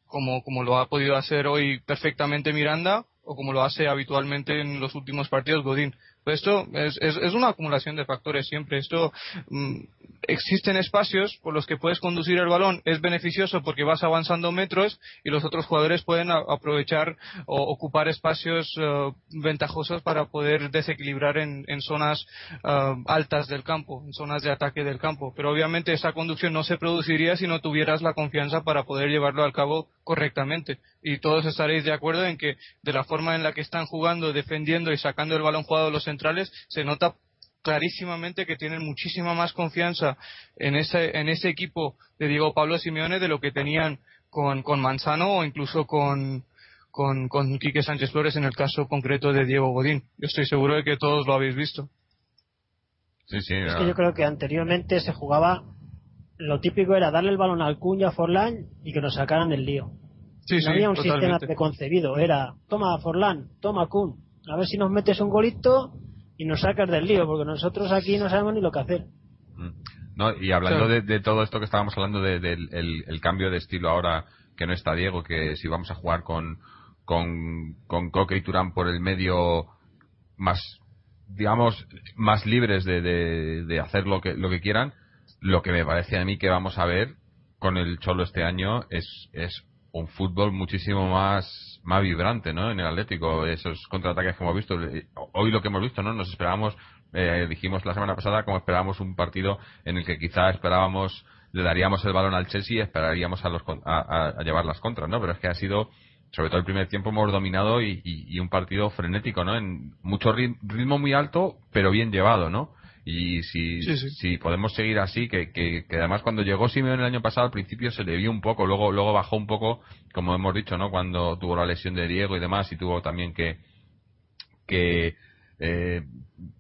como, como lo ha podido hacer hoy perfectamente Miranda, o como lo hace habitualmente en los últimos partidos Godín. Esto es, es, una acumulación de factores siempre. Esto mm, existen espacios por los que puedes conducir el balón, es beneficioso porque vas avanzando metros y los otros jugadores pueden aprovechar o ocupar espacios eh, ventajosos para poder desequilibrar en, en zonas eh, altas del campo, en zonas de ataque del campo. Pero obviamente esa conducción no se produciría si no tuvieras la confianza para poder llevarlo a cabo correctamente. Y todos estaréis de acuerdo en que de la forma en la que están jugando, defendiendo y sacando el balón jugado los centrales, se nota clarísimamente que tienen muchísima más confianza en ese, en ese equipo de Diego Pablo Simeone de lo que tenían con, con Manzano o incluso con, con, con Quique Sánchez Flores en el caso concreto de Diego Godín. Yo estoy seguro de que todos lo habéis visto. Sí, sí, es que yo creo que anteriormente se jugaba, lo típico era darle el balón al Cuña a Forlán y que nos sacaran del lío. no había un sistema preconcebido, era toma Forlán, toma Kun, a ver si nos metes un golito y nos sacas del lío, porque nosotros aquí no sabemos ni lo que hacer. Mm. No, y hablando de, todo esto que estábamos hablando del el, cambio de estilo ahora que no está Diego, que si vamos a jugar con, con, con Coque y Turán por el medio más, digamos, más libres de, de, hacer lo que, lo que quieran, lo que me parece a mí que vamos a ver con el Cholo este año es, es un fútbol muchísimo más más vibrante, ¿no? En el Atlético, esos contraataques que hemos visto. Hoy lo que hemos visto, ¿no? Nos esperábamos, eh, dijimos la semana pasada, como esperábamos un partido en el que quizá esperábamos, le daríamos el balón al Chelsea y esperaríamos a, los, a, llevar las contras, ¿no? Pero es que ha sido, sobre todo el primer tiempo, hemos dominado y, y un partido frenético, ¿no? En mucho ritmo muy alto, pero bien llevado, ¿no? Y si, si podemos seguir así, que, que, además cuando llegó Simeone el año pasado al principio se le vio un poco, luego, luego bajó un poco, como hemos dicho, ¿no? Cuando tuvo la lesión de Diego y demás, y tuvo también que, que eh,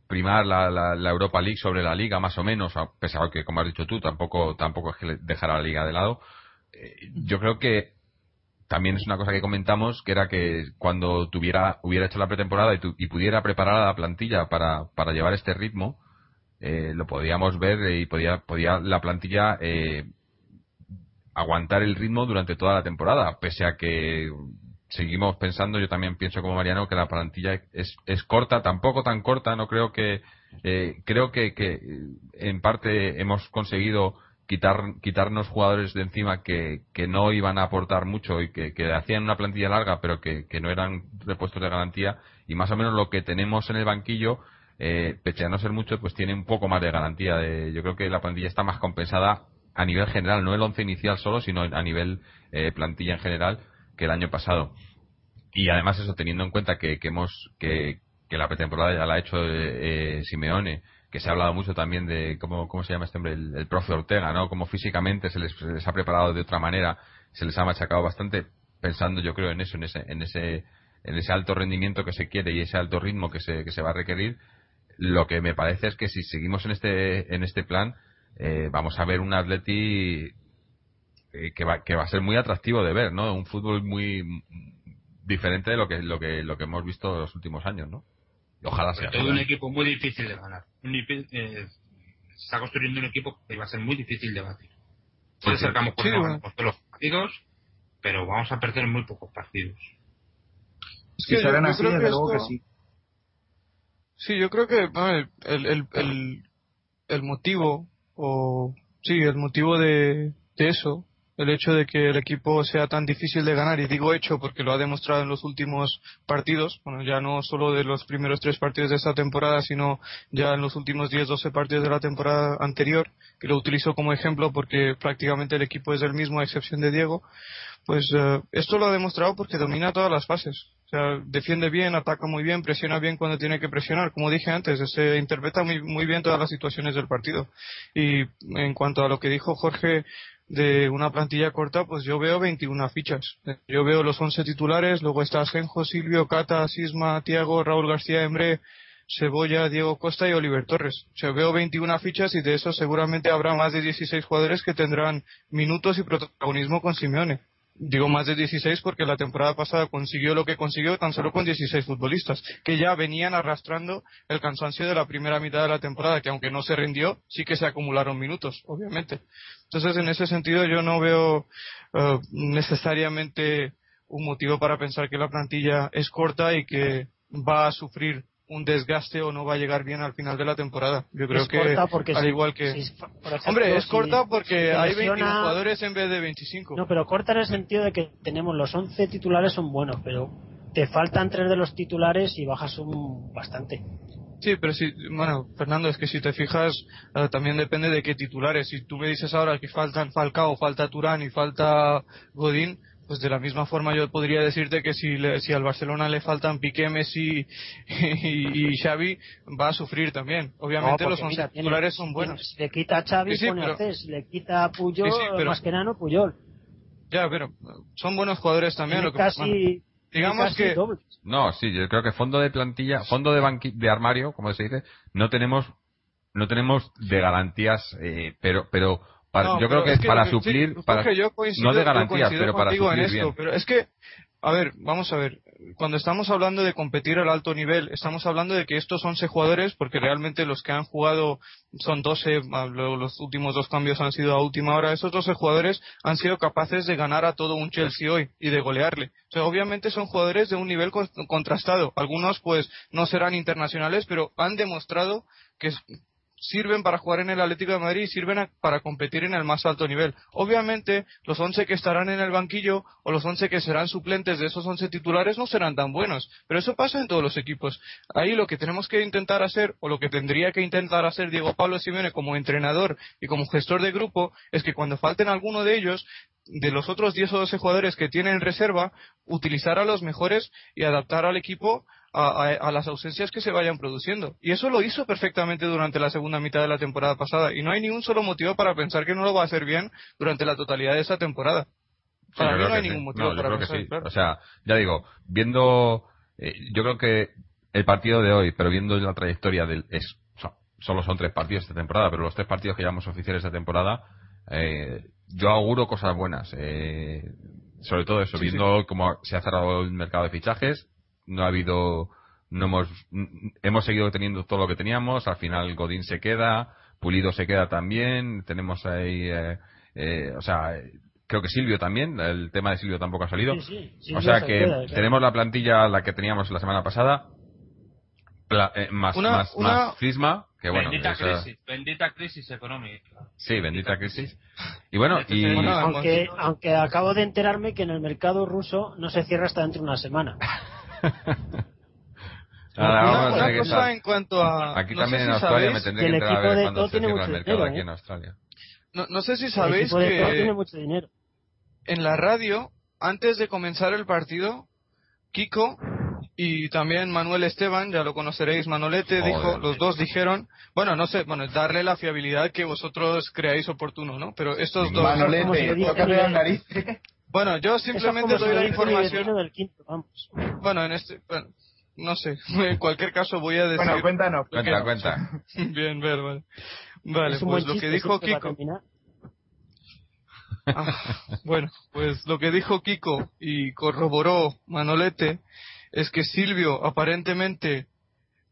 primar la, la, Europa League sobre la Liga, más o menos, a pesar de que, como has dicho tú, tampoco, tampoco es que dejara la Liga de lado. Eh, yo creo que también es una cosa que comentamos, que era que cuando tuviera, hubiera hecho la pretemporada y, y pudiera preparar a la plantilla para, para llevar este ritmo, eh, lo podíamos ver y podía, podía la plantilla eh, aguantar el ritmo durante toda la temporada, pese a que seguimos pensando, yo también pienso como Mariano, que la plantilla es, es corta, tampoco tan corta, no creo que, eh, creo que, que en parte hemos conseguido quitar, quitarnos jugadores de encima que, que no iban a aportar mucho y que, que hacían una plantilla larga pero que, que no eran repuestos de garantía y más o menos lo que tenemos en el banquillo eh, pese a no ser mucho pues tiene un poco más de garantía de, yo creo que la plantilla está más compensada a nivel general no el once inicial solo sino a nivel eh, plantilla en general que el año pasado y además eso teniendo en cuenta que, que hemos que, la pretemporada ya la ha hecho eh, eh, Simeone que se ha hablado mucho también de cómo, cómo se llama este hombre, el, el profe Ortega, ¿no? Cómo físicamente se les, se les, ha preparado de otra manera, se les ha machacado bastante, pensando yo creo en eso, en ese, en ese, en ese alto rendimiento que se quiere y ese alto ritmo que se, que se va a requerir. Lo que me parece es que si seguimos en este, en este plan, eh, vamos a ver un Atleti eh, que, va, que va a ser muy atractivo de ver, ¿no? Un fútbol muy diferente de lo que, lo que, lo que hemos visto en los últimos años, ¿no? Ojalá sea. todo un equipo muy difícil de ganar. Un, eh, se está construyendo un equipo que va a ser muy difícil de batir. Sí, acercamos con sí, bueno. todos los partidos, pero vamos a perder muy pocos partidos. Es que si salen así, desde luego que sí. Sí, yo creo que ver, el, el, el, el, motivo, o sí, el motivo de, de eso el hecho de que el equipo sea tan difícil de ganar, y digo hecho porque lo ha demostrado en los últimos partidos, bueno, ya no solo de los primeros tres partidos de esta temporada, sino ya en los últimos 10-12 partidos de la temporada anterior, que lo utilizo como ejemplo porque prácticamente el equipo es el mismo a excepción de Diego, pues uh, esto lo ha demostrado porque domina todas las fases. O sea, defiende bien, ataca muy bien, presiona bien cuando tiene que presionar. Como dije antes, se interpreta muy, muy bien todas las situaciones del partido. Y en cuanto a lo que dijo Jorge de una plantilla corta, pues yo veo 21 fichas. Yo veo los 11 titulares, luego está Senjo, Silvio, Cata, Sisma, Tiago, Raúl García Embre, Cebolla, Diego Costa y Oliver Torres. O sea, veo 21 fichas y de eso seguramente habrá más de 16 jugadores que tendrán minutos y protagonismo con Simeone digo más de 16 porque la temporada pasada consiguió lo que consiguió tan solo con 16 futbolistas, que ya venían arrastrando el cansancio de la primera mitad de la temporada, que aunque no se rindió, sí que se acumularon minutos, obviamente. Entonces, en ese sentido, yo no veo uh, necesariamente un motivo para pensar que la plantilla es corta y que va a sufrir un desgaste o no va a llegar bien al final de la temporada. Yo creo es que al igual que si, ejemplo, hombre es si corta porque hay lesiona... 21 jugadores en vez de 25. No, pero corta en el sentido de que tenemos los 11 titulares son buenos, pero te faltan tres de los titulares y bajas un bastante. Sí, pero si, bueno, Fernando, es que si te fijas, eh, también depende de qué titulares. Si tú me dices ahora que faltan Falcao, falta Turán y falta Godín, pues de la misma forma yo podría decirte que si, le, si al Barcelona le faltan Piqué, Messi y, y, Xavi, va a sufrir también. Obviamente no, los mira, titulares tiene, son buenos. Si le quita a Xavi, sí, sí, pone pero, a Cés, le quita a Puyol, sí, sí, pero, Mascherano, Puyol. Ya, pero son buenos jugadores también. Lo que, casi, bueno, digamos que... No, sí, yo creo que fondo de plantilla, fondo de, banqui, de armario, como se dice, no tenemos no tenemos de garantías, eh, pero pero para, no, yo creo que es que para suplir, sí, para, yo coincido, no de garantías, pero para suplir en esto, bien. Pero es que, a ver, vamos a ver, cuando estamos hablando de competir al alto nivel, estamos hablando de que estos 11 jugadores, porque realmente los que han jugado son 12, los últimos dos cambios han sido a última hora, esos 12 jugadores han sido capaces de ganar a todo un Chelsea hoy y de golearle. O sea, obviamente son jugadores de un nivel contrastado. Algunos pues no serán internacionales, pero han demostrado que sirven para jugar en el Atlético de Madrid y sirven a, para competir en el más alto nivel. Obviamente, los 11 que estarán en el banquillo o los 11 que serán suplentes de esos 11 titulares no serán tan buenos, pero eso pasa en todos los equipos. Ahí lo que tenemos que intentar hacer, o lo que tendría que intentar hacer Diego Pablo Simeone como entrenador y como gestor de grupo, es que cuando falten alguno de ellos, de los otros 10 o 12 jugadores que tienen en reserva, utilizar a los mejores y adaptar al equipo a, a, a, las ausencias que se vayan produciendo. Y eso lo hizo perfectamente durante la segunda mitad de la temporada pasada. Y no hay ni un solo motivo para pensar que no lo va a hacer bien durante la totalidad de esa temporada. Para sí, mí no hay sí. ningún motivo no, para creo pensar. que sí. Claro. O sea, ya digo, viendo, eh, yo creo que el partido de hoy, pero viendo la trayectoria del, es, o sea, solo son tres partidos esta temporada, pero los tres partidos que llevamos oficiales esta temporada, eh, yo auguro cosas buenas. Eh, sobre todo eso, viendo cómo se ha cerrado el mercado de fichajes, no ha habido, no hemos, hemos seguido teniendo todo lo que teníamos, al final Godín se queda, Pulido se queda también, tenemos ahí, eh, eh, o sea, creo que Silvio también, el tema de Silvio tampoco ha salido. Sí, sí, o sea se que queda, claro. tenemos la plantilla la que teníamos la semana pasada, pla- eh, más, Una- más, una- más cisma, que bueno, bendita eso- crisis, bendita crisis económica. sí, bendita crisis. Y bueno, Este y, Aunque, aunque acabo de enterarme que en el mercado ruso no se cierra hasta dentro de una semana. Una- vamos a una tener que cosa en cuanto a. aquí no sé también si en Australia me tendré que que el enterar a equipo ver todo se tiene cierra el mucho mercado dinero, aquí ¿eh? en Australia. No, no sé si el sabéis que mucho dinero. en la radio, antes de comenzar el partido, Kiko y también Manuel Esteban, ya lo conoceréis, Manolete, Joder. dijo, los dos dijeron, bueno, no sé, bueno, darle la fiabilidad que vosotros creáis oportuno, ¿no? Pero estos dos. Manolete, nivel. las narices. Bueno, yo simplemente doy la información. Nivelino del quinto, vamos. Bueno, en este, bueno, no sé, en cualquier caso voy a decir. Bueno, cuéntanos. Cuenta, cuenta. Bien, ver, vale. Vale, pues lo que dijo Kiko. Ah, bueno, pues lo que dijo Kiko y corroboró Manolete es que Silvio aparentemente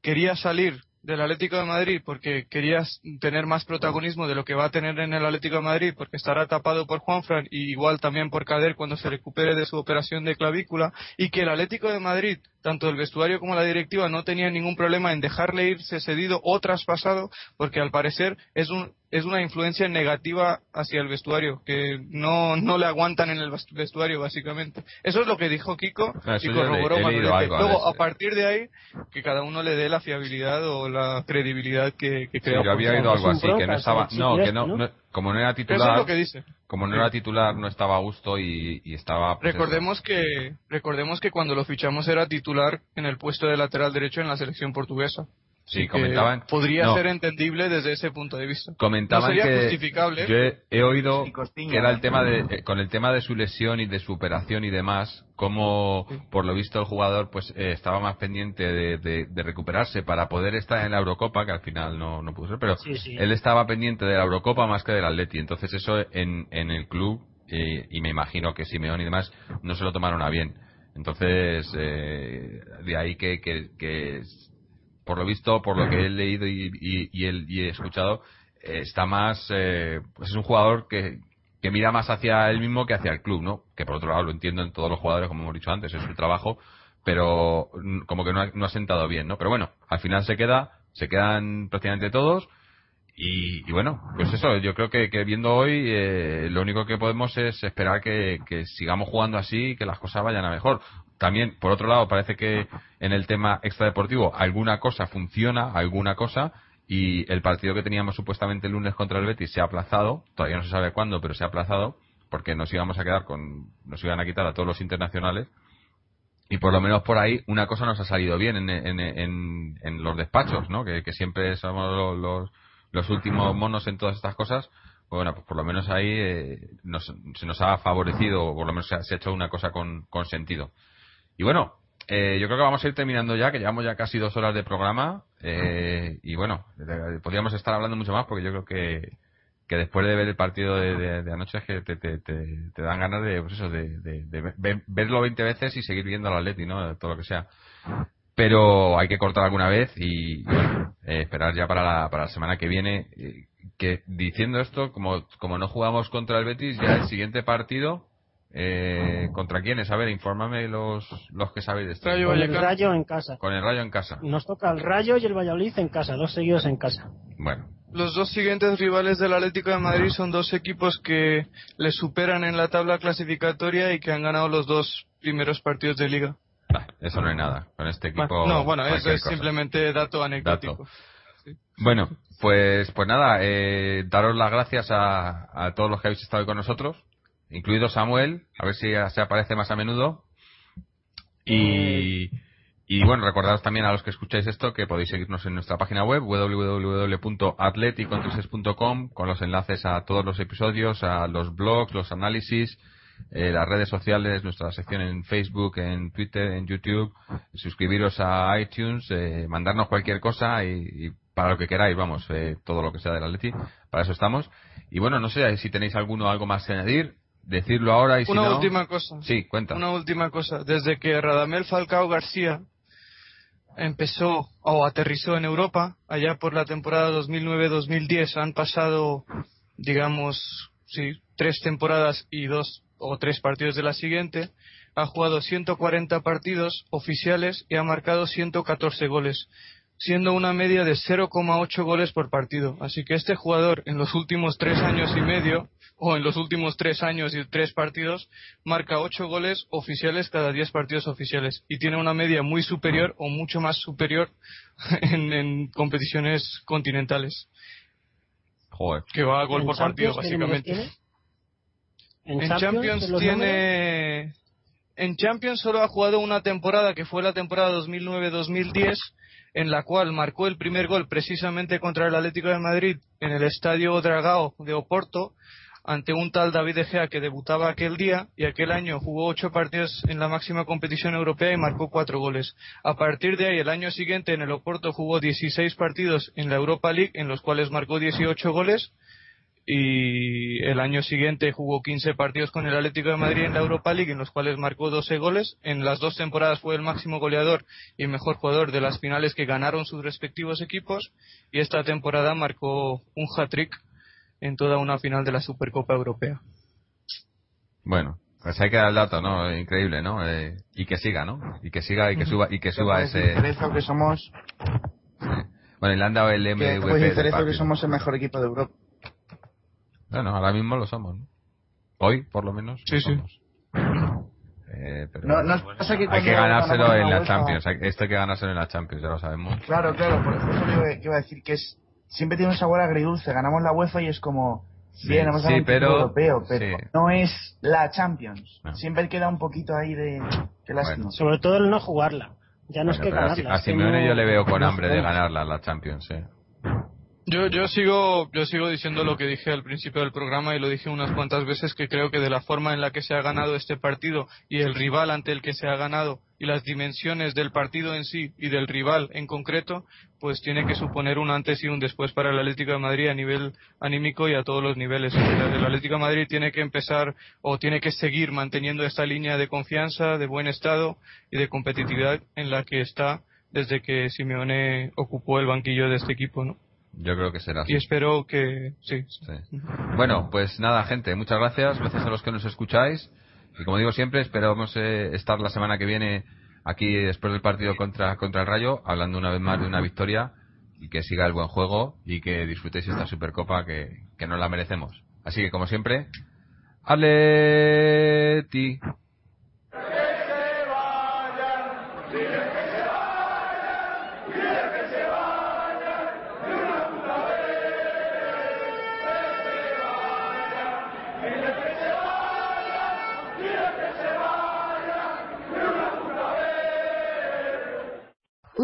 quería salir del Atlético de Madrid porque quería s- tener más protagonismo de lo que va a tener en el Atlético de Madrid porque estará tapado por Juanfran y igual también por Cader cuando se recupere de su operación de clavícula y que el Atlético de Madrid, tanto el vestuario como la directiva, no tenía ningún problema en dejarle irse cedido o traspasado porque al parecer es un es una influencia negativa hacia el vestuario, que no, no le aguantan en el vestu- vestuario, básicamente. Eso es lo que dijo Kiko Ah, y corroboró a Luego, a partir de ahí, que cada uno le dé la fiabilidad o la credibilidad que, que Sí, crea. yo había oído algo así, que no estaba, no, que no, ¿no? como no era Eso es titular, lo que dice. Como no era titular, no estaba a gusto y, y estaba. pues, Recordemos que, recordemos que cuando lo fichamos era titular en el puesto de lateral derecho en la selección portuguesa. Sí, Que comentaban. Podría no, ser entendible desde ese punto de vista. comentaban no sería que justificable. yo he, he oído que era el tema de eh, con el tema de su lesión y de su operación y demás como por lo visto el jugador pues eh, estaba más pendiente de, de- de recuperarse para poder estar en la Eurocopa que al final no, no pudo ser pero Sí, sí. él estaba pendiente de la Eurocopa más que del Atleti entonces eso en, en el club eh, y me imagino que Simeón y demás no se lo tomaron a bien entonces eh, de ahí que, que, que por lo visto, por lo que he leído y, y- y el- y he escuchado, eh, está más, eh, pues es un jugador que, que mira más hacia él mismo que hacia el club, ¿no? Que por otro lado lo entiendo en todos los jugadores, como hemos dicho antes, es su trabajo, pero como que no ha, no ha sentado bien, ¿no? Pero bueno, al final se queda, se quedan prácticamente todos y, y bueno, pues eso, yo creo que, viendo hoy eh, lo único que podemos es esperar que, sigamos jugando así y que las cosas vayan a mejor. También, por otro lado, parece que en el tema extradeportivo alguna cosa funciona, alguna cosa, y el partido que teníamos supuestamente el lunes contra el Betis se ha aplazado, todavía no se sabe cuándo, pero se ha aplazado, porque nos íbamos a quedar con, nos iban a quitar a todos los internacionales, y por lo menos por ahí una cosa nos ha salido bien en, en, los despachos, ¿no? Que, que siempre somos lo- los, los últimos monos en todas estas cosas. Pues Bueno, pues por lo menos ahí eh, nos- se nos ha favorecido, o por lo menos se ha, se ha hecho una cosa con, con sentido. Y bueno, eh, yo creo que vamos a ir terminando ya, que llevamos ya casi dos horas de programa. eh, y bueno, podríamos estar hablando mucho más porque yo creo que, que después de ver el partido de, de- de anoche es que te, te, te- te dan ganas de, pues eso, de, de- de ver- verlo 20 veces y seguir viendo al Atleti, ¿no? Todo lo que sea. Pero hay que cortar alguna vez y, bueno, eh, esperar ya para la, para la semana que viene. eh, que diciendo esto, como, como no jugamos contra el Betis, ya el siguiente partido, eh, ¿contra quiénes? A ver, infórmame los, los que sabéis de esto. Rayo Con el. Rayo en casa. Con el Rayo en casa. Nos toca el Rayo y el Valladolid en casa, dos seguidos en casa. Bueno, Los dos siguientes rivales del Atlético de Madrid son dos equipos que le superan en la tabla clasificatoria y que han ganado los dos primeros partidos de liga. Bah, eso no hay nada. Con este equipo. No, bueno, eso es cosa. simplemente dato anecdótico. Bueno, pues, pues nada, eh, daros las gracias a, a todos los que habéis estado hoy con nosotros, incluido Samuel, a ver si se aparece más a menudo. Y, y bueno, recordaros también a los que escucháis esto que podéis seguirnos en nuestra página web www.atleticontreses.com con los enlaces a todos los episodios, a los blogs, los análisis, eh, las redes sociales, nuestra sección en Facebook, en Twitter, en YouTube, suscribiros a iTunes, eh, mandarnos cualquier cosa y, y para lo que queráis, vamos, eh, todo lo que sea del Atleti, para eso estamos. Y bueno, no sé si tenéis alguno algo más que añadir, decirlo ahora y si Una no... última cosa. Sí, cuenta. Una última cosa. Desde que Radamel Falcao García empezó o aterrizó en Europa, allá por la temporada 2009-2010, han pasado, digamos, sí, tres temporadas y dos o tres partidos de la siguiente. Ha jugado 140 partidos oficiales y ha marcado 114 goles. siendo una media de 0,8 goles por partido. Así que este jugador en los últimos tres años y medio, o en los últimos tres años y tres partidos, marca 8 goles oficiales cada 10 partidos oficiales y tiene una media muy superior o mucho más superior en, en competiciones continentales. Joder. Que va a gol ¿En por partido, básicamente. Tiene? En Champions, números? tiene. En Champions solo ha jugado una temporada que fue la temporada 2009-2010, en la cual marcó el primer gol precisamente contra el Atlético de Madrid en el Estadio Dragao de Oporto, ante un tal David De Gea que debutaba aquel día y aquel año jugó ocho partidos en la máxima competición europea y marcó cuatro goles. A partir de ahí, el año siguiente en el Oporto jugó 16 partidos en la Europa League en los cuales marcó 18 goles y el año siguiente jugó 15 partidos con el Atlético de Madrid en la Europa League, en los cuales marcó 12 goles. En las dos temporadas fue el máximo goleador y mejor jugador de las finales que ganaron sus respectivos equipos. Y esta temporada marcó un hat-trick en toda una final de la Supercopa Europea. Bueno, pues hay que dar el dato, ¿no? Increíble, ¿no? Eh, y que siga, ¿no? Y que siga y que suba y que suba Pues, ese. Que somos, Bueno, y le han dado el que, MVP. pues, del que partido. somos el mejor equipo de Europa. Bueno, ahora mismo lo somos, ¿no? Hoy, por lo menos. Sí, lo sí. somos. Eh, pero No, pasa que hay que ganárselo en la Champions. Esto hay que ganárselo en la Champions, ya lo sabemos. Claro, claro, por eso iba a decir que es siempre tiene un sabor agridulce. Ganamos la UEFA y es como Sí, bien, hemos sí, ganado un título pero- europeo, pero sí. no es la Champions. No. Siempre queda un poquito ahí de qué lástima. Bueno. Sobre todo el no jugarla. Ya no es que a, ganarla. a que Simeone no- yo le veo con hambre de ganarla la Champions, eh. Yo, yo sigo, yo sigo diciendo lo que dije al principio del programa y lo dije unas cuantas veces que creo que de la forma en la que se ha ganado este partido y el rival ante el que se ha ganado y las dimensiones del partido en sí y del rival en concreto, pues tiene que suponer un antes y un después para el Atlético de Madrid a nivel anímico y a todos los niveles. El Atlético de Madrid tiene que empezar o tiene que seguir manteniendo esta línea de confianza, de buen estado y de competitividad en la que está desde que Simeone ocupó el banquillo de este equipo, ¿no? Yo creo que será así. y espero que sí. Sí. Bueno, pues nada, gente, muchas gracias. Gracias a los que nos escucháis. Y como digo siempre, esperamos eh, estar la semana que viene aquí después del partido contra, contra el Rayo, hablando una vez más de una victoria y que siga el buen juego y que disfrutéis esta Supercopa que, que nos la merecemos. Así que, como siempre, Atleti.